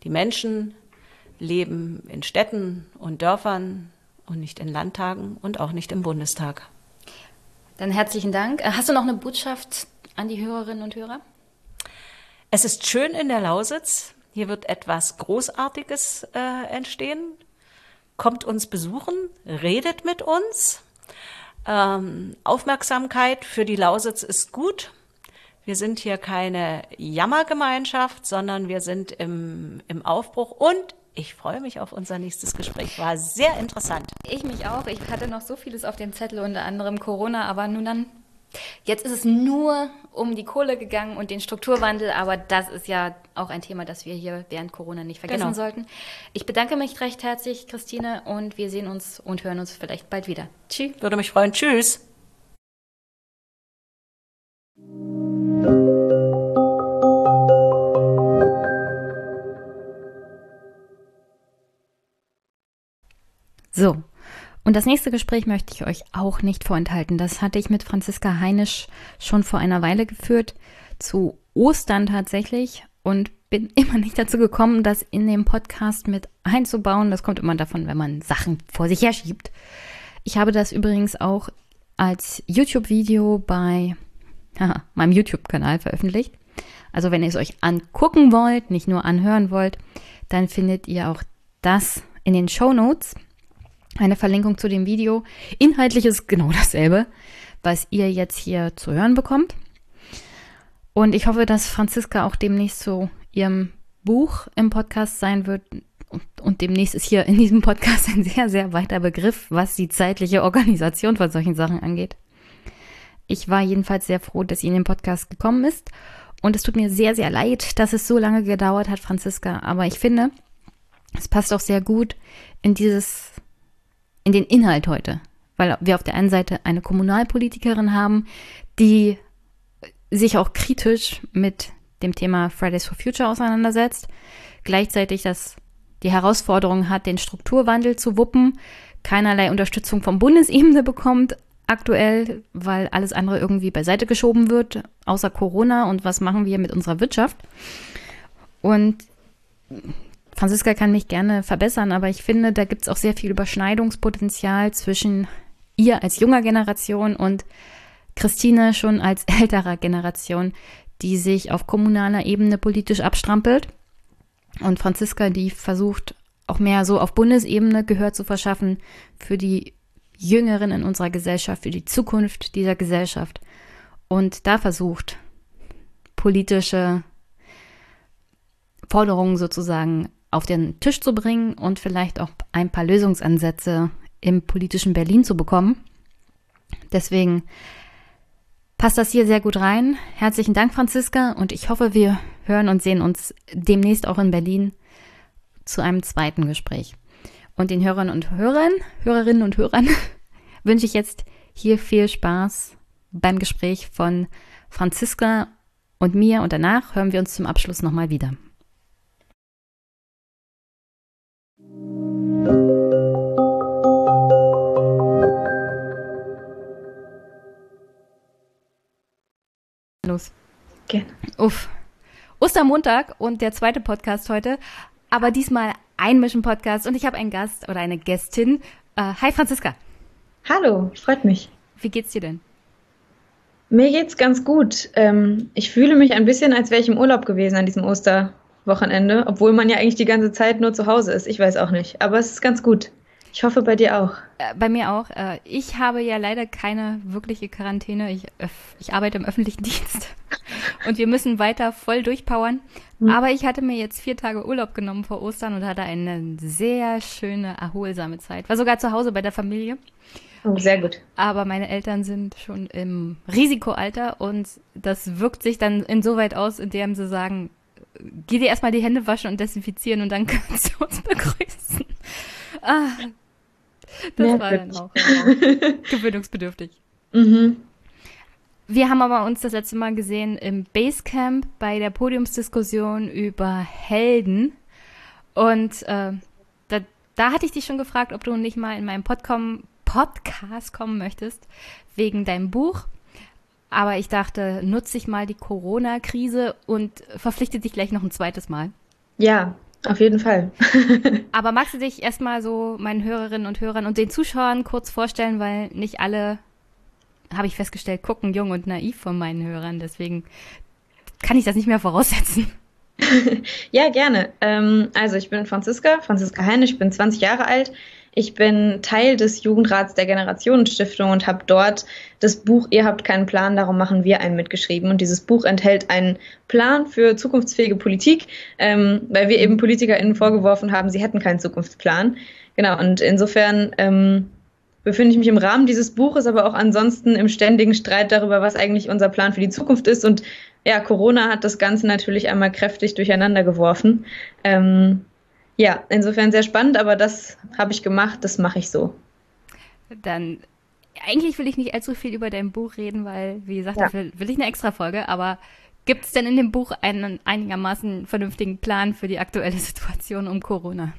[SPEAKER 2] die Menschen leben in Städten und Dörfern und nicht in Landtagen und auch nicht im Bundestag.
[SPEAKER 1] Dann herzlichen Dank. Äh, hast du noch eine Botschaft an die Hörerinnen und Hörer?
[SPEAKER 2] Es ist schön in der Lausitz. Hier wird etwas Großartiges äh, entstehen. Kommt uns besuchen, redet mit uns. Ähm, Aufmerksamkeit für die Lausitz ist gut. Wir sind hier keine Jammergemeinschaft, sondern wir sind im, im Aufbruch und ich freue mich auf unser nächstes Gespräch. War sehr interessant.
[SPEAKER 1] Ich mich auch. Ich hatte noch so vieles auf dem Zettel, unter anderem Corona, aber nun dann. Jetzt ist es nur um die Kohle gegangen und den Strukturwandel, aber das ist ja auch ein Thema, das wir hier während Corona nicht vergessen genau. sollten. Ich bedanke mich recht herzlich, Christine, und wir sehen uns und hören uns vielleicht bald wieder.
[SPEAKER 2] Tschüss. Würde mich freuen. Tschüss.
[SPEAKER 1] So. Und das nächste Gespräch möchte ich euch auch nicht vorenthalten. Das hatte ich mit Franziska Heinisch schon vor einer Weile geführt, zu Ostern tatsächlich und bin (laughs) immer nicht dazu gekommen, das in dem Podcast mit einzubauen. Das kommt immer davon, wenn man Sachen vor sich herschiebt. Ich habe das übrigens auch als YouTube-Video bei (laughs) haha, meinem YouTube-Kanal veröffentlicht. Also wenn ihr es euch angucken wollt, nicht nur anhören wollt, dann findet ihr auch das in den Show Notes eine Verlinkung zu dem Video. Inhaltlich ist genau (laughs) dasselbe, was ihr jetzt hier zu hören bekommt. Und ich hoffe, dass Franziska auch demnächst zu ihrem Buch im Podcast sein wird. Und demnächst ist hier in diesem Podcast ein sehr, sehr weiter Begriff, was die zeitliche Organisation von solchen Sachen angeht. Ich war jedenfalls sehr froh, dass sie in den Podcast gekommen ist. Und es tut mir sehr, sehr leid, dass es so lange gedauert hat, Franziska. Aber ich finde, es passt auch sehr gut in dieses in den Inhalt heute, weil wir auf der einen Seite eine Kommunalpolitikerin haben, die sich auch kritisch mit dem Thema Fridays for Future auseinandersetzt, gleichzeitig das die Herausforderung hat, den Strukturwandel zu wuppen, keinerlei Unterstützung vom Bundesebene bekommt aktuell, weil alles andere irgendwie beiseite geschoben wird, außer Corona und was machen wir mit unserer Wirtschaft. Und Franziska kann mich gerne verbessern, aber ich finde, da gibt es auch sehr viel Überschneidungspotenzial zwischen ihr als junger Generation und Christine schon als (laughs) älterer Generation, die sich auf kommunaler Ebene politisch abstrampelt. Und Franziska, die versucht auch mehr so auf Bundesebene Gehör zu verschaffen für die Jüngeren in unserer Gesellschaft, für die Zukunft dieser Gesellschaft. Und da versucht, politische Forderungen sozusagen auf den Tisch zu bringen und vielleicht auch ein paar Lösungsansätze im politischen Berlin zu bekommen. Deswegen passt das hier sehr gut rein. Herzlichen Dank, Franziska, und ich hoffe, wir hören und sehen uns demnächst auch in Berlin zu einem zweiten Gespräch. Und den Hörern und Hörern, Hörerinnen und Hörern (laughs) wünsche ich jetzt hier viel Spaß beim Gespräch von Franziska und mir und danach hören wir uns zum Abschluss nochmal wieder. Los. Gerne. Uff. Ostermontag und der zweite Podcast heute, aber diesmal ein Mission-Podcast und ich habe einen Gast oder eine Gästin. Uh, hi Franziska.
[SPEAKER 3] Hallo, freut mich.
[SPEAKER 1] Wie geht's dir denn?
[SPEAKER 3] Mir geht's ganz gut. Ähm, ich fühle mich ein bisschen, als wäre ich im Urlaub gewesen an diesem Osterwochenende, obwohl man ja eigentlich die ganze Zeit nur zu Hause ist. Ich weiß auch nicht, aber es ist ganz gut. Ich hoffe bei dir auch.
[SPEAKER 1] Äh, bei mir auch. Äh, ich habe ja leider keine wirkliche Quarantäne. Ich, ich arbeite im öffentlichen (laughs) Dienst und wir müssen weiter voll durchpowern. Mhm. Aber ich hatte mir jetzt vier Tage Urlaub genommen vor Ostern und hatte eine sehr schöne, erholsame Zeit. War sogar zu Hause bei der Familie.
[SPEAKER 3] Oh, sehr gut.
[SPEAKER 1] Aber meine Eltern sind schon im Risikoalter und das wirkt sich dann insoweit aus, indem sie sagen, geh dir erstmal die Hände waschen und desinfizieren und dann kannst du uns (laughs) begrüßen. Ah, (laughs) das ja, war dann auch, auch (laughs) gewöhnungsbedürftig. Mhm. Wir haben aber uns das letzte Mal gesehen im Basecamp bei der Podiumsdiskussion über Helden. Und äh, da, da, hatte ich dich schon gefragt, ob du nicht mal in meinem Podcom Podcast kommen möchtest, wegen deinem Buch. Aber ich dachte, nutze ich mal die Corona-Krise und verpflichte dich gleich noch ein zweites Mal.
[SPEAKER 3] Ja, auf jeden Fall. (laughs)
[SPEAKER 1] Aber magst du dich erstmal so meinen Hörerinnen und Hörern und den Zuschauern kurz vorstellen, weil nicht alle, habe ich festgestellt, gucken jung und naiv von meinen Hörern. Deswegen kann ich das nicht mehr voraussetzen. (laughs)
[SPEAKER 3] ja, gerne. Ähm, also ich bin Franziska, Franziska Heine, ich bin 20 Jahre alt. Ich bin Teil des Jugendrats der Generationenstiftung und habe dort das Buch Ihr habt keinen Plan, darum machen wir einen mitgeschrieben. Und dieses Buch enthält einen Plan für zukunftsfähige Politik, ähm, weil wir eben PolitikerInnen vorgeworfen haben, sie hätten keinen Zukunftsplan. Genau, und insofern ähm, befinde ich mich im Rahmen dieses Buches, aber auch ansonsten im ständigen Streit darüber, was eigentlich unser Plan für die Zukunft ist. Und ja, Corona hat das Ganze natürlich einmal kräftig durcheinander geworfen. Ähm, ja, insofern sehr spannend, aber das habe ich gemacht, das mache ich so.
[SPEAKER 1] Dann, eigentlich will ich nicht allzu viel über dein Buch reden, weil, wie gesagt, ja. will, will ich eine extra Folge, aber gibt es denn in dem Buch einen einigermaßen vernünftigen Plan für die aktuelle (laughs) Situation um Corona?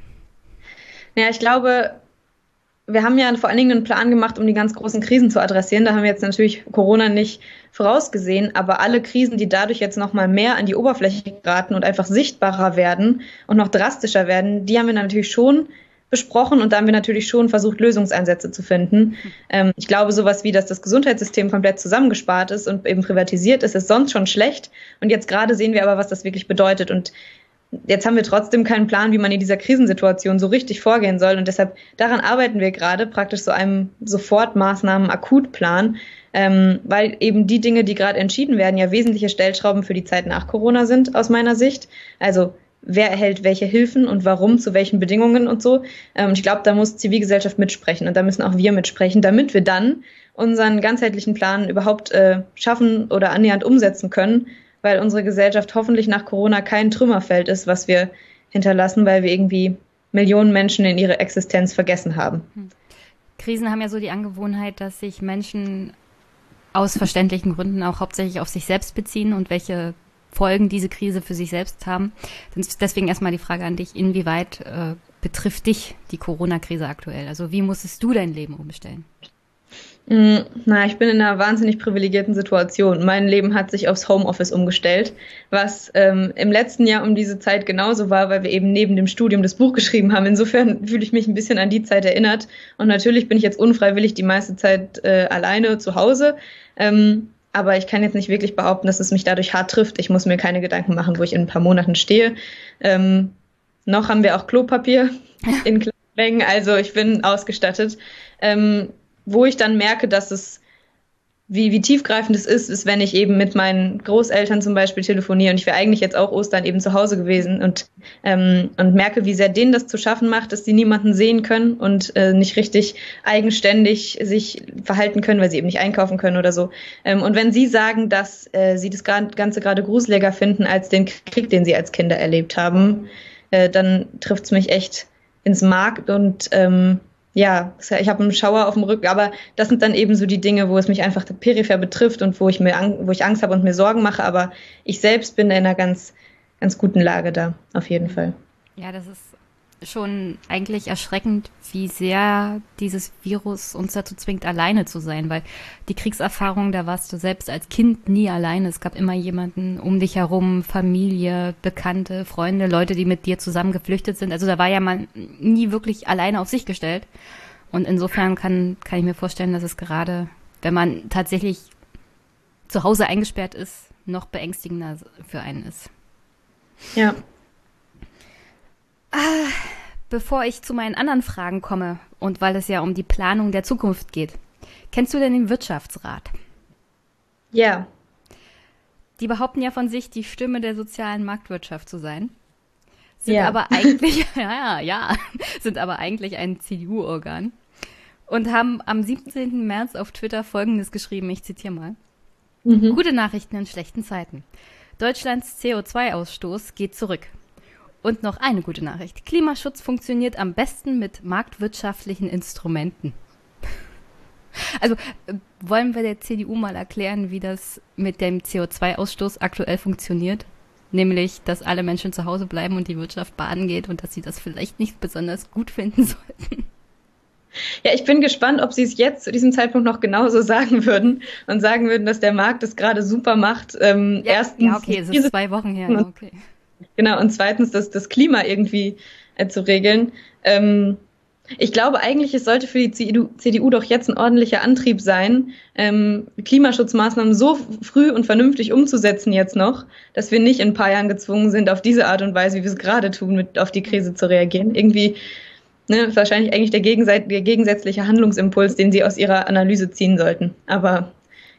[SPEAKER 3] Ja, ich glaube, wir haben ja vor allen Dingen einen Plan gemacht, um die ganz großen Krisen zu adressieren. Da haben wir jetzt natürlich Corona nicht vorausgesehen, aber alle Krisen, die dadurch jetzt noch mal mehr an die Oberfläche geraten und einfach sichtbarer werden und noch drastischer werden, die haben wir natürlich schon besprochen und da haben wir natürlich schon versucht, Lösungsansätze zu finden. Ähm, ich glaube, sowas wie, dass das Gesundheitssystem komplett zusammengespart ist und eben privatisiert ist, ist sonst schon schlecht. Und jetzt gerade sehen wir aber, was das wirklich bedeutet. Und Jetzt haben wir trotzdem keinen Plan, wie man in dieser Krisensituation so richtig vorgehen soll. Und deshalb daran arbeiten wir gerade, praktisch so einem Sofortmaßnahmen-Akutplan, ähm, weil eben die Dinge, die gerade entschieden werden, ja wesentliche Stellschrauben für die Zeit nach Corona sind, aus meiner Sicht. Also wer erhält welche Hilfen und warum, zu welchen Bedingungen und so. Ähm, ich glaube, da muss Zivilgesellschaft mitsprechen und da müssen auch wir mitsprechen, damit wir dann unseren ganzheitlichen Plan überhaupt äh, schaffen oder annähernd umsetzen können weil unsere Gesellschaft hoffentlich nach Corona kein Trümmerfeld ist, was wir hinterlassen, weil wir irgendwie Millionen Menschen in ihre Existenz vergessen haben. Hm.
[SPEAKER 1] Krisen haben ja so die Angewohnheit, dass sich Menschen aus verständlichen Gründen auch hauptsächlich auf sich selbst beziehen und welche Folgen diese Krise für sich selbst haben. Deswegen erstmal die Frage an dich, inwieweit äh, betrifft dich die Corona-Krise aktuell? Also wie musstest du dein Leben umstellen?
[SPEAKER 3] Mm, na, ich bin in einer wahnsinnig privilegierten Situation. Mein Leben hat sich aufs Homeoffice umgestellt, was ähm, im letzten Jahr um diese Zeit genauso war, weil wir eben neben dem Studium das Buch geschrieben haben. Insofern fühle ich mich ein bisschen an die Zeit erinnert. Und natürlich bin ich jetzt unfreiwillig die meiste Zeit äh, alleine zu Hause. Ähm, aber ich kann jetzt nicht wirklich behaupten, dass es mich dadurch hart trifft. Ich muss mir keine Gedanken machen, wo ich in ein paar Monaten stehe. Ähm, noch haben wir auch Klopapier (laughs) in kleinen Mengen, also ich bin ausgestattet. Ähm, wo ich dann merke, dass es wie, wie tiefgreifend es ist, ist, wenn ich eben mit meinen Großeltern zum Beispiel telefoniere und ich wäre eigentlich jetzt auch Ostern eben zu Hause gewesen und, ähm, und merke, wie sehr denen das zu schaffen macht, dass sie niemanden sehen können und äh, nicht richtig eigenständig sich verhalten können, weil sie eben nicht einkaufen können oder so. Ähm, und wenn sie sagen, dass äh, sie das Ganze gerade gruseliger finden als den Krieg, den sie als Kinder erlebt haben, äh, dann trifft es mich echt ins Markt und ähm, ja, ich habe einen Schauer auf dem Rücken, aber das sind dann eben so die Dinge, wo es mich einfach peripher betrifft und wo ich mir, wo ich Angst habe und mir Sorgen mache, aber ich selbst bin in einer ganz, ganz guten Lage da, auf jeden Fall.
[SPEAKER 1] Ja, das ist schon eigentlich erschreckend, wie sehr dieses Virus uns dazu zwingt, alleine zu sein, weil die Kriegserfahrung, da warst du selbst als Kind nie alleine. Es gab immer jemanden um dich herum, Familie, Bekannte, Freunde, Leute, die mit dir zusammen geflüchtet sind. Also da war ja man nie wirklich alleine auf sich gestellt. Und insofern kann, kann ich mir vorstellen, dass es gerade, wenn man tatsächlich zu Hause eingesperrt ist, noch beängstigender für einen ist.
[SPEAKER 3] Ja,
[SPEAKER 1] Ah, bevor ich zu meinen anderen Fragen komme und weil es ja um die Planung der Zukunft geht, kennst du denn den Wirtschaftsrat?
[SPEAKER 3] Ja.
[SPEAKER 1] Die behaupten ja von sich, die Stimme der sozialen Marktwirtschaft zu sein. Sind ja. aber (laughs) eigentlich, ja, ja, sind aber eigentlich ein CDU-Organ und haben am 17. März auf Twitter Folgendes geschrieben, ich zitiere mal. Mhm. Gute Nachrichten in schlechten Zeiten. Deutschlands CO2-Ausstoß geht zurück. Und noch eine gute Nachricht. Klimaschutz funktioniert am besten mit marktwirtschaftlichen Instrumenten. (laughs) Also äh, wollen wir der CDU mal erklären, wie das mit dem CO2-Ausstoß aktuell funktioniert? Nämlich, dass alle Menschen zu Hause bleiben und die Wirtschaft baden geht und dass sie das vielleicht nicht besonders gut finden (laughs) sollten.
[SPEAKER 3] Ja, ich bin gespannt, ob Sie es jetzt zu diesem Zeitpunkt noch genauso sagen würden und sagen würden, dass der Markt es gerade super macht.
[SPEAKER 1] Ähm, ja, erstens, ja, okay, es ist zwei Wochen her. Okay.
[SPEAKER 3] Genau, und zweitens das, das Klima irgendwie äh, zu regeln. Ähm, ich glaube eigentlich, es sollte für die CDU, CDU doch jetzt ein ordentlicher Antrieb sein, ähm, Klimaschutzmaßnahmen so früh und vernünftig umzusetzen jetzt noch, dass wir nicht in ein paar Jahren gezwungen sind, auf diese Art und Weise, wie wir es gerade tun, mit auf die Krise zu reagieren. Irgendwie ne, ist wahrscheinlich eigentlich der, Gegenseit der gegensätzliche Handlungsimpuls, den sie aus ihrer Analyse ziehen sollten. Aber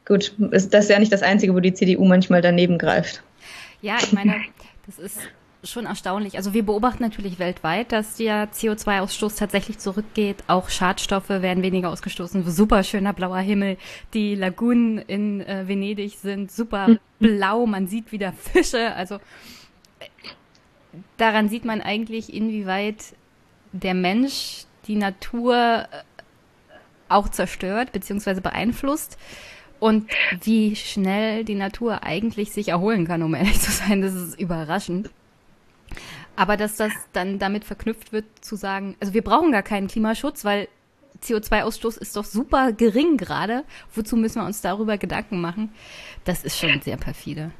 [SPEAKER 3] gut, ist das ist ja nicht das Einzige, wo die CDU manchmal daneben greift.
[SPEAKER 1] Ja, ich meine, das ist schon erstaunlich. Also wir beobachten natürlich weltweit, dass der CO2-Ausstoß tatsächlich zurückgeht. Auch Schadstoffe werden weniger ausgestoßen. Super schöner blauer Himmel. Die Lagunen in äh, Venedig sind super mhm. blau. Man sieht wieder Fische. Also äh, daran sieht man eigentlich, inwieweit der Mensch die Natur äh, auch zerstört bzw. beeinflusst und wie schnell die Natur eigentlich sich erholen kann, um ehrlich zu sein, das ist überraschend. Aber dass das dann damit verknüpft wird, zu sagen, also wir brauchen gar keinen Klimaschutz, weil CO2-Ausstoß ist doch super gering gerade. Wozu müssen wir uns darüber Gedanken machen? Das ist schon sehr perfide.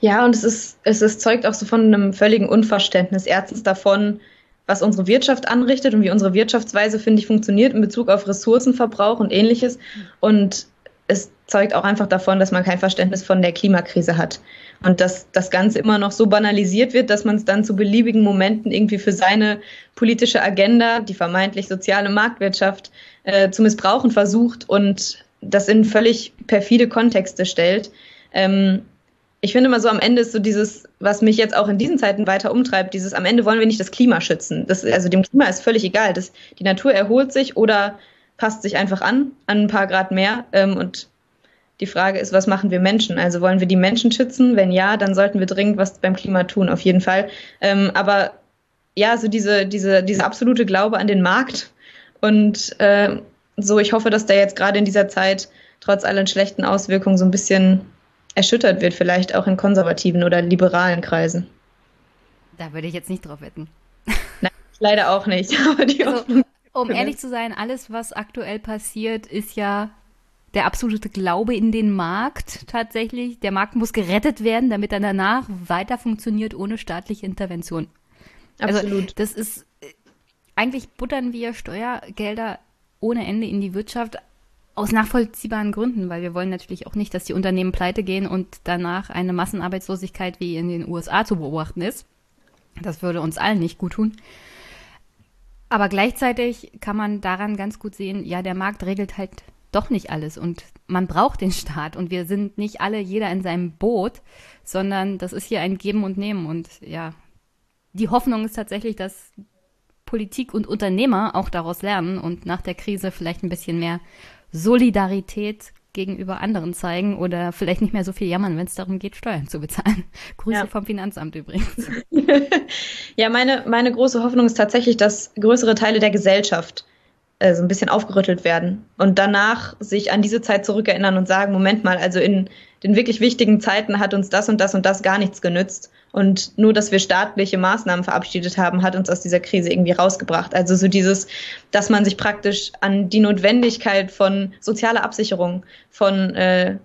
[SPEAKER 3] Ja, und es ist, es ist, zeugt auch so von einem völligen Unverständnis. Erstens davon, was unsere Wirtschaft anrichtet und wie unsere Wirtschaftsweise, finde ich, funktioniert in Bezug auf Ressourcenverbrauch und ähnliches. Und es zeugt auch einfach davon, dass man kein Verständnis von der Klimakrise hat. Und dass das Ganze immer noch so banalisiert wird, dass man es dann zu beliebigen Momenten irgendwie für seine politische Agenda, die vermeintlich soziale Marktwirtschaft, äh, zu missbrauchen versucht und das in völlig perfide Kontexte stellt. Ähm, ich finde immer so am Ende ist so dieses, was mich jetzt auch in diesen Zeiten weiter umtreibt, dieses am Ende wollen wir nicht das Klima schützen. Das, also dem Klima ist völlig egal. Das, die Natur erholt sich oder passt sich einfach an, an ein paar Grad mehr. Ähm, und die Frage ist, was machen wir Menschen? Also wollen wir die Menschen schützen? Wenn ja, dann sollten wir dringend was beim Klima tun, auf jeden Fall. Ähm, aber ja, so diese, diese, diese absolute Glaube an den Markt und äh, so, ich hoffe, dass der jetzt gerade in dieser Zeit trotz allen schlechten Auswirkungen so ein bisschen erschüttert wird, vielleicht auch in konservativen oder liberalen Kreisen.
[SPEAKER 1] Da würde ich jetzt nicht drauf wetten.
[SPEAKER 3] Nein, leider auch nicht. (laughs)
[SPEAKER 1] also, Um ehrlich zu sein, alles, was aktuell passiert, ist ja der absolute Glaube in den Markt tatsächlich. Der Markt muss gerettet werden, damit er danach weiter funktioniert ohne staatliche Intervention. Also Absolut. Also das ist eigentlich buttern wir Steuergelder ohne Ende in die Wirtschaft aus nachvollziehbaren Gründen, weil wir wollen natürlich auch nicht, dass die Unternehmen pleite gehen und danach eine Massenarbeitslosigkeit wie in den USA zu beobachten ist. Das würde uns allen nicht gut tun. Aber gleichzeitig kann man daran ganz gut sehen, ja, der Markt regelt halt doch nicht alles und man braucht den Staat und wir sind nicht alle jeder in seinem Boot, sondern das ist hier ein Geben und Nehmen und ja, die Hoffnung ist tatsächlich, dass Politik und Unternehmer auch daraus lernen und nach der Krise vielleicht ein bisschen mehr Solidarität gegenüber anderen zeigen oder vielleicht nicht mehr so viel jammern, wenn es darum geht, Steuern zu bezahlen. (laughs) Grüße ja. vom Finanzamt übrigens. (laughs)
[SPEAKER 3] ja, meine, meine große Hoffnung ist tatsächlich, dass größere Teile der Gesellschaft äh, so ein bisschen aufgerüttelt werden und danach sich an diese Zeit zurückerinnern und sagen, Moment mal, also in den wirklich wichtigen Zeiten hat uns das und das und das gar nichts genützt. Und nur, dass wir staatliche Maßnahmen verabschiedet haben, hat uns aus dieser Krise irgendwie rausgebracht. Also so dieses, dass man sich praktisch an die Notwendigkeit von sozialer Absicherung, von äh,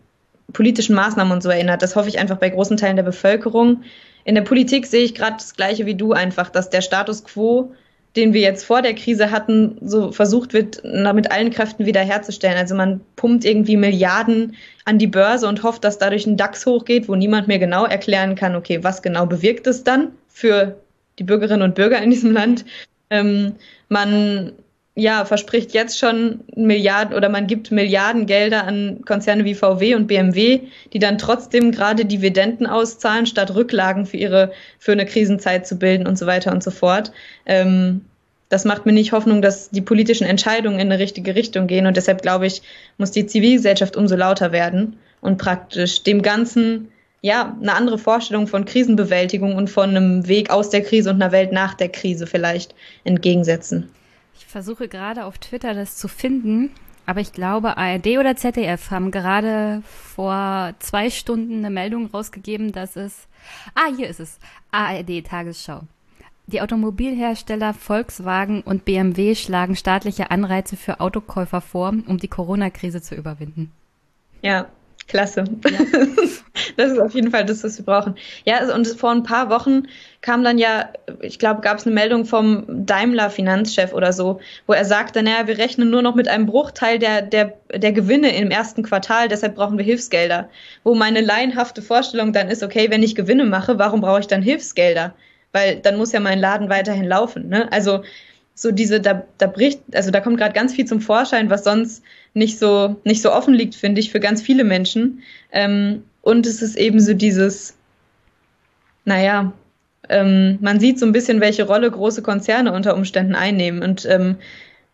[SPEAKER 3] politischen Maßnahmen und so erinnert. Das hoffe ich einfach bei großen Teilen der Bevölkerung. In der Politik sehe ich gerade das Gleiche wie du einfach, dass der Status quo den wir jetzt vor der Krise hatten, so versucht wird, mit allen Kräften wiederherzustellen. Also man pumpt irgendwie Milliarden an die Börse und hofft, dass dadurch ein DAX hochgeht, wo niemand mehr genau erklären kann, okay, was genau bewirkt es dann für die Bürgerinnen und Bürger in diesem Land. Ähm, man ja, verspricht jetzt schon Milliarden oder man gibt Milliarden Gelder an Konzerne wie VW und BMW, die dann trotzdem gerade Dividenden auszahlen, statt Rücklagen für ihre, für eine Krisenzeit zu bilden und so weiter und so fort. Ähm, das macht mir nicht Hoffnung, dass die politischen Entscheidungen in eine richtige Richtung gehen und deshalb glaube ich, muss die Zivilgesellschaft umso lauter werden und praktisch dem Ganzen ja, eine andere Vorstellung von Krisenbewältigung und von einem Weg aus der Krise und einer Welt nach der Krise vielleicht entgegensetzen
[SPEAKER 1] versuche gerade auf Twitter das zu finden, aber ich glaube, ARD oder ZDF haben gerade vor zwei Stunden eine Meldung rausgegeben, dass es. Ah, hier ist es. ARD Tagesschau. Die Automobilhersteller Volkswagen und BMW schlagen staatliche Anreize für Autokäufer vor, um die Corona-Krise zu überwinden.
[SPEAKER 3] Ja, Klasse. Ja. (laughs) Das ist auf jeden Fall das, was wir brauchen. Ja, also, und vor ein paar Wochen kam dann ja, ich glaube, gab es eine Meldung vom Daimler Finanzchef oder so, wo er sagte, naja, wir rechnen nur noch mit einem Bruchteil der, der, der Gewinne im ersten Quartal, deshalb brauchen wir Hilfsgelder. Wo meine laienhafte Vorstellung dann ist, okay, wenn ich Gewinne mache, warum brauche ich dann Hilfsgelder? Weil dann muss ja mein Laden weiterhin laufen. Ne? Also so diese, da, da bricht, also da kommt gerade ganz viel zum Vorschein, was sonst nicht so, nicht so offen liegt, finde ich, für ganz viele Menschen. Ähm, und es ist eben so dieses, naja, ähm, man sieht so ein bisschen, welche Rolle große Konzerne unter Umständen einnehmen. Und ähm,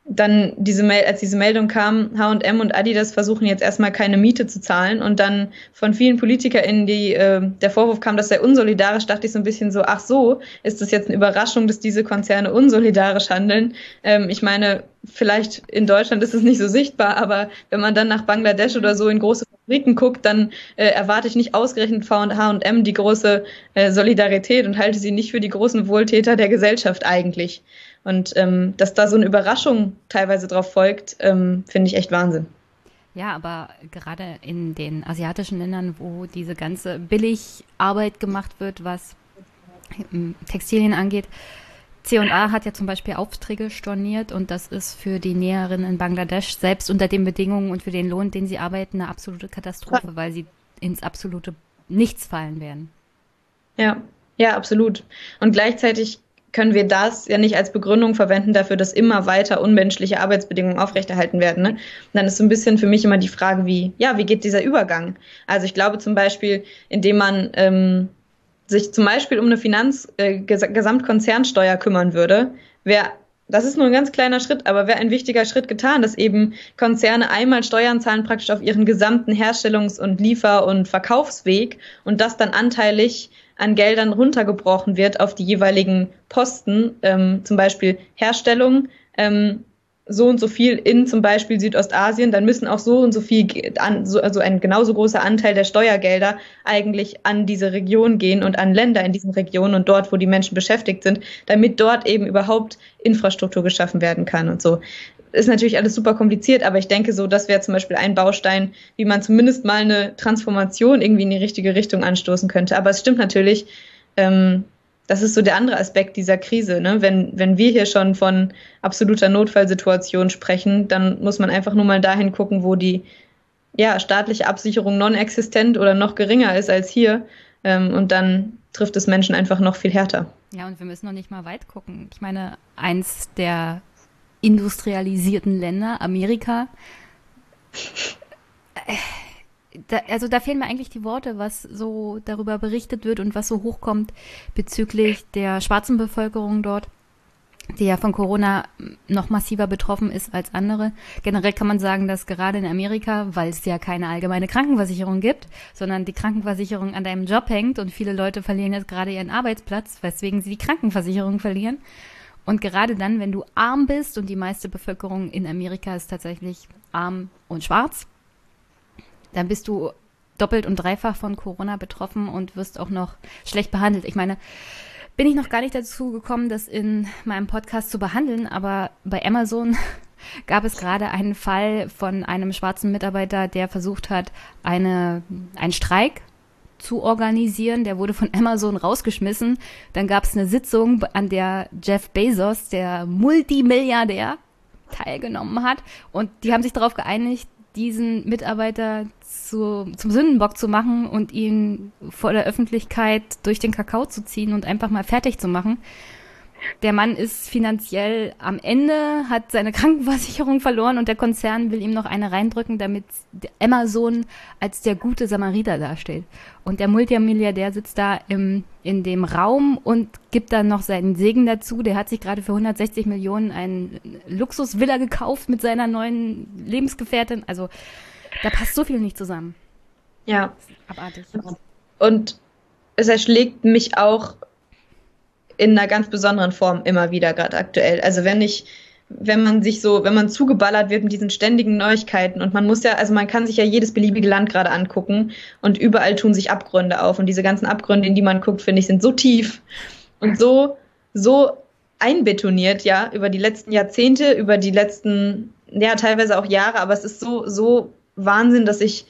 [SPEAKER 3] dann diese Mail, als diese Meldung kam, H&M und Adidas versuchen jetzt erstmal keine Miete zu zahlen und dann von vielen PolitikerInnen die äh, der Vorwurf kam, das sei unsolidarisch, dachte ich so ein bisschen so, ach so, ist das jetzt eine Überraschung, dass diese Konzerne unsolidarisch handeln? Ähm, ich meine, vielleicht in Deutschland ist es nicht so sichtbar, aber wenn man dann nach Bangladesch oder so in große Fabriken guckt, dann äh, erwarte ich nicht ausgerechnet H&M die große äh, Solidarität und halte sie nicht für die großen Wohltäter der Gesellschaft eigentlich. Und ähm, dass da so eine Überraschung teilweise drauf folgt, ähm, finde ich echt Wahnsinn.
[SPEAKER 1] Ja, aber gerade in den asiatischen Ländern, wo diese ganze Billigarbeit gemacht wird, was ähm, Textilien angeht, C&A hat ja zum Beispiel Aufträge storniert und das ist für die Näherinnen in Bangladesch selbst unter den Bedingungen und für den Lohn, den sie arbeiten, eine absolute Katastrophe, weil sie ins absolute Nichts fallen werden.
[SPEAKER 3] Ja, ja, absolut. Und gleichzeitig können wir das ja nicht als Begründung verwenden dafür, dass immer weiter unmenschliche Arbeitsbedingungen aufrechterhalten werden. Ne? Und dann ist so ein bisschen für mich immer die Frage, wie, ja, wie geht dieser Übergang? Also ich glaube zum Beispiel, indem man ähm, sich zum Beispiel um eine Finanz äh, Gesamtkonzernsteuer kümmern würde, wäre das ist nur ein ganz kleiner Schritt, aber wäre ein wichtiger Schritt getan, dass eben Konzerne einmal Steuern zahlen praktisch auf ihren gesamten Herstellungs- und Liefer- und Verkaufsweg und das dann anteilig an Geldern runtergebrochen wird auf die jeweiligen Posten, ähm, zum Beispiel Herstellung, ähm, so und so viel in zum Beispiel Südostasien, dann müssen auch so und so viel, an, so, also ein genauso großer Anteil der Steuergelder eigentlich an diese Region gehen und an Länder in diesen Regionen und dort, wo die Menschen beschäftigt sind, damit dort eben überhaupt Infrastruktur geschaffen werden kann und so. Ist natürlich alles super kompliziert, aber ich denke so, das wäre zum Beispiel ein Baustein, wie man zumindest mal eine Transformation irgendwie in die richtige Richtung anstoßen könnte. Aber es stimmt natürlich, ähm, das ist so der andere Aspekt dieser Krise. Ne? Wenn, wenn wir hier schon von absoluter Notfallsituation sprechen, dann muss man einfach nur mal dahin gucken, wo die ja, staatliche Absicherung non-existent oder noch geringer ist als hier. Ähm, und dann trifft es Menschen einfach noch viel härter.
[SPEAKER 1] Ja, und wir müssen noch nicht mal weit gucken. Ich meine, eins der industrialisierten Länder, Amerika, da, also da fehlen mir eigentlich die Worte, was so darüber berichtet wird und was so hochkommt bezüglich der schwarzen Bevölkerung dort, die ja von Corona noch massiver betroffen ist als andere. Generell kann man sagen, dass gerade in Amerika, weil es ja keine allgemeine Krankenversicherung gibt, sondern die Krankenversicherung an deinem Job hängt und viele Leute verlieren jetzt gerade ihren Arbeitsplatz, weswegen sie die Krankenversicherung verlieren. Und gerade dann, wenn du arm bist und die meiste Bevölkerung in Amerika ist tatsächlich arm und schwarz, dann bist du doppelt und dreifach von Corona betroffen und wirst auch noch schlecht behandelt. Ich meine, bin ich noch gar nicht dazu gekommen, das in meinem Podcast zu behandeln, aber bei Amazon (laughs) gab es gerade einen Fall von einem schwarzen Mitarbeiter, der versucht hat, eine, einen Streik zu organisieren. Der wurde von Amazon rausgeschmissen. Dann gab es eine Sitzung, an der Jeff Bezos, der Multimilliardär, teilgenommen hat. Und die haben sich darauf geeinigt, diesen Mitarbeiter zu, zum Sündenbock zu machen und ihn vor der Öffentlichkeit durch den Kakao zu ziehen und einfach mal fertig zu machen. Der Mann ist finanziell am Ende, hat seine Krankenversicherung verloren und der Konzern will ihm noch eine reindrücken, damit Amazon als der gute Samariter dasteht. Und der Multimilliardär sitzt da im, in dem Raum und gibt dann noch seinen Segen dazu. Der hat sich gerade für 160 Millionen einen Luxusvilla gekauft mit seiner neuen Lebensgefährtin. Also da passt so viel nicht zusammen.
[SPEAKER 3] Ja. Abartig. Und es erschlägt mich auch in einer ganz besonderen Form immer wieder gerade aktuell. Also wenn ich, wenn man sich so, wenn man zugeballert wird mit diesen ständigen Neuigkeiten und man muss ja, also man kann sich ja jedes beliebige Land gerade angucken und überall tun sich Abgründe auf und diese ganzen Abgründe, in die man guckt, finde ich, sind so tief und so, so einbetoniert, ja, über die letzten Jahrzehnte, über die letzten, ja, teilweise auch Jahre, aber es ist so, so Wahnsinn, dass ich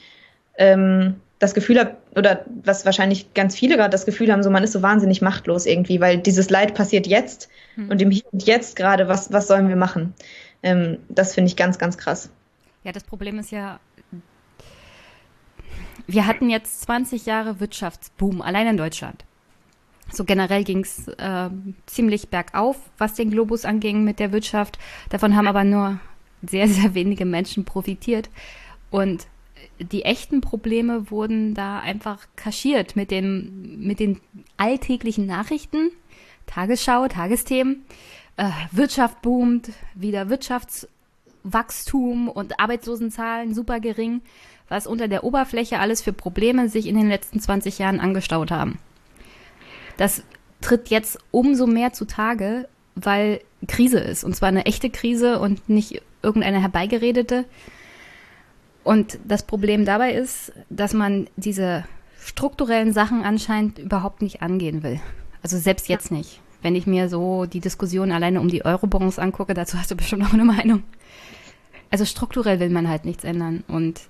[SPEAKER 3] ähm, das Gefühl habe, oder was wahrscheinlich ganz viele gerade das Gefühl haben, so man ist so wahnsinnig machtlos irgendwie, weil dieses Leid passiert jetzt hm. und im Hier und Jetzt gerade, was, was sollen wir machen? Ähm, das finde ich ganz, ganz krass.
[SPEAKER 1] Ja, das Problem ist ja, wir hatten jetzt 20 Jahre Wirtschaftsboom, allein in Deutschland. So generell ging es äh, ziemlich bergauf, was den Globus anging mit der Wirtschaft. Davon haben aber nur sehr, sehr wenige Menschen profitiert. Und die echten Probleme wurden da einfach kaschiert mit den, mit den alltäglichen Nachrichten, Tagesschau, Tagesthemen. Äh, Wirtschaft boomt, wieder Wirtschaftswachstum und Arbeitslosenzahlen super gering, was unter der Oberfläche alles für Probleme sich in den letzten 20 Jahren angestaut haben. Das tritt jetzt umso mehr zutage, weil Krise ist. Und zwar eine echte Krise und nicht irgendeine herbeigeredete. Und das Problem dabei ist, dass man diese strukturellen Sachen anscheinend überhaupt nicht angehen will. Also selbst jetzt nicht. Wenn ich mir so die Diskussion alleine um die Eurobonds angucke, dazu hast du (laughs) bestimmt auch eine Meinung. Also strukturell will man halt nichts ändern. Und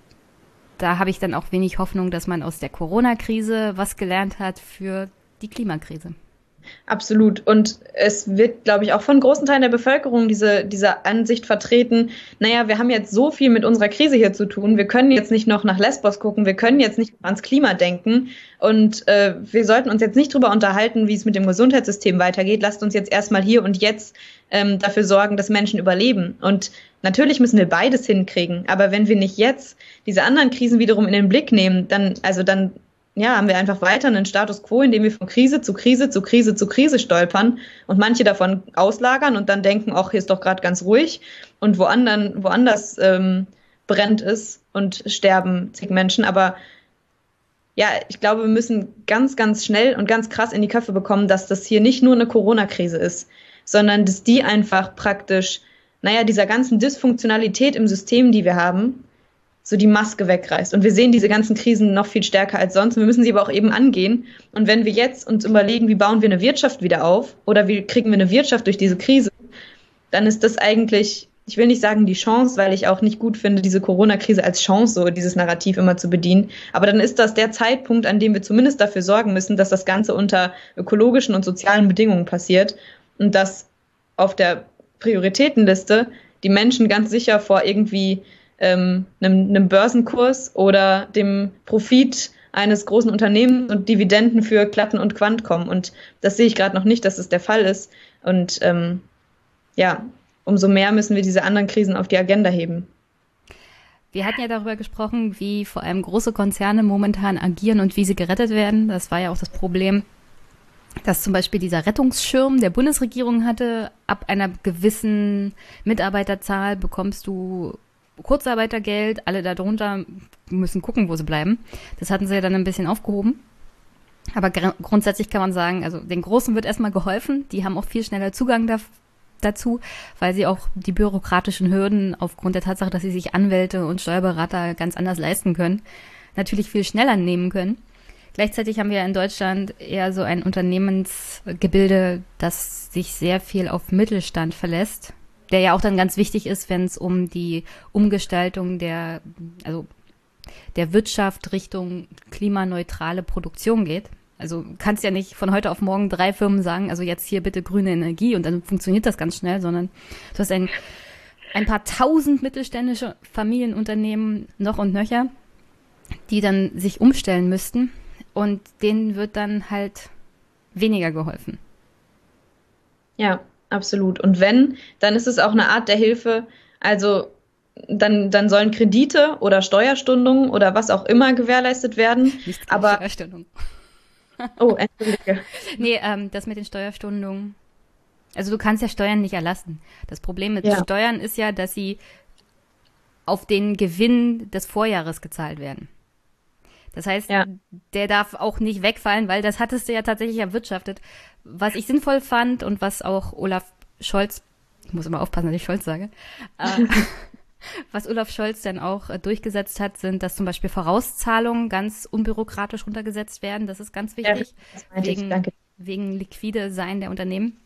[SPEAKER 1] da habe ich dann auch wenig Hoffnung, dass man aus der Corona-Krise was gelernt hat für die Klimakrise.
[SPEAKER 3] Absolut. Und es wird, glaube ich, auch von großen Teilen der Bevölkerung diese, diese Ansicht vertreten, naja, wir haben jetzt so viel mit unserer Krise hier zu tun, wir können jetzt nicht noch nach Lesbos gucken, wir können jetzt nicht ans Klima denken und äh, wir sollten uns jetzt nicht darüber unterhalten, wie es mit dem Gesundheitssystem weitergeht. Lasst uns jetzt erstmal hier und jetzt ähm, dafür sorgen, dass Menschen überleben. Und natürlich müssen wir beides hinkriegen, aber wenn wir nicht jetzt diese anderen Krisen wiederum in den Blick nehmen, dann, also dann ja, haben wir einfach weiter einen Status quo, in dem wir von Krise zu Krise zu Krise zu Krise stolpern und manche davon auslagern und dann denken, ach, hier ist doch gerade ganz ruhig und woanders, woanders ähm, brennt es und sterben zig Menschen. Aber ja, ich glaube, wir müssen ganz, ganz schnell und ganz krass in die Köpfe bekommen, dass das hier nicht nur eine Corona-Krise ist, sondern dass die einfach praktisch naja, dieser ganzen Dysfunktionalität im System, die wir haben, so die Maske wegreißt. Und wir sehen diese ganzen Krisen noch viel stärker als sonst. Wir müssen sie aber auch eben angehen. Und wenn wir jetzt uns überlegen, wie bauen wir eine Wirtschaft wieder auf oder wie kriegen wir eine Wirtschaft durch diese Krise, dann ist das eigentlich, ich will nicht sagen die Chance, weil ich auch nicht gut finde, diese Corona-Krise als Chance, so dieses Narrativ immer zu bedienen. Aber dann ist das der Zeitpunkt, an dem wir zumindest dafür sorgen müssen, dass das Ganze unter ökologischen und sozialen Bedingungen passiert und dass auf der Prioritätenliste die Menschen ganz sicher vor irgendwie ähm, einem, einem Börsenkurs oder dem Profit eines großen Unternehmens und Dividenden für Klatten und Quant kommen. Und das sehe ich gerade noch nicht, dass es der Fall ist. Und ähm, ja, umso mehr müssen wir diese anderen Krisen auf die Agenda heben.
[SPEAKER 1] Wir hatten ja darüber gesprochen, wie vor allem große Konzerne momentan agieren und wie sie gerettet werden. Das war ja auch das Problem, dass zum Beispiel dieser Rettungsschirm der Bundesregierung hatte. Ab einer gewissen Mitarbeiterzahl bekommst du Kurzarbeitergeld, alle darunter müssen gucken, wo sie bleiben. Das hatten sie ja dann ein bisschen aufgehoben. Aber grundsätzlich kann man sagen, also den Großen wird erstmal geholfen. Die haben auch viel schneller Zugang da dazu, weil sie auch die bürokratischen Hürden aufgrund der Tatsache, dass sie sich Anwälte und Steuerberater ganz anders leisten können, natürlich viel schneller nehmen können. Gleichzeitig haben wir in Deutschland eher so ein Unternehmensgebilde, das sich sehr viel auf Mittelstand verlässt der ja auch dann ganz wichtig ist, wenn es um die Umgestaltung der, also der Wirtschaft Richtung klimaneutrale Produktion geht. Also kannst ja nicht von heute auf morgen drei Firmen sagen, also jetzt hier bitte grüne Energie und dann funktioniert das ganz schnell, sondern du hast ein, ein paar tausend mittelständische Familienunternehmen noch und nöcher, die dann sich umstellen müssten und denen wird dann halt weniger geholfen.
[SPEAKER 3] Ja, absolut. Und wenn, dann ist es auch eine Art der Hilfe. Also dann, dann sollen Kredite oder Steuerstundungen oder was auch immer gewährleistet werden.
[SPEAKER 1] Nicht aber Steuerstundung. (laughs) (laughs)
[SPEAKER 3] Oh, entschuldige.
[SPEAKER 1] nee, ähm, das mit den Steuerstundungen. Also du kannst ja Steuern nicht erlassen. Das Problem mit ja. Steuern ist ja, dass sie auf den Gewinn des Vorjahres gezahlt werden. Das heißt, ja. der darf auch nicht wegfallen, weil das hattest du ja tatsächlich erwirtschaftet. Was ich sinnvoll fand und was auch Olaf Scholz, ich muss immer aufpassen, dass ich Scholz sage, äh, (laughs) was Olaf Scholz dann auch äh, durchgesetzt hat, sind, dass zum Beispiel Vorauszahlungen ganz unbürokratisch runtergesetzt werden. Das ist ganz wichtig. Ja, wegen, Danke. wegen liquide Sein der Unternehmen.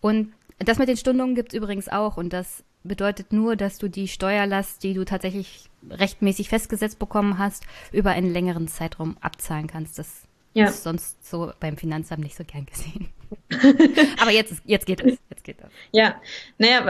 [SPEAKER 1] Und das mit den Stundungen gibt es übrigens auch und das bedeutet nur, dass du die Steuerlast, die du tatsächlich rechtmäßig festgesetzt bekommen hast, über einen längeren Zeitraum abzahlen kannst. Das ja. ist sonst so beim Finanzamt nicht so gern gesehen. (laughs) Aber jetzt, jetzt geht es. Jetzt geht es.
[SPEAKER 3] Ja, naja,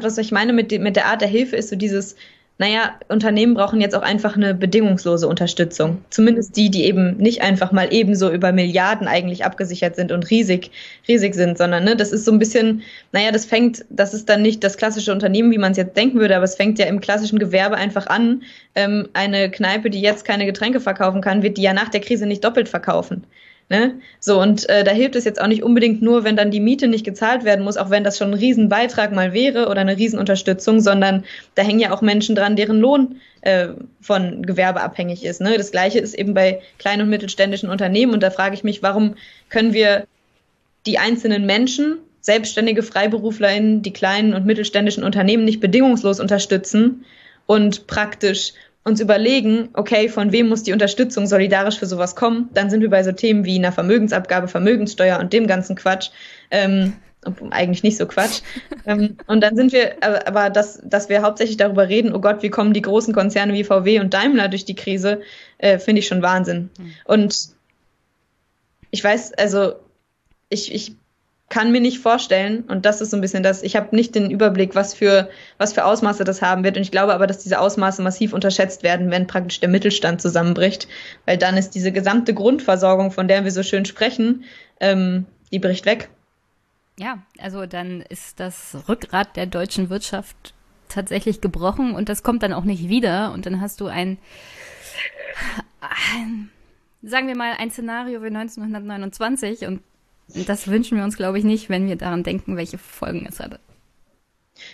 [SPEAKER 3] was ich meine mit, mit der Art der Hilfe ist so dieses, naja, Unternehmen brauchen jetzt auch einfach eine bedingungslose Unterstützung. Zumindest die, die eben nicht einfach mal ebenso über Milliarden eigentlich abgesichert sind und riesig, riesig sind, sondern ne, das ist so ein bisschen, naja, das fängt, das ist dann nicht das klassische Unternehmen, wie man es jetzt denken würde, aber es fängt ja im klassischen Gewerbe einfach an. Ähm, eine Kneipe, die jetzt keine Getränke verkaufen kann, wird die ja nach der Krise nicht doppelt verkaufen. Ne? So, und äh, da hilft es jetzt auch nicht unbedingt nur, wenn dann die Miete nicht gezahlt werden muss, auch wenn das schon ein Riesenbeitrag mal wäre oder eine Riesenunterstützung, sondern da hängen ja auch Menschen dran, deren Lohn äh, von Gewerbe abhängig ist. Ne? Das gleiche ist eben bei kleinen und mittelständischen Unternehmen und da frage ich mich, warum können wir die einzelnen Menschen, selbstständige FreiberuflerInnen, die kleinen und mittelständischen Unternehmen nicht bedingungslos unterstützen und praktisch uns überlegen, okay, von wem muss die Unterstützung solidarisch für sowas kommen, dann sind wir bei so Themen wie einer Vermögensabgabe, Vermögenssteuer und dem ganzen Quatsch. Ähm, eigentlich nicht so Quatsch. (laughs) ähm, und dann sind wir, aber, dass, dass wir hauptsächlich darüber reden, oh Gott, wie kommen die großen Konzerne wie VW und Daimler durch die Krise, äh, finde ich schon Wahnsinn. Mhm. Und ich weiß, also ich, ich kann mir nicht vorstellen, und das ist so ein bisschen das, ich habe nicht den Überblick, was für, was für Ausmaße das haben wird. Und ich glaube aber, dass diese Ausmaße massiv unterschätzt werden, wenn praktisch der Mittelstand zusammenbricht. Weil dann ist diese gesamte Grundversorgung, von der wir so schön sprechen, ähm, die bricht weg.
[SPEAKER 1] Ja, also dann ist das Rückgrat der deutschen Wirtschaft tatsächlich gebrochen und das kommt dann auch nicht wieder. Und dann hast du ein, ein sagen wir mal, ein Szenario wie 1929 und das wünschen wir uns, glaube ich, nicht, wenn wir daran denken, welche Folgen es hatte.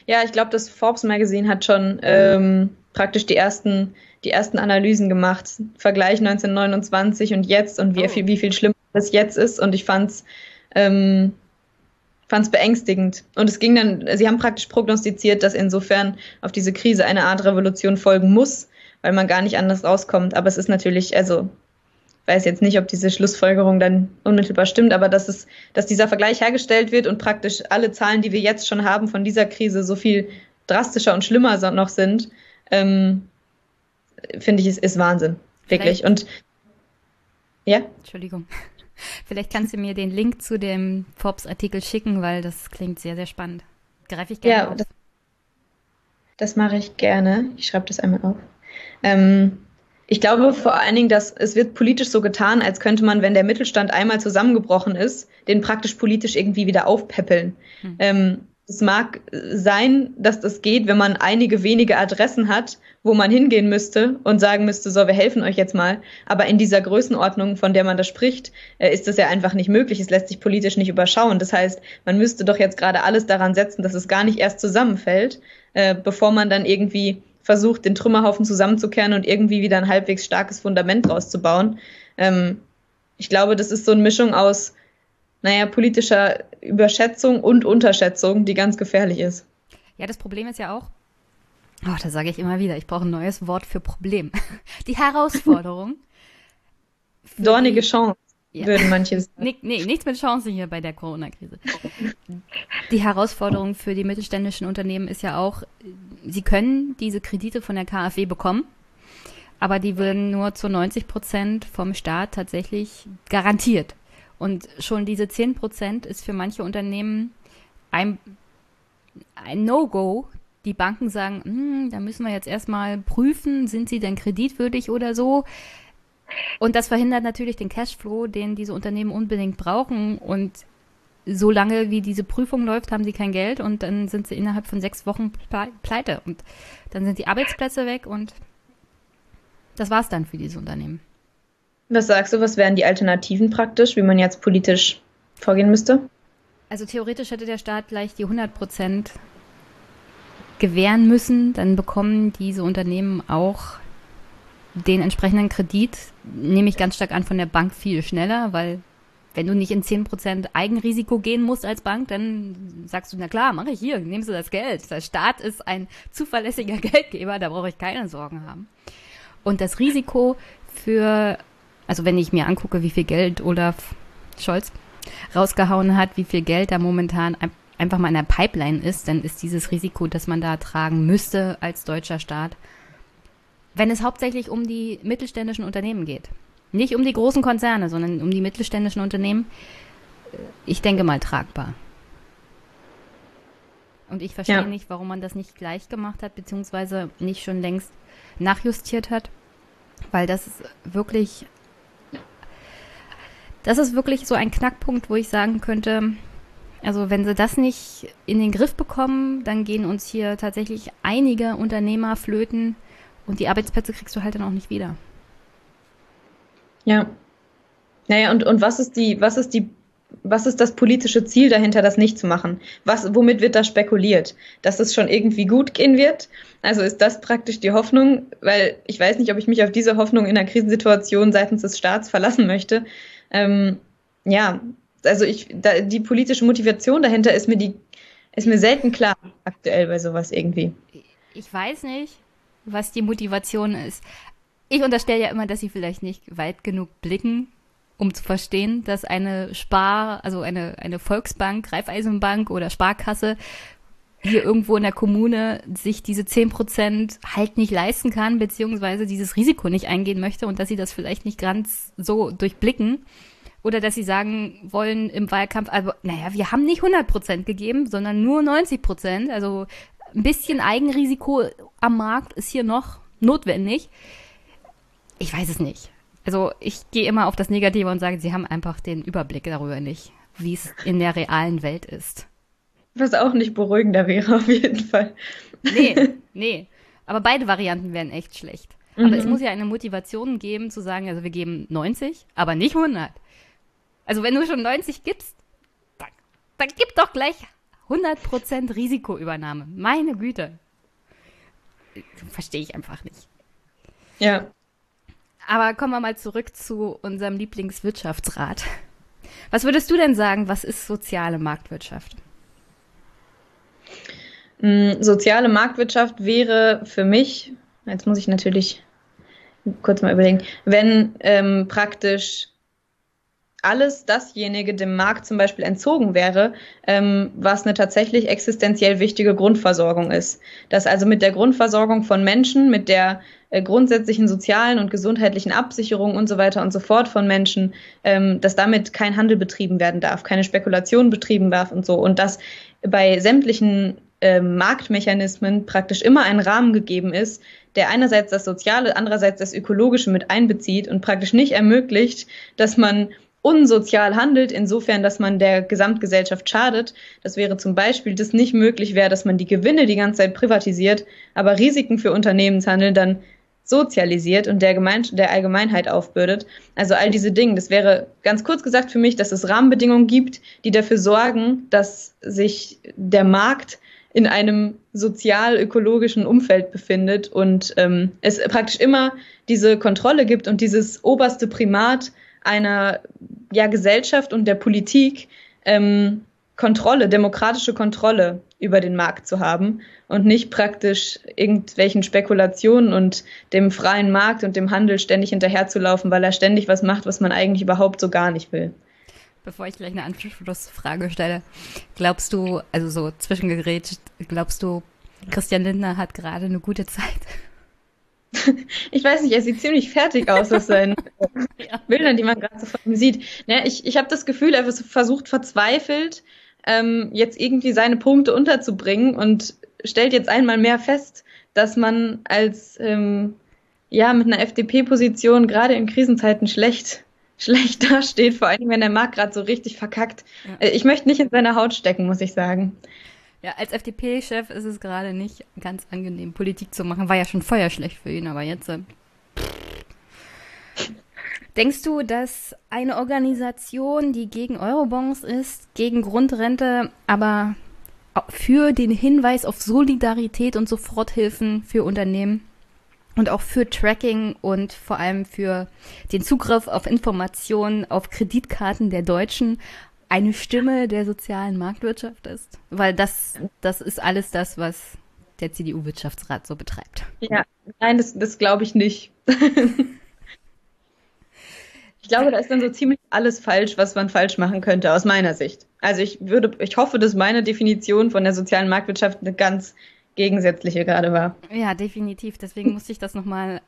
[SPEAKER 3] Ja, ich glaube, das Forbes Magazine hat schon ähm, praktisch die ersten, die ersten Analysen gemacht. Vergleich 1929 und jetzt und wie, oh. viel, wie viel schlimmer das jetzt ist. Und ich fand es ähm, fand es beängstigend. Und es ging dann, sie haben praktisch prognostiziert, dass insofern auf diese Krise eine Art Revolution folgen muss, weil man gar nicht anders rauskommt. Aber es ist natürlich, also weiß jetzt nicht, ob diese Schlussfolgerung dann unmittelbar stimmt, aber dass es, dass dieser Vergleich hergestellt wird und praktisch alle Zahlen, die wir jetzt schon haben von dieser Krise, so viel drastischer und schlimmer noch sind, ähm, finde ich, ist, ist Wahnsinn. Wirklich. Vielleicht, und ja?
[SPEAKER 1] Entschuldigung. (laughs) Vielleicht kannst du mir den Link zu dem Forbes-Artikel schicken, weil das klingt sehr, sehr spannend. Greife ich gerne
[SPEAKER 3] ja, auf. Das, das mache ich gerne. Ich schreibe das einmal auf. Ähm, ich glaube vor allen Dingen, dass es wird politisch so getan, als könnte man, wenn der Mittelstand einmal zusammengebrochen ist, den praktisch politisch irgendwie wieder aufpäppeln. Hm. Ähm, es mag sein, dass das geht, wenn man einige wenige Adressen hat, wo man hingehen müsste und sagen müsste, so, wir helfen euch jetzt mal. Aber in dieser Größenordnung, von der man da spricht, äh, ist das ja einfach nicht möglich. Es lässt sich politisch nicht überschauen. Das heißt, man müsste doch jetzt gerade alles daran setzen, dass es gar nicht erst zusammenfällt, äh, bevor man dann irgendwie versucht, den Trümmerhaufen zusammenzukehren und irgendwie wieder ein halbwegs starkes Fundament draus zu bauen. Ähm, ich glaube, das ist so eine Mischung aus, naja, politischer Überschätzung und Unterschätzung, die ganz gefährlich ist.
[SPEAKER 1] Ja, das Problem ist ja auch, oh, da sage ich immer wieder, ich brauche ein neues Wort für Problem. (laughs) Die Herausforderung.
[SPEAKER 3] Dornige die, Chance ja. würden manche (laughs) sagen.
[SPEAKER 1] Nee, nee, nichts mit Chancen hier bei der Corona-Krise. Die Herausforderung für die mittelständischen Unternehmen ist ja auch, sie können diese Kredite von der KfW bekommen, aber die würden nur zu 90 Prozent vom Staat tatsächlich garantiert. Und schon diese 10 Prozent ist für manche Unternehmen ein, ein No-Go. Die Banken sagen, hm, da müssen wir jetzt erstmal prüfen, sind sie denn kreditwürdig oder so. Und das verhindert natürlich den Cashflow, den diese Unternehmen unbedingt brauchen. Und solange wie diese Prüfung läuft, haben sie kein Geld und dann sind sie innerhalb von sechs Wochen pleite. Und dann sind die Arbeitsplätze weg und das war's dann für diese Unternehmen.
[SPEAKER 3] Was sagst du, was wären die Alternativen praktisch, wie man jetzt politisch vorgehen müsste?
[SPEAKER 1] Also theoretisch hätte der Staat gleich die 100 Prozent gewähren müssen. Dann bekommen diese Unternehmen auch den entsprechenden Kredit, nehme ich ganz stark an, von der Bank viel schneller, weil wenn du nicht in 10% Eigenrisiko gehen musst als Bank, dann sagst du, na klar, mache ich hier, nimmst du das Geld. Der Staat ist ein zuverlässiger (laughs) Geldgeber, da brauche ich keine Sorgen haben. Und das Risiko für, also wenn ich mir angucke, wie viel Geld Olaf Scholz rausgehauen hat, wie viel Geld da momentan einfach mal in der Pipeline ist, dann ist dieses Risiko, das man da tragen müsste als deutscher Staat, wenn es hauptsächlich um die mittelständischen Unternehmen geht. Nicht um die großen Konzerne, sondern um die mittelständischen Unternehmen. Äh, ich denke mal tragbar. Und ich verstehe ja. nicht, warum man das nicht gleich gemacht hat, beziehungsweise nicht schon längst nachjustiert hat, weil das ist wirklich, das ist wirklich so ein Knackpunkt, wo ich sagen könnte, also wenn sie das nicht in den Griff bekommen, dann gehen uns hier tatsächlich einige Unternehmer flöten und die Arbeitsplätze kriegst du halt dann auch nicht wieder.
[SPEAKER 3] Ja. Naja, und, und was ist die, was ist die, was ist das politische Ziel dahinter, das nicht zu machen? Was, womit wird da spekuliert? Dass es schon irgendwie gut gehen wird? Also ist das praktisch die Hoffnung, weil ich weiß nicht, ob ich mich auf diese Hoffnung in einer Krisensituation seitens des Staats verlassen möchte. Ähm, ja, also ich, da, die politische Motivation dahinter ist mir die, ist mir selten klar aktuell bei sowas irgendwie.
[SPEAKER 1] Ich weiß nicht, was die Motivation ist ich unterstelle ja immer, dass sie vielleicht nicht weit genug blicken, um zu verstehen, dass eine Spar, also eine, eine Volksbank, Raiffeisenbank oder Sparkasse hier irgendwo in der Kommune sich diese 10 Prozent halt nicht leisten kann, beziehungsweise dieses Risiko nicht eingehen möchte und dass sie das vielleicht nicht ganz so durchblicken. Oder dass sie sagen wollen im Wahlkampf, also, naja, wir haben nicht 100 Prozent gegeben, sondern nur 90 Prozent. Also ein bisschen Eigenrisiko am Markt ist hier noch notwendig ich weiß es nicht. Also ich gehe immer auf das Negative und sage, sie haben einfach den Überblick darüber nicht, wie es in der realen Welt ist.
[SPEAKER 3] Was auch nicht beruhigender wäre, auf jeden Fall.
[SPEAKER 1] Nee, (laughs) nee. Aber beide Varianten wären echt schlecht. Aber mhm. es muss ja eine Motivation geben, zu sagen, also wir geben 90, aber nicht 100. Also wenn du schon 90 gibst, dann, dann gib doch gleich 100% Risikoübernahme. Meine Güte. Verstehe ich einfach nicht.
[SPEAKER 3] Ja.
[SPEAKER 1] Aber kommen wir mal zurück zu unserem Lieblingswirtschaftsrat. Was würdest du denn sagen, was ist soziale Marktwirtschaft?
[SPEAKER 3] Mm, soziale Marktwirtschaft wäre für mich, jetzt muss ich natürlich kurz mal überlegen, wenn ähm, praktisch alles dasjenige dem Markt zum Beispiel entzogen wäre, ähm, was eine tatsächlich existenziell wichtige Grundversorgung ist. Dass also mit der Grundversorgung von Menschen, mit der äh, grundsätzlichen sozialen und gesundheitlichen Absicherung und so weiter und so fort von Menschen, ähm, dass damit kein Handel betrieben werden darf, keine Spekulation betrieben darf und so. Und dass bei sämtlichen äh, Marktmechanismen praktisch immer ein Rahmen gegeben ist, der einerseits das Soziale, andererseits das Ökologische mit einbezieht und praktisch nicht ermöglicht, dass man unsozial handelt, insofern, dass man der Gesamtgesellschaft schadet. Das wäre zum Beispiel, dass nicht möglich wäre, dass man die Gewinne die ganze Zeit privatisiert, aber Risiken für Unternehmenshandel dann sozialisiert und der, Gemein der Allgemeinheit aufbürdet. Also all diese Dinge. Das wäre ganz kurz gesagt für mich, dass es Rahmenbedingungen gibt, die dafür sorgen, dass sich der Markt in einem sozial-ökologischen Umfeld befindet und ähm, es praktisch immer diese Kontrolle gibt und dieses oberste Primat einer ja, Gesellschaft und der Politik ähm, Kontrolle, demokratische Kontrolle über den Markt zu haben und nicht praktisch irgendwelchen Spekulationen und dem freien Markt und dem Handel ständig hinterherzulaufen, weil er ständig was macht, was man eigentlich überhaupt so gar nicht will.
[SPEAKER 1] Bevor ich gleich eine Anschlussfrage stelle, glaubst du, also so zwischengerätscht, glaubst du, Christian Lindner hat gerade eine gute Zeit? (laughs)
[SPEAKER 3] Ich weiß nicht, er sieht ziemlich fertig aus aus seinen (laughs) ja. Bildern, die man gerade so von ihm sieht. Ja, ich ich habe das Gefühl, er versucht verzweifelt, ähm, jetzt irgendwie seine Punkte unterzubringen und stellt jetzt einmal mehr fest, dass man als ähm, ja mit einer FDP-Position gerade in Krisenzeiten schlecht (laughs) schlecht dasteht, vor allem wenn der Markt gerade so richtig verkackt. Ja. Äh, ich möchte nicht in seine Haut stecken, muss ich sagen.
[SPEAKER 1] Ja, als FDP-Chef ist es gerade nicht ganz angenehm, Politik zu machen. War ja schon vorher schlecht für ihn, aber jetzt. Äh, Denkst du, dass eine Organisation, die gegen Eurobonds ist, gegen Grundrente, aber für den Hinweis auf Solidarität und Soforthilfen für Unternehmen und auch für Tracking und vor allem für den Zugriff auf Informationen auf Kreditkarten der Deutschen eine Stimme der sozialen Marktwirtschaft ist? Weil das, das ist alles das, was der CDU-Wirtschaftsrat so betreibt.
[SPEAKER 3] Ja, nein, das, das glaube ich nicht. (laughs) ich glaube, da ist dann so ziemlich alles falsch, was man falsch machen könnte, aus meiner Sicht. Also ich würde, ich hoffe, dass meine Definition von der sozialen Marktwirtschaft eine ganz gegensätzliche gerade war.
[SPEAKER 1] Ja, definitiv. Deswegen musste ich das nochmal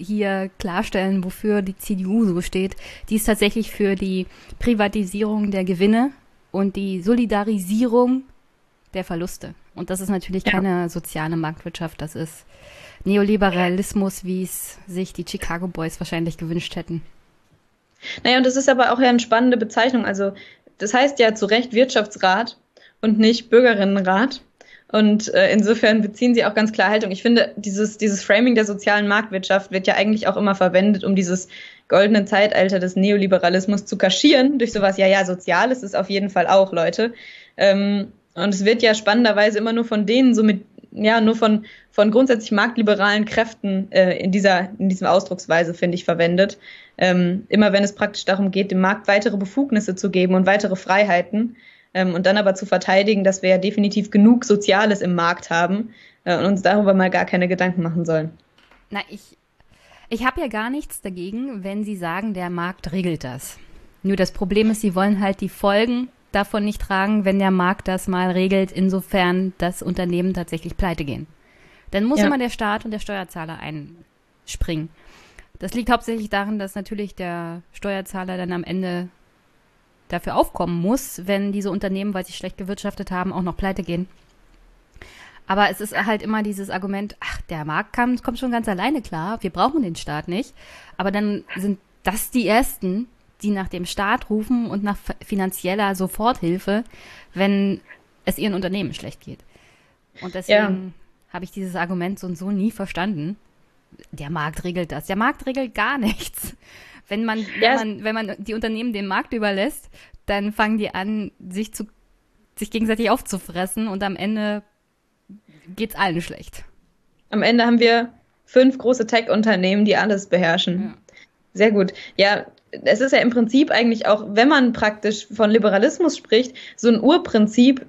[SPEAKER 1] hier klarstellen, wofür die CDU so steht. Die ist tatsächlich für die Privatisierung der Gewinne und die Solidarisierung der Verluste. Und das ist natürlich ja. keine soziale Marktwirtschaft, das ist Neoliberalismus, wie es sich die Chicago Boys wahrscheinlich gewünscht hätten.
[SPEAKER 3] Naja, und das ist aber auch ja eine spannende Bezeichnung. Also, das heißt ja zu Recht Wirtschaftsrat und nicht Bürgerinnenrat. Und äh, insofern beziehen sie auch ganz klar Haltung. Ich finde, dieses, dieses Framing der sozialen Marktwirtschaft wird ja eigentlich auch immer verwendet, um dieses goldene Zeitalter des Neoliberalismus zu kaschieren. Durch sowas, ja, ja, sozial ist auf jeden Fall auch, Leute. Ähm, und es wird ja spannenderweise immer nur von denen so mit, ja, nur von, von grundsätzlich marktliberalen Kräften äh, in dieser, in diesem Ausdrucksweise, finde ich, verwendet. Ähm, immer wenn es praktisch darum geht, dem Markt weitere Befugnisse zu geben und weitere Freiheiten. Ähm, und dann aber zu verteidigen, dass wir ja definitiv genug Soziales im Markt haben äh, und uns darüber mal gar keine Gedanken machen sollen.
[SPEAKER 1] Na, ich, ich habe ja gar nichts dagegen, wenn Sie sagen, der Markt regelt das. Nur das Problem ist, Sie wollen halt die Folgen davon nicht tragen, wenn der Markt das mal regelt, insofern das Unternehmen tatsächlich pleite gehen. Dann muss ja. immer der Staat und der Steuerzahler einspringen. Das liegt hauptsächlich daran, dass natürlich der Steuerzahler dann am Ende dafür aufkommen muss, wenn diese Unternehmen, weil sie schlecht gewirtschaftet haben, auch noch pleite gehen. Aber es ist halt immer dieses Argument, ach, der Markt kann, kommt schon ganz alleine klar, wir brauchen den Staat nicht. Aber dann sind das die Ersten, die nach dem Staat rufen und nach finanzieller Soforthilfe, wenn es ihren Unternehmen schlecht geht. Und deswegen ja. habe ich dieses Argument so und so nie verstanden. Der Markt regelt das. Der Markt regelt gar (laughs) nichts. Wenn man, ja. wenn man, wenn man die Unternehmen dem Markt überlässt, dann fangen die an, sich zu, sich gegenseitig aufzufressen und am Ende geht's allen schlecht.
[SPEAKER 3] Am Ende haben wir fünf große Tech-Unternehmen, die alles beherrschen. Ja. Sehr gut. Ja, es ist ja im Prinzip eigentlich auch, wenn man praktisch von Liberalismus spricht, so ein Urprinzip,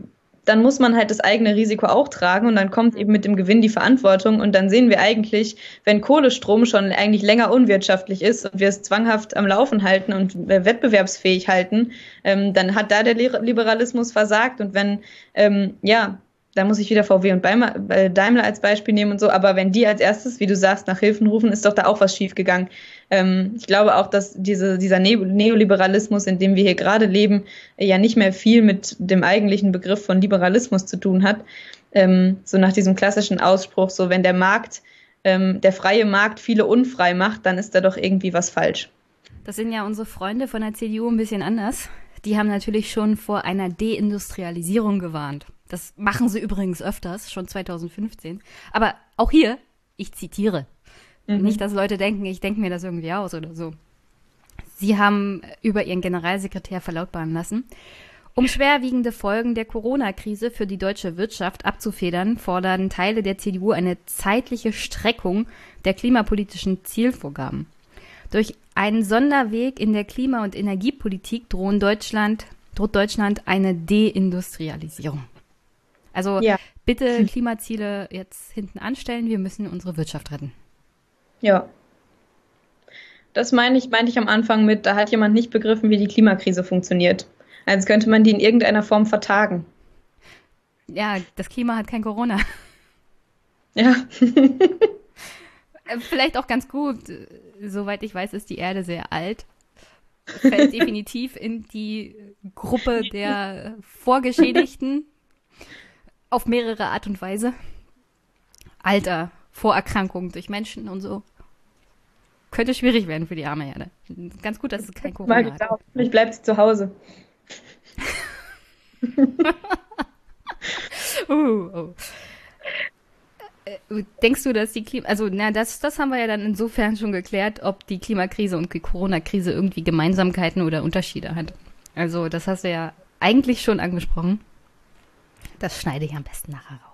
[SPEAKER 3] dann muss man halt das eigene Risiko auch tragen und dann kommt eben mit dem Gewinn die Verantwortung und dann sehen wir eigentlich, wenn Kohlestrom schon eigentlich länger unwirtschaftlich ist und wir es zwanghaft am Laufen halten und wettbewerbsfähig halten, ähm, dann hat da der Liberalismus versagt und wenn, ähm, ja, da muss ich wieder VW und äh, Daimler als Beispiel nehmen und so, aber wenn die als erstes, wie du sagst, nach Hilfen rufen, ist doch da auch was schiefgegangen. Ähm, ich glaube auch, dass diese, dieser ne Neoliberalismus, in dem wir hier gerade leben, ja nicht mehr viel mit dem eigentlichen Begriff von Liberalismus zu tun hat. Ähm, so nach diesem klassischen Ausspruch, so wenn der Markt, ähm, der freie Markt viele unfrei macht, dann ist da doch irgendwie was falsch.
[SPEAKER 1] Das sind ja unsere Freunde von der CDU ein bisschen anders. Die haben natürlich schon vor einer Deindustrialisierung gewarnt. Das machen sie übrigens öfters, schon 2015. Aber auch hier, ich zitiere. Mhm. Nicht, dass Leute denken, ich denke mir das irgendwie aus oder so. Sie haben über ihren Generalsekretär verlautbaren lassen. Um schwerwiegende Folgen der Corona-Krise für die deutsche Wirtschaft abzufedern, fordern Teile der CDU eine zeitliche Streckung der klimapolitischen Zielvorgaben. Durch einen Sonderweg in der Klima- und Energiepolitik drohen Deutschland, droht Deutschland eine Deindustrialisierung. Also ja. bitte Klimaziele jetzt hinten anstellen, wir müssen unsere Wirtschaft retten.
[SPEAKER 3] Ja. Das meine ich, meinte ich am Anfang mit, da hat jemand nicht begriffen, wie die Klimakrise funktioniert. Als könnte man die in irgendeiner Form vertagen.
[SPEAKER 1] Ja, das Klima hat kein Corona.
[SPEAKER 3] Ja. (laughs)
[SPEAKER 1] Äh, vielleicht auch ganz gut. Soweit ich weiß, ist die Erde sehr alt. Fällt (laughs) definitiv in die Gruppe der Vorgeschädigten auf mehrere Art und Weise. Alter, Vorerkrankungen durch Menschen und so. Könnte schwierig werden für die arme Erde. Ganz gut, dass es kein Corona Mal
[SPEAKER 3] hat. Ich bleibe zu Hause. (laughs)
[SPEAKER 1] uh, oh. Äh, denkst du, dass die Klima, also na, das, das haben wir ja dann insofern schon geklärt, ob die Klimakrise und die Corona-Krise irgendwie Gemeinsamkeiten oder Unterschiede hat. Also das hast du ja eigentlich schon angesprochen. Das schneide ich am besten nachher raus.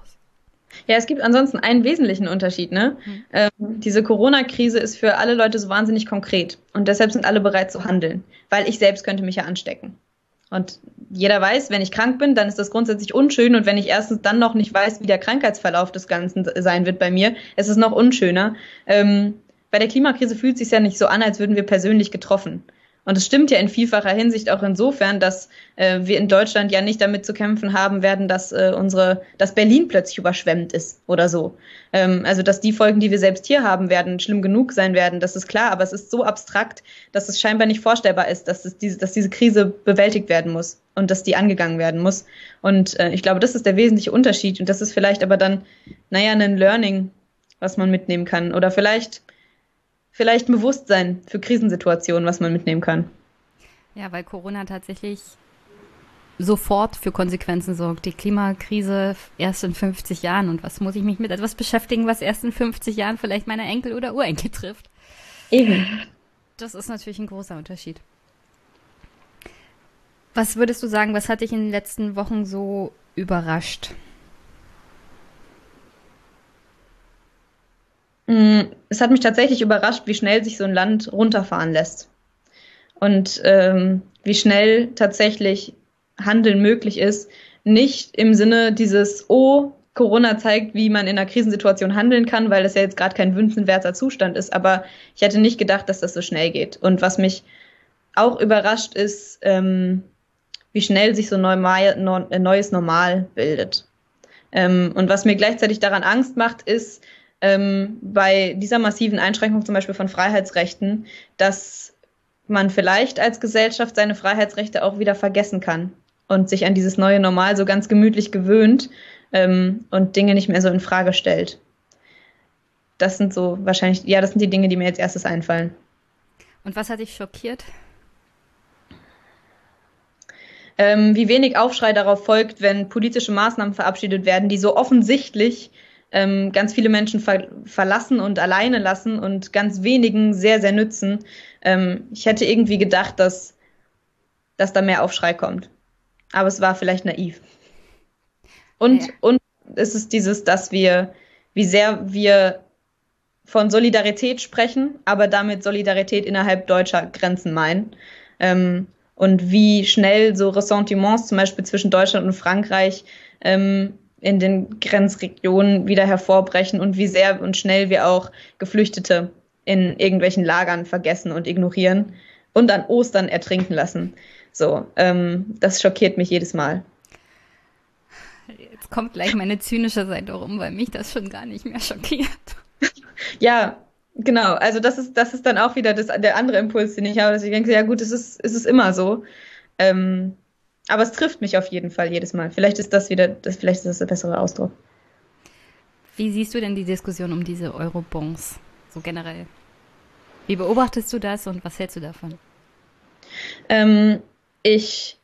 [SPEAKER 3] Ja, es gibt ansonsten einen wesentlichen Unterschied. Ne? Mhm. Ähm, diese Corona-Krise ist für alle Leute so wahnsinnig konkret und deshalb sind alle bereit zu handeln, weil ich selbst könnte mich ja anstecken. Und jeder weiß, wenn ich krank bin, dann ist das grundsätzlich unschön. Und wenn ich erstens dann noch nicht weiß, wie der Krankheitsverlauf des Ganzen sein wird bei mir, ist es noch unschöner. Ähm, bei der Klimakrise fühlt es sich ja nicht so an, als würden wir persönlich getroffen. Und es stimmt ja in vielfacher Hinsicht auch insofern, dass äh, wir in Deutschland ja nicht damit zu kämpfen haben werden, dass äh, unsere, dass Berlin plötzlich überschwemmt ist oder so. Ähm, also dass die Folgen, die wir selbst hier haben werden, schlimm genug sein werden, das ist klar, aber es ist so abstrakt, dass es scheinbar nicht vorstellbar ist, dass, es diese, dass diese Krise bewältigt werden muss und dass die angegangen werden muss. Und äh, ich glaube, das ist der wesentliche Unterschied. Und das ist vielleicht aber dann, naja, ein Learning, was man mitnehmen kann. Oder vielleicht vielleicht ein Bewusstsein für Krisensituationen, was man mitnehmen kann.
[SPEAKER 1] Ja, weil Corona tatsächlich sofort für Konsequenzen sorgt. Die Klimakrise erst in 50 Jahren. Und was muss ich mich mit etwas beschäftigen, was erst in 50 Jahren vielleicht meine Enkel oder Urenkel trifft?
[SPEAKER 3] Eben.
[SPEAKER 1] Das ist natürlich ein großer Unterschied. Was würdest du sagen, was hat dich in den letzten Wochen so überrascht?
[SPEAKER 3] Es hat mich tatsächlich überrascht, wie schnell sich so ein Land runterfahren lässt. Und ähm, wie schnell tatsächlich Handeln möglich ist. Nicht im Sinne dieses, oh, Corona zeigt, wie man in einer Krisensituation handeln kann, weil das ja jetzt gerade kein wünschenswerter Zustand ist. Aber ich hätte nicht gedacht, dass das so schnell geht. Und was mich auch überrascht ist, ähm, wie schnell sich so ein neues Normal bildet. Ähm, und was mir gleichzeitig daran Angst macht, ist, ähm, bei dieser massiven Einschränkung zum Beispiel von Freiheitsrechten, dass man vielleicht als Gesellschaft seine Freiheitsrechte auch wieder vergessen kann und sich an dieses neue Normal so ganz gemütlich gewöhnt ähm, und Dinge nicht mehr so in Frage stellt. Das sind so wahrscheinlich, ja, das sind die Dinge, die mir jetzt erstes einfallen.
[SPEAKER 1] Und was hat dich schockiert?
[SPEAKER 3] Ähm, wie wenig Aufschrei darauf folgt, wenn politische Maßnahmen verabschiedet werden, die so offensichtlich ähm, ganz viele Menschen ver verlassen und alleine lassen und ganz wenigen sehr, sehr nützen. Ähm, ich hätte irgendwie gedacht, dass, dass da mehr Aufschrei kommt. Aber es war vielleicht naiv. Und, ja. und es ist dieses, dass wir, wie sehr wir von Solidarität sprechen, aber damit Solidarität innerhalb deutscher Grenzen meinen. Ähm, und wie schnell so Ressentiments zum Beispiel zwischen Deutschland und Frankreich ähm, in den Grenzregionen wieder hervorbrechen und wie sehr und schnell wir auch Geflüchtete in irgendwelchen Lagern vergessen und ignorieren und an Ostern ertrinken lassen. So, ähm, das schockiert mich jedes Mal.
[SPEAKER 1] Jetzt kommt gleich meine zynische Seite rum, weil mich das schon gar nicht mehr schockiert. (laughs)
[SPEAKER 3] ja, genau. Also das ist, das ist dann auch wieder das, der andere Impuls, den ich habe, dass ich denke, ja gut, es ist, es ist immer so. Ähm, aber es trifft mich auf jeden Fall jedes Mal. Vielleicht ist das wieder, das, vielleicht ist das der bessere Ausdruck.
[SPEAKER 1] Wie siehst du denn die Diskussion um diese Eurobonds so generell? Wie beobachtest du das und was hältst du davon?
[SPEAKER 3] Ähm, ich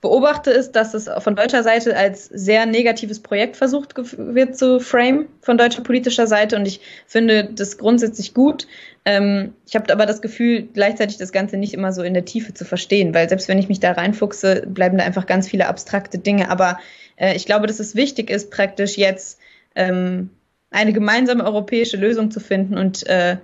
[SPEAKER 3] beobachte es, dass es von deutscher Seite als sehr negatives Projekt versucht wird zu frame von deutscher politischer Seite und ich finde das grundsätzlich gut. Ähm, ich habe aber das Gefühl, gleichzeitig das Ganze nicht immer so in der Tiefe zu verstehen, weil selbst wenn ich mich da reinfuchse, bleiben da einfach ganz viele abstrakte Dinge. Aber äh, ich glaube, dass es wichtig ist, praktisch jetzt ähm, eine gemeinsame europäische Lösung zu finden und äh,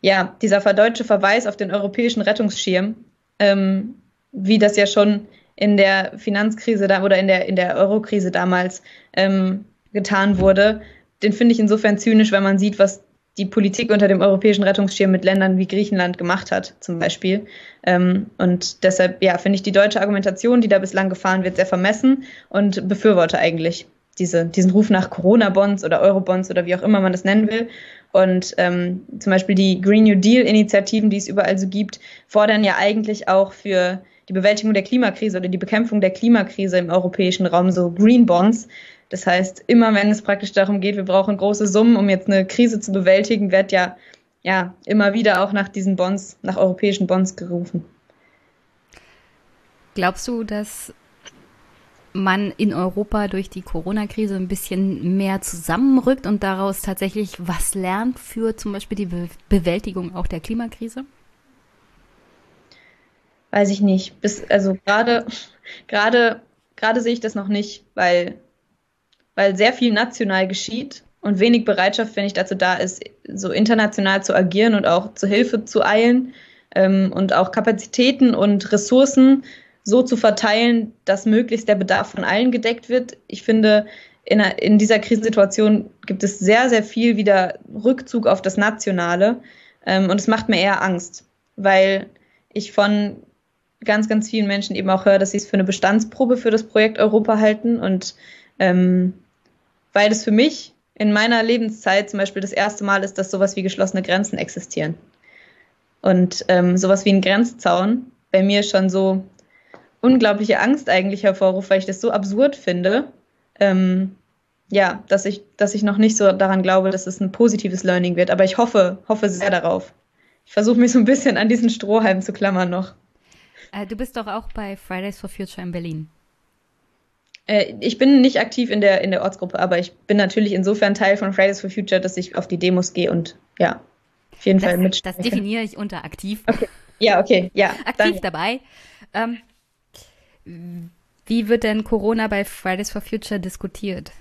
[SPEAKER 3] ja, dieser verdeutsche Verweis auf den europäischen Rettungsschirm, ähm, wie das ja schon in der Finanzkrise da oder in der, in der Eurokrise damals ähm, getan wurde, den finde ich insofern zynisch, wenn man sieht, was die Politik unter dem europäischen Rettungsschirm mit Ländern wie Griechenland gemacht hat, zum Beispiel. Ähm, und deshalb, ja, finde ich die deutsche Argumentation, die da bislang gefahren wird, sehr vermessen und befürworte eigentlich diese, diesen Ruf nach Corona-Bonds oder Euro-Bonds oder wie auch immer man das nennen will. Und ähm, zum Beispiel die Green New Deal-Initiativen, die es überall so gibt, fordern ja eigentlich auch für die Bewältigung der Klimakrise oder die Bekämpfung der Klimakrise im europäischen Raum so Green Bonds. Das heißt, immer wenn es praktisch darum geht, wir brauchen große Summen, um jetzt eine Krise zu bewältigen, wird ja, ja immer wieder auch nach diesen Bonds, nach europäischen Bonds gerufen.
[SPEAKER 1] Glaubst du, dass man in Europa durch die Corona-Krise ein bisschen mehr zusammenrückt und daraus tatsächlich was lernt für zum Beispiel die Be Bewältigung auch der Klimakrise?
[SPEAKER 3] Weiß ich nicht. Bis, also gerade, gerade, gerade sehe ich das noch nicht, weil, weil sehr viel national geschieht und wenig Bereitschaft, wenn ich dazu da ist, so international zu agieren und auch zur Hilfe zu eilen ähm, und auch Kapazitäten und Ressourcen so zu verteilen, dass möglichst der Bedarf von allen gedeckt wird. Ich finde, in, in dieser Krisensituation gibt es sehr, sehr viel wieder Rückzug auf das Nationale ähm, und es macht mir eher Angst, weil ich von ganz, ganz vielen Menschen eben auch höre, dass sie es für eine Bestandsprobe für das Projekt Europa halten. Und ähm, weil es für mich in meiner Lebenszeit zum Beispiel das erste Mal ist, dass sowas wie geschlossene Grenzen existieren. Und ähm, sowas wie ein Grenzzaun bei mir schon so unglaubliche Angst eigentlich hervorruft, weil ich das so absurd finde. Ähm, ja, dass ich, dass ich noch nicht so daran glaube, dass es ein positives Learning wird. Aber ich hoffe, hoffe sehr darauf. Ich versuche mich so ein bisschen an diesen Strohhalm zu klammern noch.
[SPEAKER 1] Äh, du bist doch auch bei Fridays for Future in Berlin.
[SPEAKER 3] Äh, ich bin nicht aktiv in der, in der Ortsgruppe, aber ich bin natürlich insofern Teil von Fridays for Future, dass ich auf die Demos gehe und ja, auf jeden
[SPEAKER 1] das,
[SPEAKER 3] Fall mit.
[SPEAKER 1] Das definiere ich unter aktiv. (laughs)
[SPEAKER 3] Okay. Ja, okay, ja.
[SPEAKER 1] aktiv danke. dabei. Ähm, wie wird denn Corona bei Fridays for Future diskutiert?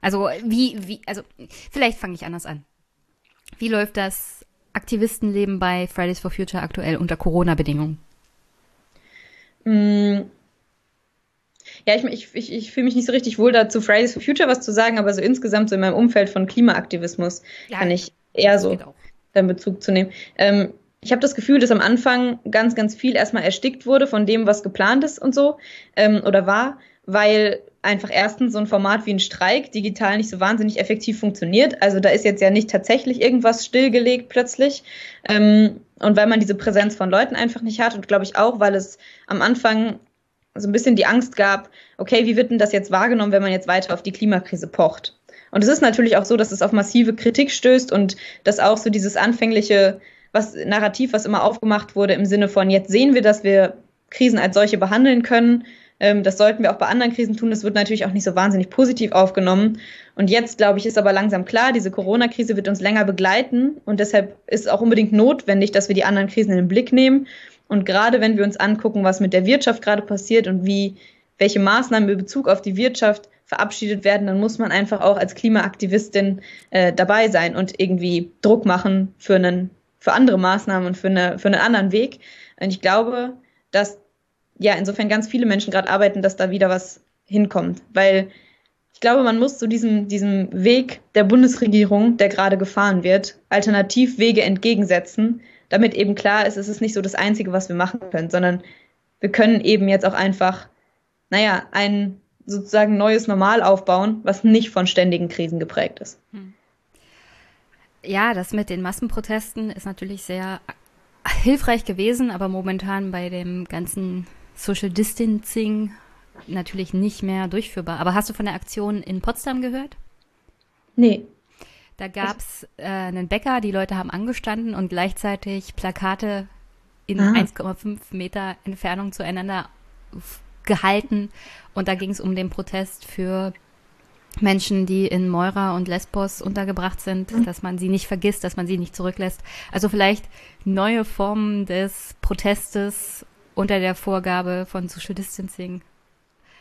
[SPEAKER 1] Also wie, wie, also vielleicht fange ich anders an. Wie läuft das Aktivistenleben bei Fridays for Future aktuell unter Corona-Bedingungen?
[SPEAKER 3] Mm. Ja, ich, ich, ich, ich fühle mich nicht so richtig wohl dazu, Fridays for Future was zu sagen, aber so insgesamt so in meinem Umfeld von Klimaaktivismus ja, kann ich eher so dann Bezug zu nehmen. Ähm, ich habe das Gefühl, dass am Anfang ganz, ganz viel erstmal erstickt wurde von dem, was geplant ist und so ähm, oder war, weil einfach erstens so ein Format wie ein Streik digital nicht so wahnsinnig effektiv funktioniert. Also da ist jetzt ja nicht tatsächlich irgendwas stillgelegt plötzlich. Ähm, und weil man diese Präsenz von Leuten einfach nicht hat und glaube ich auch, weil es am Anfang so ein bisschen die Angst gab, okay, wie wird denn das jetzt wahrgenommen, wenn man jetzt weiter auf die Klimakrise pocht? Und es ist natürlich auch so, dass es auf massive Kritik stößt und dass auch so dieses anfängliche was, Narrativ, was immer aufgemacht wurde im Sinne von, jetzt sehen wir, dass wir Krisen als solche behandeln können, das sollten wir auch bei anderen Krisen tun. Das wird natürlich auch nicht so wahnsinnig positiv aufgenommen. Und jetzt, glaube ich, ist aber langsam klar, diese Corona-Krise wird uns länger begleiten. Und deshalb ist es auch unbedingt notwendig, dass wir die anderen Krisen in den Blick nehmen. Und gerade wenn wir uns angucken, was mit der Wirtschaft gerade passiert und wie, welche Maßnahmen in Bezug auf die Wirtschaft verabschiedet werden, dann muss man einfach auch als Klimaaktivistin äh, dabei sein und irgendwie Druck machen für einen, für andere Maßnahmen und für, eine, für einen anderen Weg. Und ich glaube, dass ja insofern ganz viele Menschen gerade arbeiten, dass da wieder was hinkommt. Weil ich glaube, man muss zu diesem, diesem Weg der Bundesregierung, der gerade gefahren wird, Alternativwege entgegensetzen, damit eben klar ist, es ist nicht so das Einzige, was wir machen können, sondern wir können eben jetzt auch einfach, naja, ein sozusagen neues Normal aufbauen, was nicht von ständigen Krisen geprägt ist. Hm.
[SPEAKER 1] Ja, das mit den Massenprotesten ist natürlich sehr hilfreich gewesen, aber momentan bei dem ganzen Social Distancing natürlich nicht mehr durchführbar. Aber hast du von der Aktion in Potsdam gehört?
[SPEAKER 3] Nee.
[SPEAKER 1] Da gab es äh, einen Bäcker, die Leute haben angestanden und gleichzeitig Plakate in ah. 1,5 Meter Entfernung zueinander gehalten. Und da ging es um den Protest für Menschen, die in Moira und Lesbos untergebracht sind, mhm. dass man sie nicht vergisst, dass man sie nicht zurücklässt. Also vielleicht neue Formen des Protestes unter der Vorgabe von Social Distancing.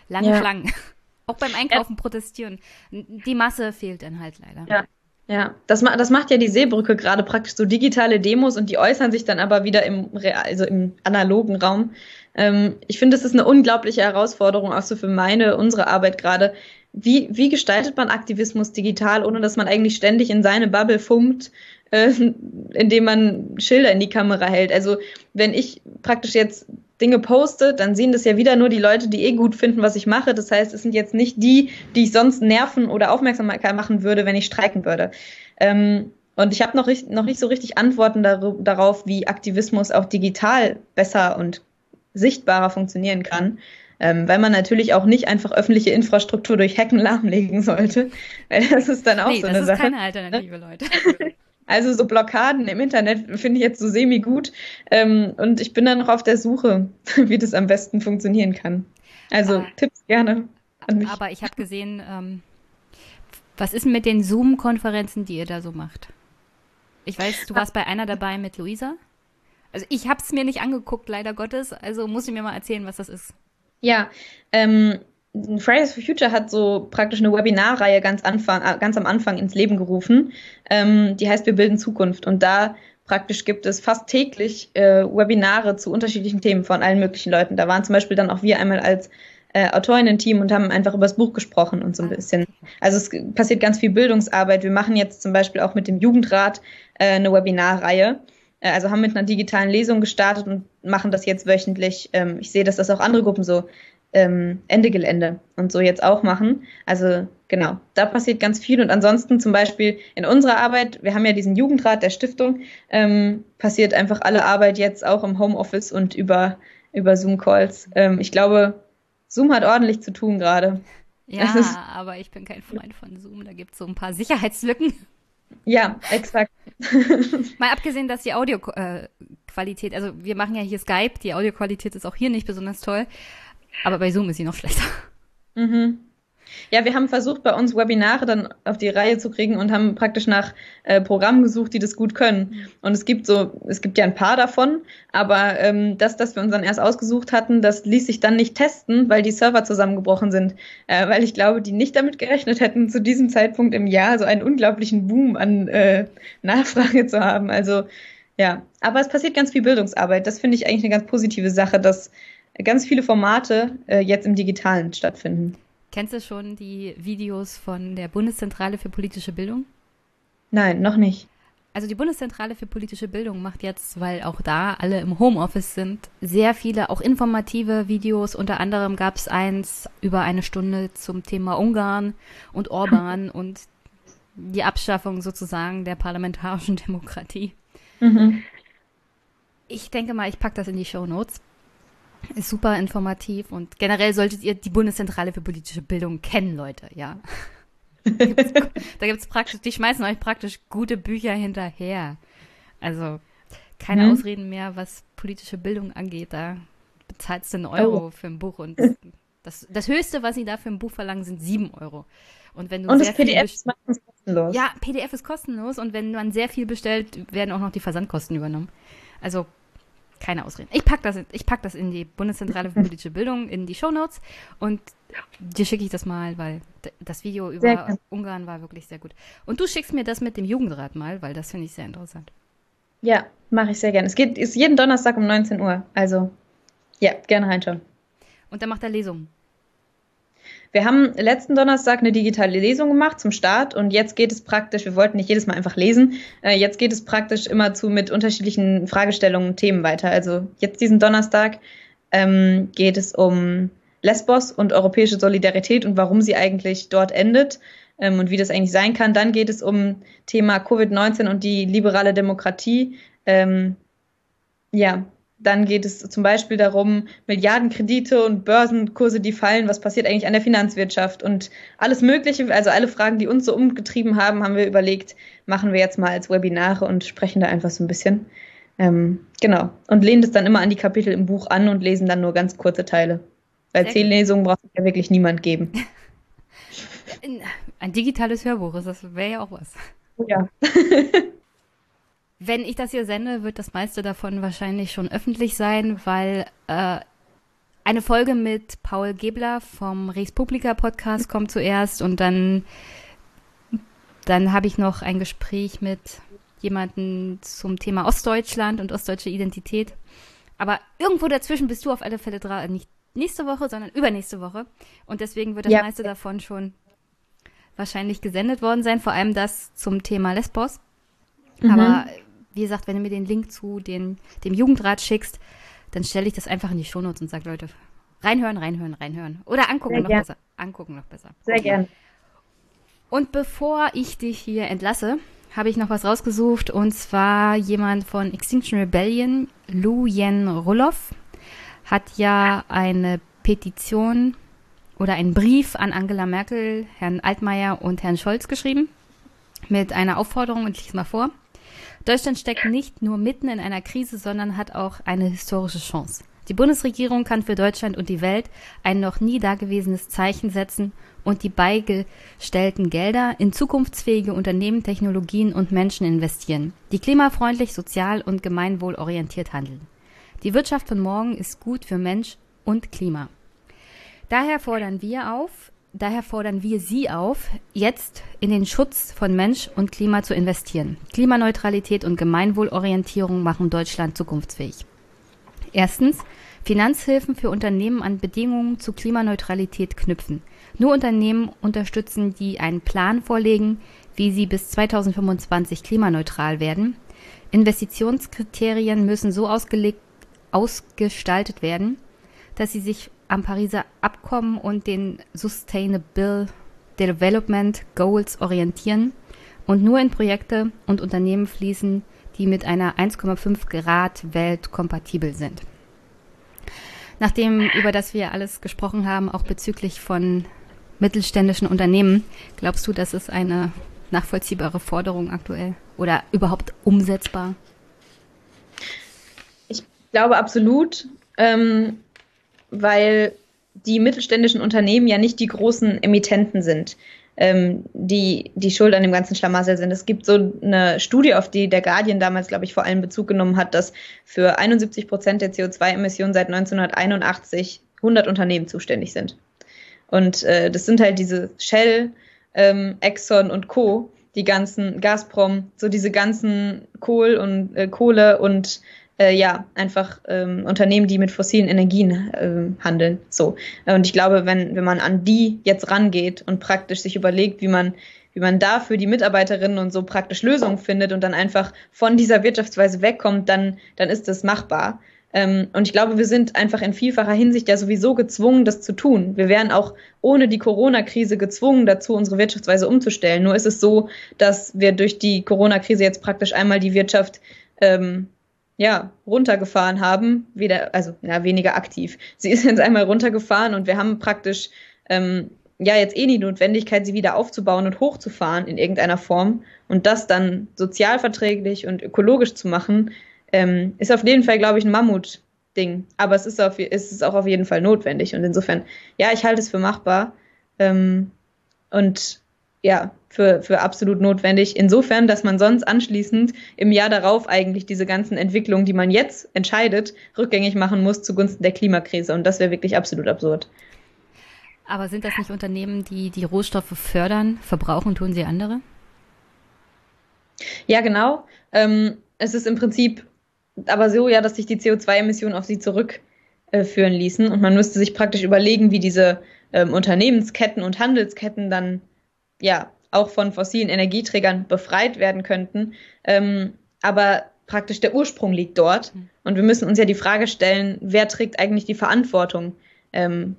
[SPEAKER 1] Lange ja. Schlangen. (laughs) Auch beim Einkaufen ja. protestieren. Die Masse fehlt dann halt leider.
[SPEAKER 3] Ja. Ja, das, das macht ja die Seebrücke gerade praktisch so digitale Demos und die äußern sich dann aber wieder im, also im analogen Raum. Ähm, ich finde, es ist eine unglaubliche Herausforderung, auch so für meine, unsere Arbeit gerade. Wie, wie gestaltet man Aktivismus digital, ohne dass man eigentlich ständig in seine Bubble funkt, äh, (laughs) indem man Schilder in die Kamera hält? Also, wenn ich praktisch jetzt Dinge poste, dann sehen das ja wieder nur die Leute, die eh gut finden, was ich mache. Das heißt, es sind jetzt nicht die, die ich sonst nerven oder Aufmerksamkeit machen würde, wenn ich streiken würde. Ähm, und ich habe noch, noch nicht so richtig Antworten dar darauf, wie Aktivismus auch digital besser und sichtbarer funktionieren kann. Ähm, weil man natürlich auch nicht einfach öffentliche Infrastruktur durch Hacken (laughs) lahmlegen sollte. Weil das ist dann auch nee, so eine Sache. Das ist
[SPEAKER 1] keine Alternative, Leute. (laughs)
[SPEAKER 3] Also so Blockaden im Internet finde ich jetzt so semi gut. Ähm, und ich bin dann noch auf der Suche, (laughs) wie das am besten funktionieren kann. Also ah, Tipps gerne
[SPEAKER 1] an mich. Aber ich habe gesehen, ähm, was ist mit den Zoom-Konferenzen, die ihr da so macht? Ich weiß, du warst bei einer dabei mit Luisa. Also ich habe es mir nicht angeguckt, leider Gottes. Also muss ich mir mal erzählen, was das ist.
[SPEAKER 3] Ja, ähm, Fridays for Future hat so praktisch eine Webinarreihe ganz, Anfang, äh, ganz am Anfang ins Leben gerufen. Ähm, die heißt Wir bilden Zukunft. Und da praktisch gibt es fast täglich äh, Webinare zu unterschiedlichen Themen von allen möglichen Leuten. Da waren zum Beispiel dann auch wir einmal als äh, Autorinnen-Team und haben einfach über das Buch gesprochen und so ein bisschen. Also es passiert ganz viel Bildungsarbeit. Wir machen jetzt zum Beispiel auch mit dem Jugendrat äh, eine Webinarreihe. Äh, also haben mit einer digitalen Lesung gestartet und machen das jetzt wöchentlich. Ähm, ich sehe, dass das auch andere Gruppen so ähm, Ende Gelände und so jetzt auch machen. Also genau, da passiert ganz viel. Und ansonsten zum Beispiel in unserer Arbeit, wir haben ja diesen Jugendrat der Stiftung, ähm, passiert einfach alle Arbeit jetzt auch im Homeoffice und über, über Zoom-Calls. Ähm, ich glaube, Zoom hat ordentlich zu tun gerade.
[SPEAKER 1] Ja, aber ich bin kein Freund von Zoom. Da gibt es so ein paar Sicherheitslücken.
[SPEAKER 3] Ja, exakt. (laughs)
[SPEAKER 1] Mal abgesehen, dass die Audioqualität, also wir machen ja hier Skype, die Audioqualität ist auch hier nicht besonders toll. Aber bei Zoom ist sie noch schlechter.
[SPEAKER 3] Mhm. Ja, wir haben versucht, bei uns Webinare dann auf die Reihe zu kriegen und haben praktisch nach äh, Programmen gesucht, die das gut können. Und es gibt so, es gibt ja ein paar davon, aber ähm, das, das wir uns dann erst ausgesucht hatten, das ließ sich dann nicht testen, weil die Server zusammengebrochen sind. Äh, weil ich glaube, die nicht damit gerechnet hätten, zu diesem Zeitpunkt im Jahr so einen unglaublichen Boom an äh, Nachfrage zu haben. Also ja, aber es passiert ganz viel Bildungsarbeit. Das finde ich eigentlich eine ganz positive Sache, dass ganz viele Formate äh, jetzt im Digitalen stattfinden.
[SPEAKER 1] Kennst du schon die Videos von der Bundeszentrale für politische Bildung?
[SPEAKER 3] Nein, noch nicht.
[SPEAKER 1] Also die Bundeszentrale für politische Bildung macht jetzt, weil auch da alle im Homeoffice sind, sehr viele auch informative Videos. Unter anderem gab es eins über eine Stunde zum Thema Ungarn und Orban und die Abschaffung sozusagen der parlamentarischen (laughs) Demokratie. Mhm. Ich denke mal, ich packe das in die Show Notes. Ist super informativ und generell solltet ihr die Bundeszentrale für politische Bildung kennen, Leute, ja. (laughs) da gibt es praktisch, die schmeißen euch praktisch gute Bücher hinterher. Also keine mhm. Ausreden mehr, was politische Bildung angeht. Da bezahlst du einen Euro oh. für ein Buch und das, das Höchste, was sie da für ein Buch verlangen, sind sieben Euro. Und wenn du
[SPEAKER 3] und das PDF ist meistens kostenlos.
[SPEAKER 1] Ja, PDF ist kostenlos und wenn man sehr viel bestellt, werden auch noch die Versandkosten übernommen. Also keine Ausreden. Ich packe das, ich pack das in die Bundeszentrale für (laughs) politische Bildung, in die Shownotes und dir schicke ich das mal, weil das Video über Ungarn war wirklich sehr gut. Und du schickst mir das mit dem Jugendrat mal, weil das finde ich sehr interessant.
[SPEAKER 3] Ja, mache ich sehr gerne. Es geht, ist jeden Donnerstag um 19 Uhr. Also, ja, gerne reinschauen.
[SPEAKER 1] Und dann macht er Lesungen.
[SPEAKER 3] Wir haben letzten Donnerstag eine digitale Lesung gemacht zum Start und jetzt geht es praktisch, wir wollten nicht jedes Mal einfach lesen, äh, jetzt geht es praktisch immer zu mit unterschiedlichen Fragestellungen und Themen weiter. Also jetzt diesen Donnerstag ähm, geht es um Lesbos und europäische Solidarität und warum sie eigentlich dort endet ähm, und wie das eigentlich sein kann. Dann geht es um Thema Covid-19 und die liberale Demokratie. Ähm, ja, dann geht es zum Beispiel darum, Milliardenkredite und Börsenkurse, die fallen, was passiert eigentlich an der Finanzwirtschaft und alles Mögliche, also alle Fragen, die uns so umgetrieben haben, haben wir überlegt, machen wir jetzt mal als Webinare und sprechen da einfach so ein bisschen. Ähm, genau. Und lehnen das dann immer an die Kapitel im Buch an und lesen dann nur ganz kurze Teile. Weil zehn Lesungen braucht es ja wirklich niemand geben. (laughs)
[SPEAKER 1] Ein digitales Hörbuch, das wäre ja auch was.
[SPEAKER 3] Ja. (laughs)
[SPEAKER 1] Wenn ich das hier sende, wird das meiste davon wahrscheinlich schon öffentlich sein, weil äh, eine Folge mit Paul Gebler vom Res Publica Podcast kommt zuerst und dann, dann habe ich noch ein Gespräch mit jemandem zum Thema Ostdeutschland und ostdeutsche Identität. Aber irgendwo dazwischen bist du auf alle Fälle dran, nicht nächste Woche, sondern übernächste Woche. Und deswegen wird das ja. meiste davon schon wahrscheinlich gesendet worden sein, vor allem das zum Thema Lesbos. Mhm. Aber wie gesagt, wenn du mir den Link zu den, dem Jugendrat schickst, dann stelle ich das einfach in die Shownotes und sage, Leute, reinhören, reinhören, reinhören. Oder angucken Sehr noch gern. besser. Angucken noch besser.
[SPEAKER 3] Sehr okay. gern.
[SPEAKER 1] Und bevor ich dich hier entlasse, habe ich noch was rausgesucht und zwar jemand von Extinction Rebellion, Lu Yen Roloff, hat ja eine Petition oder einen Brief an Angela Merkel, Herrn Altmaier und Herrn Scholz geschrieben mit einer Aufforderung und ich lese mal vor. Deutschland steckt nicht nur mitten in einer Krise, sondern hat auch eine historische Chance. Die Bundesregierung kann für Deutschland und die Welt ein noch nie dagewesenes Zeichen setzen und die beigestellten Gelder in zukunftsfähige Unternehmen, Technologien und Menschen investieren, die klimafreundlich, sozial und gemeinwohlorientiert handeln. Die Wirtschaft von morgen ist gut für Mensch und Klima. Daher fordern wir auf, Daher fordern wir Sie auf, jetzt in den Schutz von Mensch und Klima zu investieren. Klimaneutralität und Gemeinwohlorientierung machen Deutschland zukunftsfähig. Erstens, Finanzhilfen für Unternehmen an Bedingungen zu Klimaneutralität knüpfen. Nur Unternehmen unterstützen, die einen Plan vorlegen, wie sie bis 2025 klimaneutral werden. Investitionskriterien müssen so ausgelegt, ausgestaltet werden, dass sie sich am Pariser Abkommen und den Sustainable Development Goals orientieren und nur in Projekte und Unternehmen fließen, die mit einer 1,5 Grad Welt kompatibel sind. Nachdem über das wir alles gesprochen haben, auch bezüglich von mittelständischen Unternehmen, glaubst du, das ist eine nachvollziehbare Forderung aktuell oder überhaupt umsetzbar?
[SPEAKER 3] Ich glaube absolut. Ähm, weil die mittelständischen Unternehmen ja nicht die großen Emittenten sind, ähm, die die Schuld an dem ganzen Schlamassel sind. Es gibt so eine Studie, auf die der Guardian damals, glaube ich, vor allem Bezug genommen hat, dass für 71 Prozent der CO2-Emissionen seit 1981 100 Unternehmen zuständig sind. Und äh, das sind halt diese Shell, ähm, Exxon und Co., die ganzen Gazprom, so diese ganzen Kohl und äh, Kohle und äh, ja, einfach ähm, Unternehmen, die mit fossilen Energien äh, handeln. So. Und ich glaube, wenn, wenn man an die jetzt rangeht und praktisch sich überlegt, wie man, wie man da für die Mitarbeiterinnen und so praktisch Lösungen findet und dann einfach von dieser Wirtschaftsweise wegkommt, dann, dann ist das machbar. Ähm, und ich glaube, wir sind einfach in vielfacher Hinsicht ja sowieso gezwungen, das zu tun. Wir wären auch ohne die Corona-Krise gezwungen dazu, unsere Wirtschaftsweise umzustellen. Nur ist es so, dass wir durch die Corona-Krise jetzt praktisch einmal die Wirtschaft ähm, ja, runtergefahren haben, wieder, also ja, weniger aktiv. Sie (laughs) ist jetzt einmal runtergefahren und wir haben praktisch ähm, ja jetzt eh die Notwendigkeit, sie wieder aufzubauen und hochzufahren in irgendeiner Form und das dann sozialverträglich und ökologisch zu machen, ähm, ist auf jeden Fall, glaube ich, ein Mammutding. Aber es ist, auf, es ist auch auf jeden Fall notwendig und insofern, ja, ich halte es für machbar. Ähm, und ja, für, für absolut notwendig. Insofern, dass man sonst anschließend im Jahr darauf eigentlich diese ganzen Entwicklungen, die man jetzt entscheidet, rückgängig machen muss zugunsten der Klimakrise. Und das wäre wirklich absolut absurd.
[SPEAKER 1] Aber sind das nicht Unternehmen, die die Rohstoffe fördern? Verbrauchen tun sie andere?
[SPEAKER 3] Ja, genau. Ähm, es ist im Prinzip aber so, ja, dass sich die CO2-Emissionen auf sie zurückführen äh, ließen. Und man müsste sich praktisch überlegen, wie diese ähm, Unternehmensketten und Handelsketten dann ja auch von fossilen Energieträgern befreit werden könnten. Ähm, aber praktisch der Ursprung liegt dort. Mhm. Und wir müssen uns ja die Frage stellen, wer trägt eigentlich die Verantwortung ähm,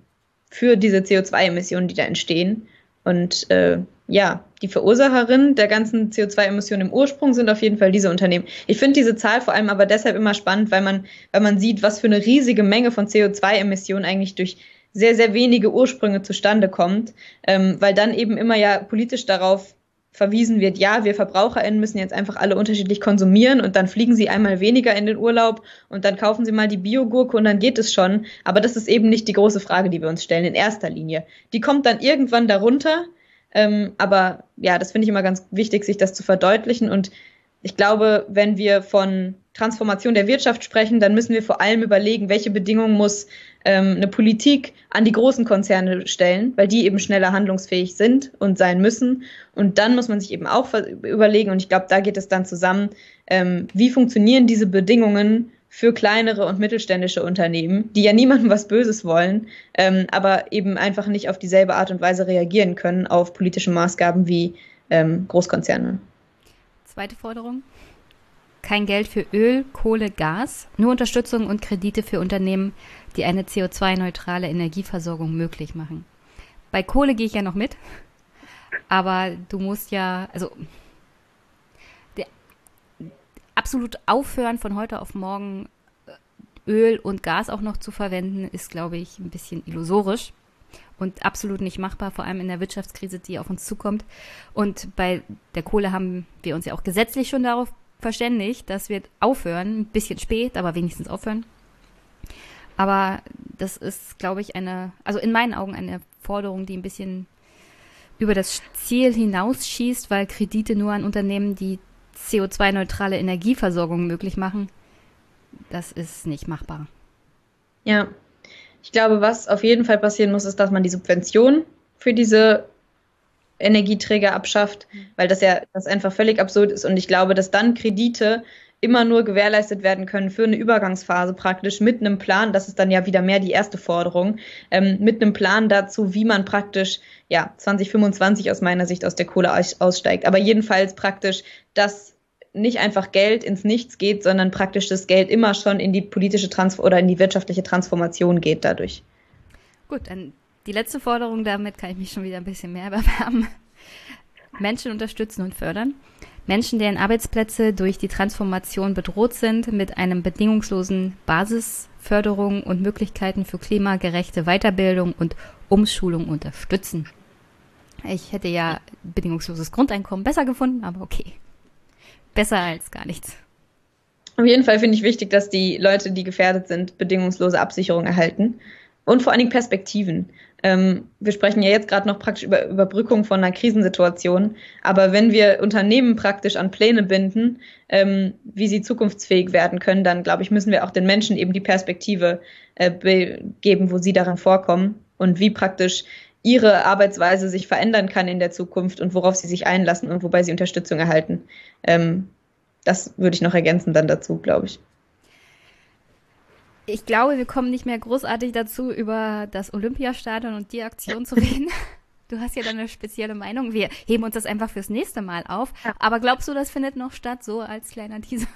[SPEAKER 3] für diese CO2-Emissionen, die da entstehen? Und äh, ja, die Verursacherin der ganzen CO2-Emissionen im Ursprung sind auf jeden Fall diese Unternehmen. Ich finde diese Zahl vor allem aber deshalb immer spannend, weil man, weil man sieht, was für eine riesige Menge von CO2-Emissionen eigentlich durch sehr, sehr wenige Ursprünge zustande kommt, ähm, weil dann eben immer ja politisch darauf verwiesen wird, ja, wir VerbraucherInnen müssen jetzt einfach alle unterschiedlich konsumieren und dann fliegen sie einmal weniger in den Urlaub und dann kaufen sie mal die Biogurke und dann geht es schon. Aber das ist eben nicht die große Frage, die wir uns stellen in erster Linie. Die kommt dann irgendwann darunter. Ähm, aber ja, das finde ich immer ganz wichtig, sich das zu verdeutlichen. Und ich glaube, wenn wir von Transformation der Wirtschaft sprechen, dann müssen wir vor allem überlegen, welche Bedingungen muss ähm, eine Politik an die großen Konzerne stellen, weil die eben schneller handlungsfähig sind und sein müssen. Und dann muss man sich eben auch überlegen, und ich glaube, da geht es dann zusammen, ähm, wie funktionieren diese Bedingungen für kleinere und mittelständische Unternehmen, die ja niemandem was Böses wollen, ähm, aber eben einfach nicht auf dieselbe Art und Weise reagieren können auf politische Maßgaben wie ähm, Großkonzerne.
[SPEAKER 1] Zweite Forderung. Kein Geld für Öl, Kohle, Gas, nur Unterstützung und Kredite für Unternehmen, die eine CO2-neutrale Energieversorgung möglich machen. Bei Kohle gehe ich ja noch mit, aber du musst ja, also der, absolut aufhören von heute auf morgen äh, Öl und Gas auch noch zu verwenden, ist, glaube ich, ein bisschen illusorisch und absolut nicht machbar, vor allem in der Wirtschaftskrise, die auf uns zukommt. Und bei der Kohle haben wir uns ja auch gesetzlich schon darauf verständigt, dass wir aufhören, ein bisschen spät, aber wenigstens aufhören. Aber das ist, glaube ich, eine, also in meinen Augen eine Forderung, die ein bisschen über das Ziel hinausschießt, weil Kredite nur an Unternehmen, die CO2-neutrale Energieversorgung möglich machen, das ist nicht machbar.
[SPEAKER 3] Ja, ich glaube, was auf jeden Fall passieren muss, ist, dass man die Subvention für diese Energieträger abschafft, weil das ja das einfach völlig absurd ist. Und ich glaube, dass dann Kredite immer nur gewährleistet werden können für eine Übergangsphase praktisch mit einem Plan, das ist dann ja wieder mehr die erste Forderung, ähm, mit einem Plan dazu, wie man praktisch ja 2025 aus meiner Sicht aus der Kohle aussteigt. Aber jedenfalls praktisch, dass nicht einfach Geld ins Nichts geht, sondern praktisch das Geld immer schon in die politische Trans oder in die wirtschaftliche Transformation geht dadurch.
[SPEAKER 1] Gut, dann die letzte Forderung, damit kann ich mich schon wieder ein bisschen mehr (laughs) bewerben. Menschen unterstützen und fördern. Menschen, deren Arbeitsplätze durch die Transformation bedroht sind, mit einem bedingungslosen Basisförderung und Möglichkeiten für klimagerechte Weiterbildung und Umschulung unterstützen. Ich hätte ja bedingungsloses Grundeinkommen besser gefunden, aber okay. Besser als gar nichts.
[SPEAKER 3] Auf jeden Fall finde ich wichtig, dass die Leute, die gefährdet sind, bedingungslose Absicherung erhalten und vor allen Dingen Perspektiven. Ähm, wir sprechen ja jetzt gerade noch praktisch über Überbrückung von einer Krisensituation, aber wenn wir Unternehmen praktisch an Pläne binden, ähm, wie sie zukunftsfähig werden können, dann glaube ich, müssen wir auch den Menschen eben die Perspektive äh, geben, wo sie daran vorkommen und wie praktisch ihre Arbeitsweise sich verändern kann in der Zukunft und worauf sie sich einlassen und wobei sie Unterstützung erhalten. Ähm, das würde ich noch ergänzen dann dazu, glaube ich
[SPEAKER 1] ich glaube, wir kommen nicht mehr großartig dazu, über das Olympiastadion und die Aktion zu reden. (laughs) Du hast ja dann eine spezielle Meinung. Wir heben uns das einfach fürs nächste Mal auf. Aber glaubst du, das findet noch statt, so als kleiner Teaser?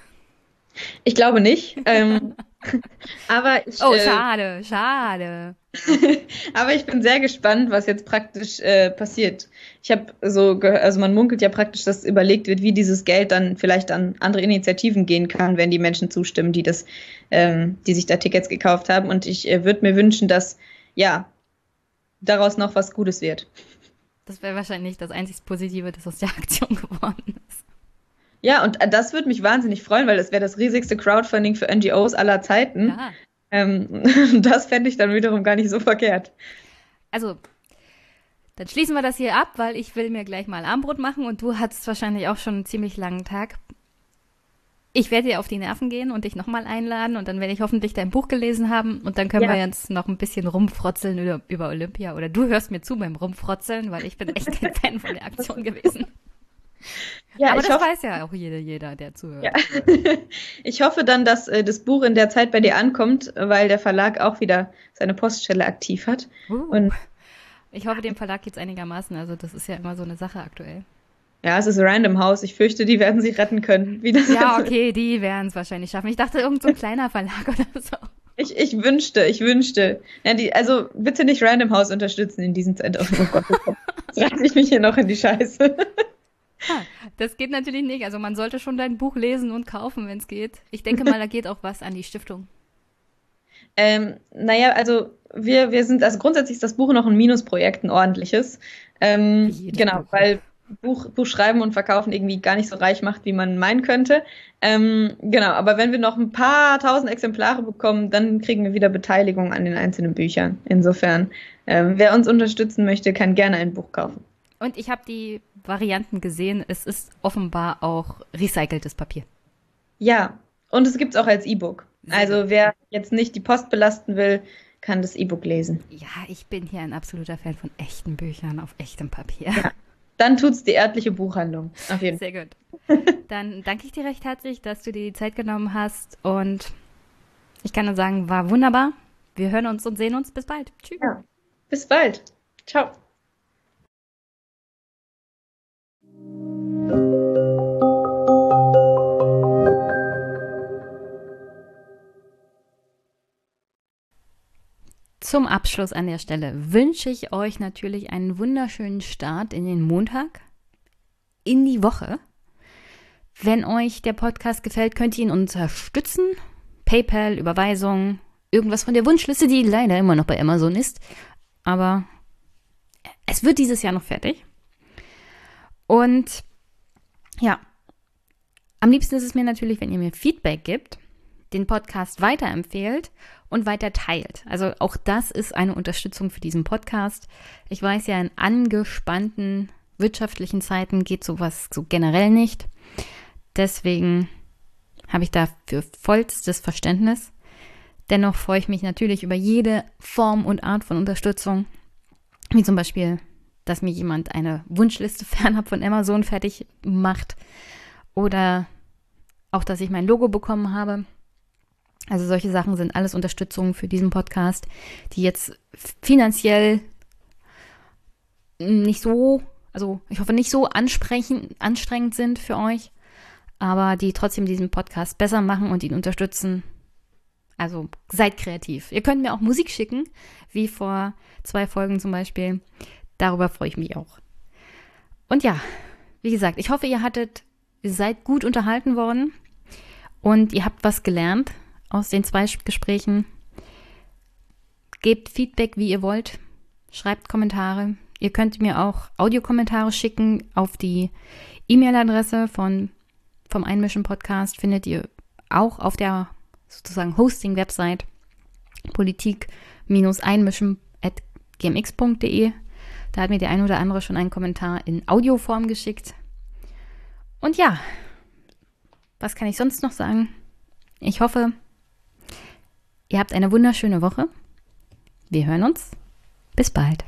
[SPEAKER 3] Ich glaube nicht. ähm, (laughs) aber ich,
[SPEAKER 1] oh, äh, schade, schade. (laughs)
[SPEAKER 3] aber ich bin sehr gespannt, was jetzt praktisch äh, passiert. Ich habe so gehört, also man munkelt ja praktisch, dass überlegt wird, wie dieses Geld dann vielleicht an andere Initiativen gehen kann, wenn die Menschen zustimmen, die das, ähm, die sich da Tickets gekauft haben. Und ich äh, würde mir wünschen, dass ja daraus noch was Gutes wird.
[SPEAKER 1] Das wäre wahrscheinlich das einzig Positive, das aus der Aktion (laughs) geworden ist.
[SPEAKER 3] Ja, und äh, das würde mich wahnsinnig freuen, weil das wäre das riesigste Crowdfunding für NGOs aller Zeiten. Ja. Ähm, (laughs) das fände ich dann wiederum gar nicht so verkehrt.
[SPEAKER 1] Also, dann schließen wir das hier ab, weil ich will mir gleich mal Armbrot machen und du hattest wahrscheinlich auch schon einen ziemlich langen Tag. Ich werde dir auf die Nerven gehen und dich nochmal einladen und dann werde ich hoffentlich dein Buch gelesen haben und dann können ja. wir jetzt noch ein bisschen rumfrotzeln über, über Olympia oder du hörst mir zu beim Rumfrotzeln, weil ich bin echt ein (laughs) Fan von der Aktion gewesen. Ja, Aber das hoffe, weiß ja auch jeder, jeder, der zuhört. Ja. (laughs)
[SPEAKER 3] ich hoffe dann, dass äh, das Buch in der Zeit bei dir ankommt, weil der Verlag auch wieder seine Poststelle aktiv hat. Uh. Und
[SPEAKER 1] ich hoffe, dem Verlag geht es einigermaßen. Also das ist ja immer so eine Sache aktuell.
[SPEAKER 3] Ja, es ist Random House. Ich fürchte, die werden sich retten können.
[SPEAKER 1] ja, (laughs) okay, die werden es wahrscheinlich schaffen. Ich dachte, irgend so ein (laughs) kleiner Verlag oder so.
[SPEAKER 3] Ich, ich wünschte, ich wünschte. Ja, die, also bitte nicht Random House unterstützen in diesem Zeitraum. Oh Gott, jetzt reiße ich mich hier noch in die Scheiße.
[SPEAKER 1] Das geht natürlich nicht. Also man sollte schon dein Buch lesen und kaufen, wenn es geht. Ich denke mal, da geht auch was an die Stiftung.
[SPEAKER 3] Ähm, naja, also wir, wir sind, also grundsätzlich ist das Buch noch ein Minusprojekt, ein ordentliches. Ähm, genau, Buch. weil Buch, Buch schreiben und verkaufen irgendwie gar nicht so reich macht, wie man meinen könnte. Ähm, genau, aber wenn wir noch ein paar tausend Exemplare bekommen, dann kriegen wir wieder Beteiligung an den einzelnen Büchern. Insofern, ähm, wer uns unterstützen möchte, kann gerne ein Buch kaufen.
[SPEAKER 1] Und ich habe die Varianten gesehen. Es ist offenbar auch recyceltes Papier.
[SPEAKER 3] Ja, und es gibt es auch als E-Book. Also wer jetzt nicht die Post belasten will, kann das E-Book lesen.
[SPEAKER 1] Ja, ich bin hier ein absoluter Fan von echten Büchern auf echtem Papier.
[SPEAKER 3] Ja, dann tut's die örtliche Buchhandlung. Auf jeden
[SPEAKER 1] Sehr gut. (laughs) Dann danke ich dir recht herzlich, dass du dir die Zeit genommen hast und ich kann nur sagen, war wunderbar. Wir hören uns und sehen uns. Bis bald.
[SPEAKER 3] Tschüss. Ja, bis bald. Ciao.
[SPEAKER 1] Zum Abschluss an der Stelle wünsche ich euch natürlich einen wunderschönen Start in den Montag, in die Woche. Wenn euch der Podcast gefällt, könnt ihr ihn unterstützen. PayPal, Überweisung, irgendwas von der Wunschliste, die leider immer noch bei Amazon ist. Aber es wird dieses Jahr noch fertig. Und ja, am liebsten ist es mir natürlich, wenn ihr mir Feedback gibt, den Podcast weiterempfehlt und weiter teilt. Also auch das ist eine Unterstützung für diesen Podcast. Ich weiß ja, in angespannten wirtschaftlichen Zeiten geht sowas so generell nicht. Deswegen habe ich dafür vollstes Verständnis. Dennoch freue ich mich natürlich über jede Form und Art von Unterstützung. Wie zum Beispiel, dass mir jemand eine Wunschliste (laughs) fernab von Amazon fertig macht. Oder auch, dass ich mein Logo bekommen habe. Also solche Sachen sind alles Unterstützungen für diesen Podcast, die jetzt finanziell nicht so, also ich hoffe nicht so ansprechend, anstrengend sind für euch, aber die trotzdem diesen Podcast besser machen und ihn unterstützen. Also seid kreativ. Ihr könnt mir auch Musik schicken, wie vor zwei Folgen zum Beispiel. Darüber freue ich mich auch. Und ja, wie gesagt, ich hoffe, ihr hattet, ihr seid gut unterhalten worden und ihr habt was gelernt aus den zwei Gesprächen. Gebt Feedback, wie ihr wollt. Schreibt Kommentare. Ihr könnt mir auch Audiokommentare schicken auf die E-Mail-Adresse von vom Einmischen Podcast findet ihr auch auf der sozusagen Hosting-Website politik-einmischen.gmx.de. Da hat mir der ein oder andere schon einen Kommentar in Audioform geschickt. Und ja, was kann ich sonst noch sagen? Ich hoffe, Ihr habt eine wunderschöne Woche. Wir hören uns. Bis bald.